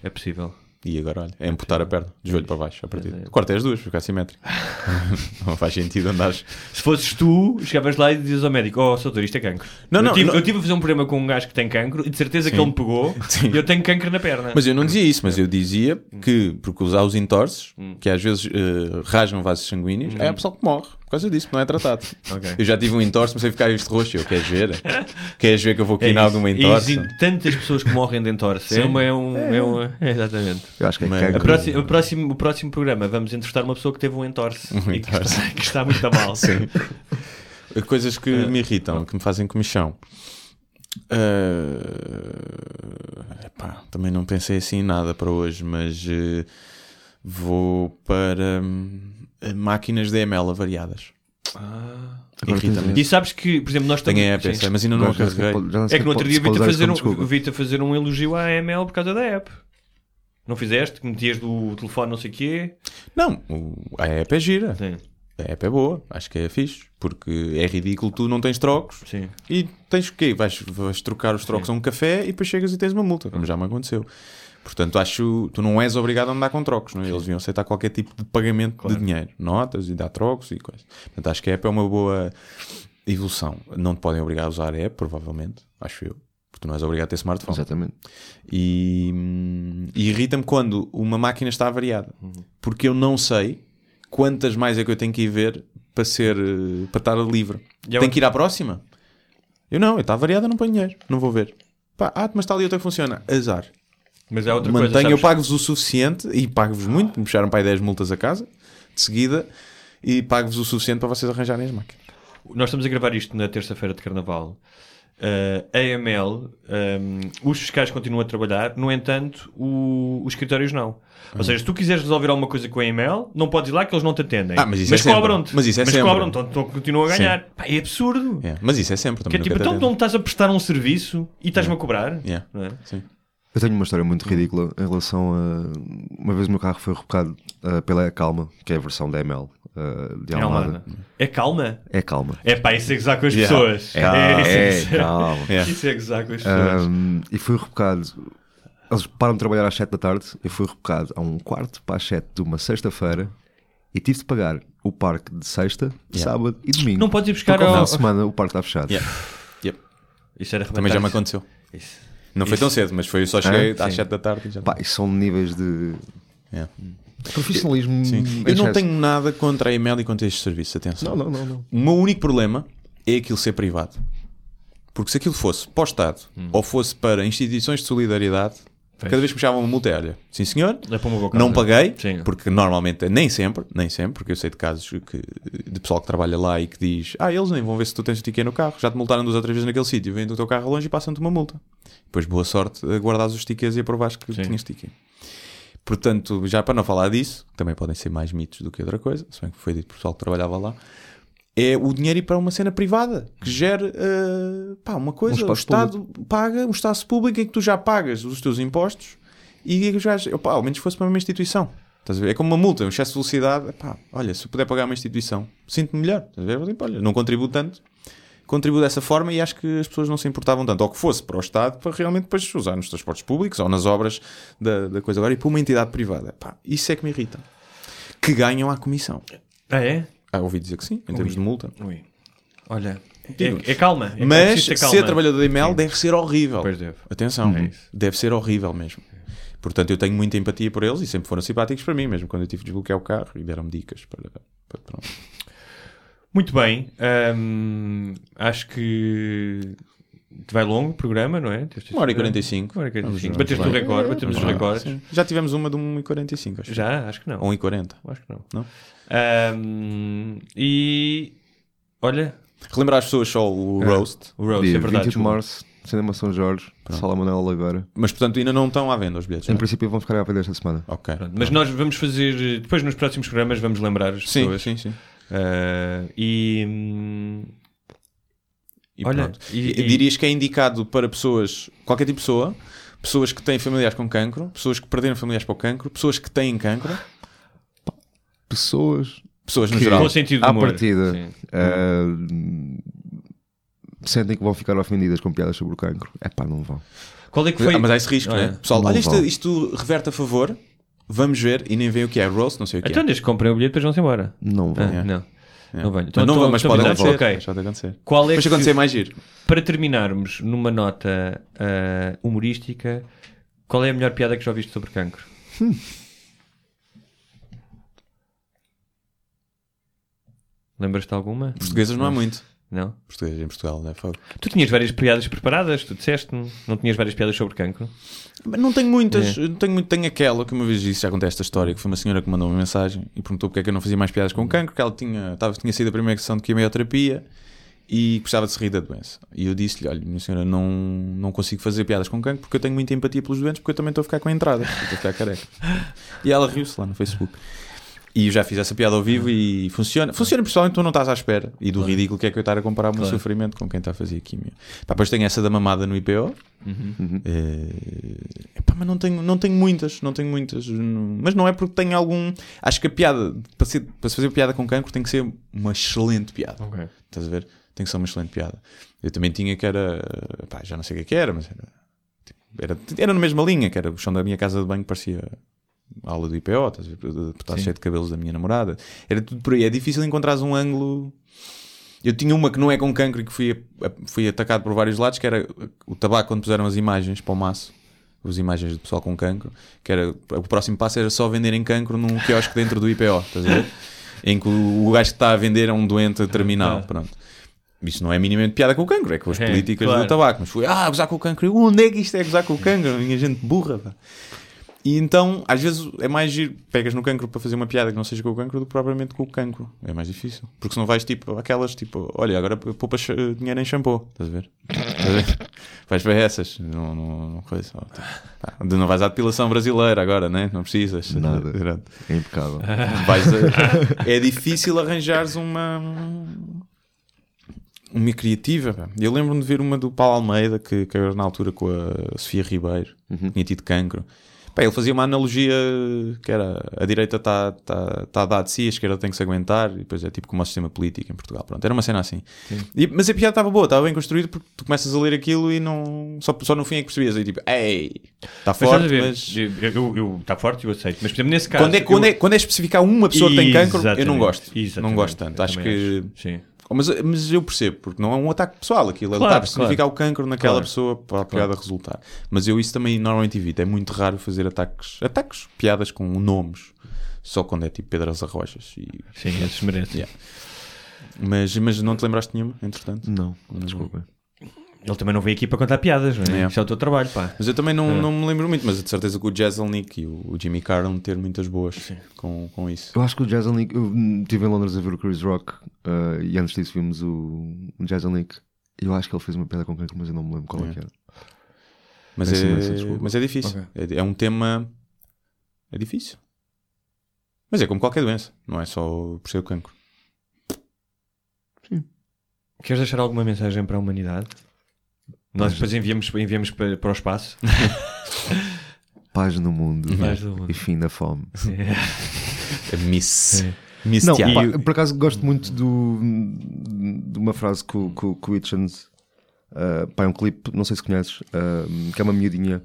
É possível. E agora, olha, é amputar a perna, de joelho para baixo, a partir. É. Corta as duas, fica assimétrico. não faz sentido andares. Se fosses tu, chegavas lá e dizias ao médico: Oh, doutor, isto é cancro. Não, eu não, tive, não. Eu tive a fazer um programa com um gajo que tem cancro e de certeza que Sim. ele me pegou Sim. e eu tenho cancro na perna. Mas eu não dizia isso, mas eu dizia que, porque usar os entorces, Hum. que às vezes eh, rajam vasos sanguíneos, é a pessoa que morre causa disso, não é tratado. Ok. Eu já tive um entorce, comecei a ficar isto roxo. Eu queres ver? Queres ver que eu vou É quinar de isso. uma entorse? tantas pessoas que morrem de entorse. É, uma, é um. É uma- é, exatamente. Eu acho que é Mas- cancro. A próxima- o, próximo, o próximo programa vamos entrevistar uma pessoa que teve um entorse, Um e que entorse. está, que está muito a mal. Sim. Coisas que É. me irritam, que me fazem comichão. Eh, epá, também não pensei assim em nada para hoje, mas eh, vou para hum, máquinas DML avariadas. Agora Irrita-me. E sabes que, por exemplo, nós Tenho estamos. a app, Sim. essa, mas ainda não a carreguei. É que no outro dia vi-te a, fazer um, a fazer um elogio à AML por causa da app. Não fizeste? Que metias do telefone não sei o quê? Não, a app é gira. Sim, A app é boa, acho que é fixe, porque é ridículo, tu não tens trocos sim. e tens o quê? Vais, vais trocar os trocos a um café e depois chegas e tens uma multa, como já me aconteceu. Portanto, acho tu não és obrigado a andar com trocos, não é? eles deviam aceitar qualquer tipo de pagamento Claro. de dinheiro, notas e dar trocos e coisas. Portanto, acho que a app é uma boa evolução. Não te podem obrigar a usar a app, provavelmente, acho eu, porque tu não és obrigado a ter smartphone. Exatamente. E, hum, e irrita-me quando uma máquina está avariada, porque eu não sei quantas mais é que eu tenho que ir ver para ser para estar livre. É Tenho que ir à próxima. Eu não, está avariada, não ponho dinheiro, não vou ver. Pá, ah, mas está ali outra que funciona. Azar. Mas é outra Mantenho, coisa. eu pago-vos o suficiente e pago-vos muito, me puxaram para aí 10 multas a casa, de seguida, e pago-vos o suficiente para vocês arranjarem as máquinas. Nós estamos a gravar isto na terça-feira de carnaval. Uh, a AML, um, os fiscais continuam a trabalhar, no entanto, o- os escritórios não. Ou seja, se tu quiseres resolver alguma coisa com a AML, não podes ir lá que eles não te atendem. Ah, mas isso é sempre. cobram-te. Mas isso é sempre. cobram-te, então, continuam a ganhar. Pá, é absurdo. É, Mas isso é sempre Que também. é tipo, então não estás a prestar um serviço e estás-me a cobrar? Yeah, é? sim. Eu tenho uma história muito ridícula em relação a. Uma vez o meu carro foi rebocado uh, pela Calma, que é a versão da ML uh, de Em Almada. Almada. É calma? É Calma. É pá, isso é gozar com as Yeah. pessoas. É, é, isso, calma. Isso é gozar com as pessoas. Um, e fui rebocado. Eles param de trabalhar às 7 da tarde. Eu fui rebocado a um quarto para as 7 de uma sexta-feira e tive de pagar o parque de sexta, Yeah. sábado e domingo. Não podes ir buscar ao de semana o parque está fechado. Yeah. Yep. Isso era Também já me aconteceu. Isso. Não foi tão cedo, mas foi eu só cheguei Ah, às sim. 7 da tarde e já. Pá, isso são níveis de Yeah. profissionalismo. Sim. Eu não tenho nada contra a email e contra estes serviços, atenção. Não, não, não, não. O meu único problema é aquilo ser privado. Porque se aquilo fosse para o Estado Hum. ou fosse para instituições de solidariedade. Cada vez que chamavam uma multa, olha, sim senhor, É boa não paguei, Sim. porque normalmente, nem sempre, nem sempre, porque eu sei de casos que, de pessoal que trabalha lá e que diz, ah, eles nem vão ver se tu tens o ticket no carro, já te multaram duas ou três vezes naquele sítio, vêm do teu carro longe e passam-te uma multa. Depois, boa sorte guardares os tickets e a provares que Sim. tinhas ticket. Portanto, já para não falar disso, também podem ser mais mitos do que outra coisa, se bem que foi dito por pessoal que trabalhava lá, é o dinheiro ir para uma cena privada que gere eh, pá, uma coisa. Um o Estado paga um espaço público em que tu já pagas os teus impostos e os gajos, opá, ao menos fosse para uma instituição. Estás a ver? É como uma multa, um excesso de velocidade. Epá, olha, se eu puder pagar uma instituição, sinto-me melhor. Estás a ver? Tipo, olha, não contribuo tanto, contribuo dessa forma e acho que as pessoas não se importavam tanto. Ou que fosse para o Estado, para realmente depois usar nos transportes públicos ou nas obras da, da coisa agora e para uma entidade privada. Epá, isso é que me irrita. Que ganham à comissão. Ah, é? Ah, ouvi dizer que sim, em termos de multa. Ui. Olha, é, é calma. É Mas calma. ser trabalhador de e-mail deve ser horrível. Pois deve. Atenção, É deve ser horrível mesmo. Portanto, eu tenho muita empatia por eles e sempre foram simpáticos para mim, mesmo quando eu tive de desbloquear o carro e deram-me dicas para. para- pronto. Muito bem. hum, acho que vai longo o programa, não é? Uma hora e 45. Uma hora e 45. Vamos- Bateste o recorde, batemos os recordes. Já tivemos uma de 1,45, acho. Já? Acho que não. Ou 1,40. Acho que não. Não? Hum, e olha, Relembrar as pessoas só o É. roast. o Rose, Dia é verdade. 20 de março, Cinema São Jorge, Sala Manuel agora. Mas portanto ainda não estão à venda os bilhetes. Em não é? princípio vão ficar à venda esta semana. Ok. Pronto, Mas nós vamos fazer, depois nos próximos programas, vamos lembrar as Sim, pessoas. sim, sim. Ah, e. hum, E Olha, pronto. E- e- Dirias que é indicado para pessoas, qualquer tipo de pessoa, pessoas que têm familiares com cancro, pessoas que perderam familiares para o cancro, pessoas que têm cancro, Pessoas pessoas no que, geral. Com sentido de à humor. partida, Sim. ah, sentem que vão ficar ofendidas com piadas sobre o cancro. É pá, não vão. Qual é que foi? Ah, mas há esse risco, Olha, né? Pessoal, não olha, isto, isto reverte a favor, vamos ver e nem vê o que é roast, não sei o que Então, é. desde que comprem o bilhete, depois vão-se embora. Não vão. Ah, Não. É. Não venho. Mas, Então, não, estou- mas pode acontecer. Ok. Pode acontecer. Qual é Depois que- acontecer é mais giro. Para terminarmos numa nota ah, humorística, qual é a melhor piada que já ouviste sobre cancro? Lembras-te de alguma? Portuguesas não há muito. Não? Portuguesas em Portugal, não é? Fogo. Tu tinhas várias piadas preparadas, tu disseste, não, não tinhas várias piadas sobre cancro? Mas não tenho muitas, É. não tenho, muito, tenho aquela que uma vez disse, já contei esta história, que foi uma senhora que mandou uma mensagem e perguntou porque é que eu não fazia mais piadas com cancro, que ela tinha, tava, tinha sido a primeira sessão de quimioterapia e gostava de se rir da doença. E eu disse-lhe, olha, minha senhora, não, não consigo fazer piadas com cancro porque eu tenho muita empatia pelos doentes, porque eu também estou a ficar com a entrada, estou a ficar careca. E ela riu-se lá no Facebook. E eu já fiz essa piada ao vivo e funciona. Funciona principalmente tu não estás à espera. E do ridículo que é que eu estar a comparar o meu Claro. sofrimento com quem está a fazer quimio. Pá, depois tenho essa da mamada no IPO. Uhum. Eh, epá, mas não tenho, não tenho muitas, não tenho muitas. Mas não é porque tenho algum. Acho que a piada, para, ser- para se fazer piada com cancro, tem que ser uma excelente piada. Ok. Estás a ver? Tem que ser uma excelente piada. Eu também tinha que era. Pá, já não sei o que é que era, mas era. tipo, Era, era na mesma linha, que era o chão da minha casa de banho, parecia aula do IPO, estás Sim. cheio de cabelos da minha namorada. Era tudo por aí. É difícil encontrares um ângulo. Eu tinha uma que não é com cancro e que fui, fui atacado por vários lados, que era o tabaco quando puseram as imagens para o maço, as imagens do pessoal com cancro, que era o próximo passo era só venderem cancro num quiosque dentro do IPO, estás a ver? Em que o, gajo que está a vender é um doente terminal, Ah. pronto. Isso não é minimamente piada com o cancro, é com as É, políticas claro. do tabaco. Mas foi, ah, gozar com o cancro. Onde é que isto é gozar com o cancro? Minha gente burra. pá. E então, às vezes é mais giro. Pegas no cancro para fazer uma piada que não seja com o cancro do que propriamente com o cancro. É mais difícil. Porque senão vais tipo aquelas tipo, olha, agora poupas eh, dinheiro em shampoo. Estás a ver? Estás a ver? vais para essas. Não, não, não, coisa. Pá, Não vais à depilação brasileira agora, né? Não precisas. Nada. É impecável. A- É difícil arranjares uma. Uma criativa. Eu lembro-me de ver uma do Paulo Almeida, que caiu na altura com a Sofia Ribeiro, Uhum. tinha tido cancro. Pá, ele fazia uma analogia que era a direita está tá, tá a dar de si, a esquerda tem que se aguentar, e depois é tipo como o sistema político em Portugal. Pronto, era uma cena assim. E- mas a piada estava boa, estava bem construída porque tu começas a ler aquilo e não. Só, só no fim é que percebias. Aí tipo, ei, está estás a forte, ver, mas. eu- eu- eu- Está forte, eu aceito. Mas, por exemplo, nesse caso. Quando é, quando, eu- é, quando é especificar uma pessoa que tem cancro, eu não Exatamente, gosto. Não exatamente, gosto tanto. eu Acho que. acho, sim. Oh, Mas, mas eu percebo, porque não é um ataque pessoal aquilo. Ele Claro, está a claro. o cancro naquela Claro. pessoa para a piada resultar. Mas eu isso também normalmente evito. É muito raro fazer ataques, ataques, piadas com nomes, só quando é tipo Pedras Arrojas. E... Sim, esses merecem. Yeah. Mas, mas não te lembraste nenhuma, entretanto? Não, desculpa. Ele também não veio aqui para contar piadas, não é? É. Isso é o teu trabalho, pá. Mas eu também não, É. não me lembro muito, mas de certeza que o Jezelnik e o, Jimmy Carr vão ter muitas boas com, com isso. Eu acho que o Jezelnik, eu estive em Londres a ver o Chris Rock uh, e antes disso vimos o, o Jezelnik. E eu acho que ele fez uma piada com cancro, mas eu não me lembro qual é, É. que era. Mas é, desculpa. mas é difícil. É, é um tema. É difícil. Mas é como qualquer doença, não é só por ser o cancro. Queres deixar alguma mensagem para a humanidade? Nós depois enviamos, enviamos para, para o espaço. Paz no mundo, Paz no mundo. e fim da fome. A Miss. Miss Não, pá, eu, por acaso gosto muito do, de uma frase que, o- Hitchens uh, pá, é um clipe, não sei se conheces, uh, que é uma miudinha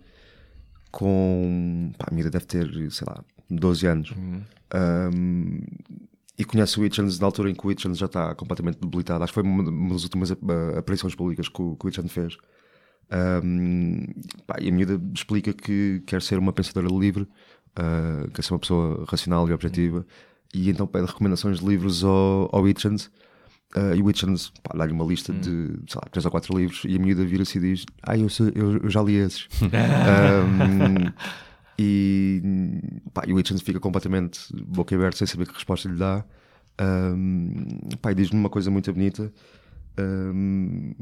com pá, a miúda deve ter, sei lá, 12 anos. Um, e conhece o Hitchens na altura em que o Hitchens já está completamente debilitado. Acho que foi uma, uma das últimas ap- aparições públicas que o, que o Hitchens fez. Um, pá, e a miúda explica que quer ser uma pensadora livre, uh, quer ser uma pessoa racional e objetiva, e então pede recomendações de livros ao, ao Hitchens. Uh, e o Hitchens dá-lhe uma lista de sei lá, 3 ou 4 livros, e a miúda vira-se e diz: Ah, eu, eu, eu já li esses. Um, e, pá, e o Hitchens fica completamente boca aberta sem saber que resposta lhe dá. Um, pá, e diz-me uma coisa muito bonita um,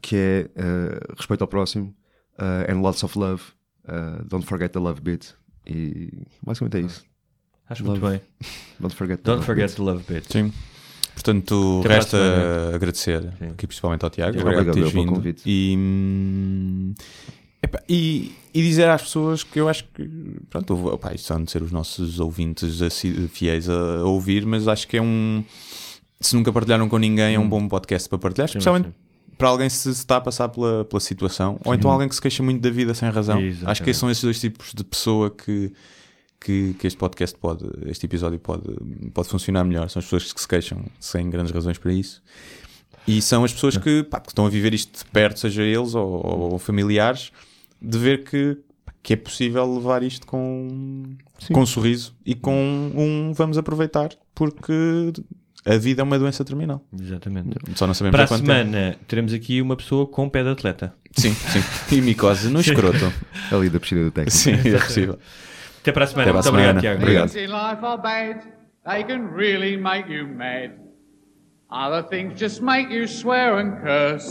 que é uh, respeito ao próximo uh, and lots of love. Uh, don't forget the love bit. E basicamente é isso. Acho Love. muito bem. Don't forget the Don't love forget bit. the love bit. Sim. Portanto, resta agradecer Sim. aqui principalmente ao Tiago. Obrigado Obrigado por teres pelo vindo. convite. E, hum, epá, e, e dizer às pessoas que eu acho que pronto, opá, isto são de ser os nossos ouvintes fiéis a, a ouvir, mas acho que é um se nunca partilharam com ninguém, é um bom podcast para partilhar, especialmente para alguém se está a passar pela, pela situação, ou então alguém que se queixa muito da vida sem razão. Exatamente. Acho que são esses dois tipos de pessoa que, que, que este podcast pode, este episódio pode, pode funcionar melhor. São as pessoas que se queixam sem grandes razões para isso. E são as pessoas que, pá, que estão a viver isto de perto, seja eles ou, ou familiares, de ver que, que é possível levar isto com, com um sorriso e com um vamos aproveitar, porque a vida é uma doença terminal. Exatamente. Só não sabemos Para a quanto tempo. semana teremos aqui uma pessoa com pé de atleta. Sim, sim. E micose no escroto. Ali da piscina do técnico. Sim, é possível. Até para a semana. Até para a Muito obrigado, semana. Tiago. Obrigado. Things in life are bad, they can really make you mad. Other things just make you swear and curse.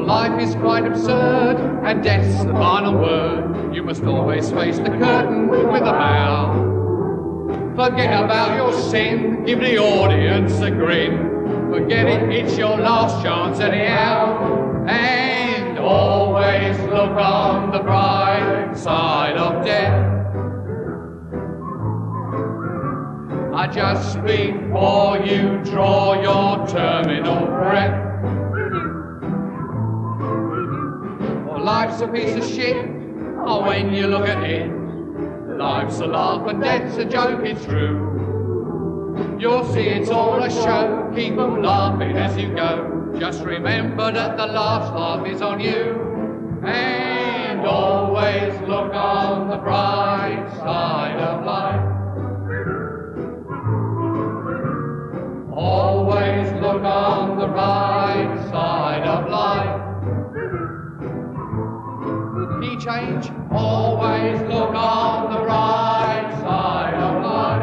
Life is quite absurd, and death's the final word. You must always face the curtain with a bow. Forget about your sin, give the audience a grin. Forget it, it's your last chance anyhow. And always look on the bright side of death. I just before you draw your terminal breath. Life's a piece of shit. Oh, when you look at it, life's a laugh and death's a joke. It's true. You'll see it's all a show. Keep 'em laughing as you go. Just remember that the last laugh is on you. And always look on the bright side of life. Always look on the right side of life. Change. Always look on the bright side of life.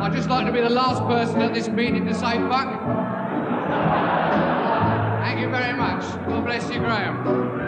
I'd just like to be the last person at this meeting to say fuck. Thank you very much. God bless you, Graham.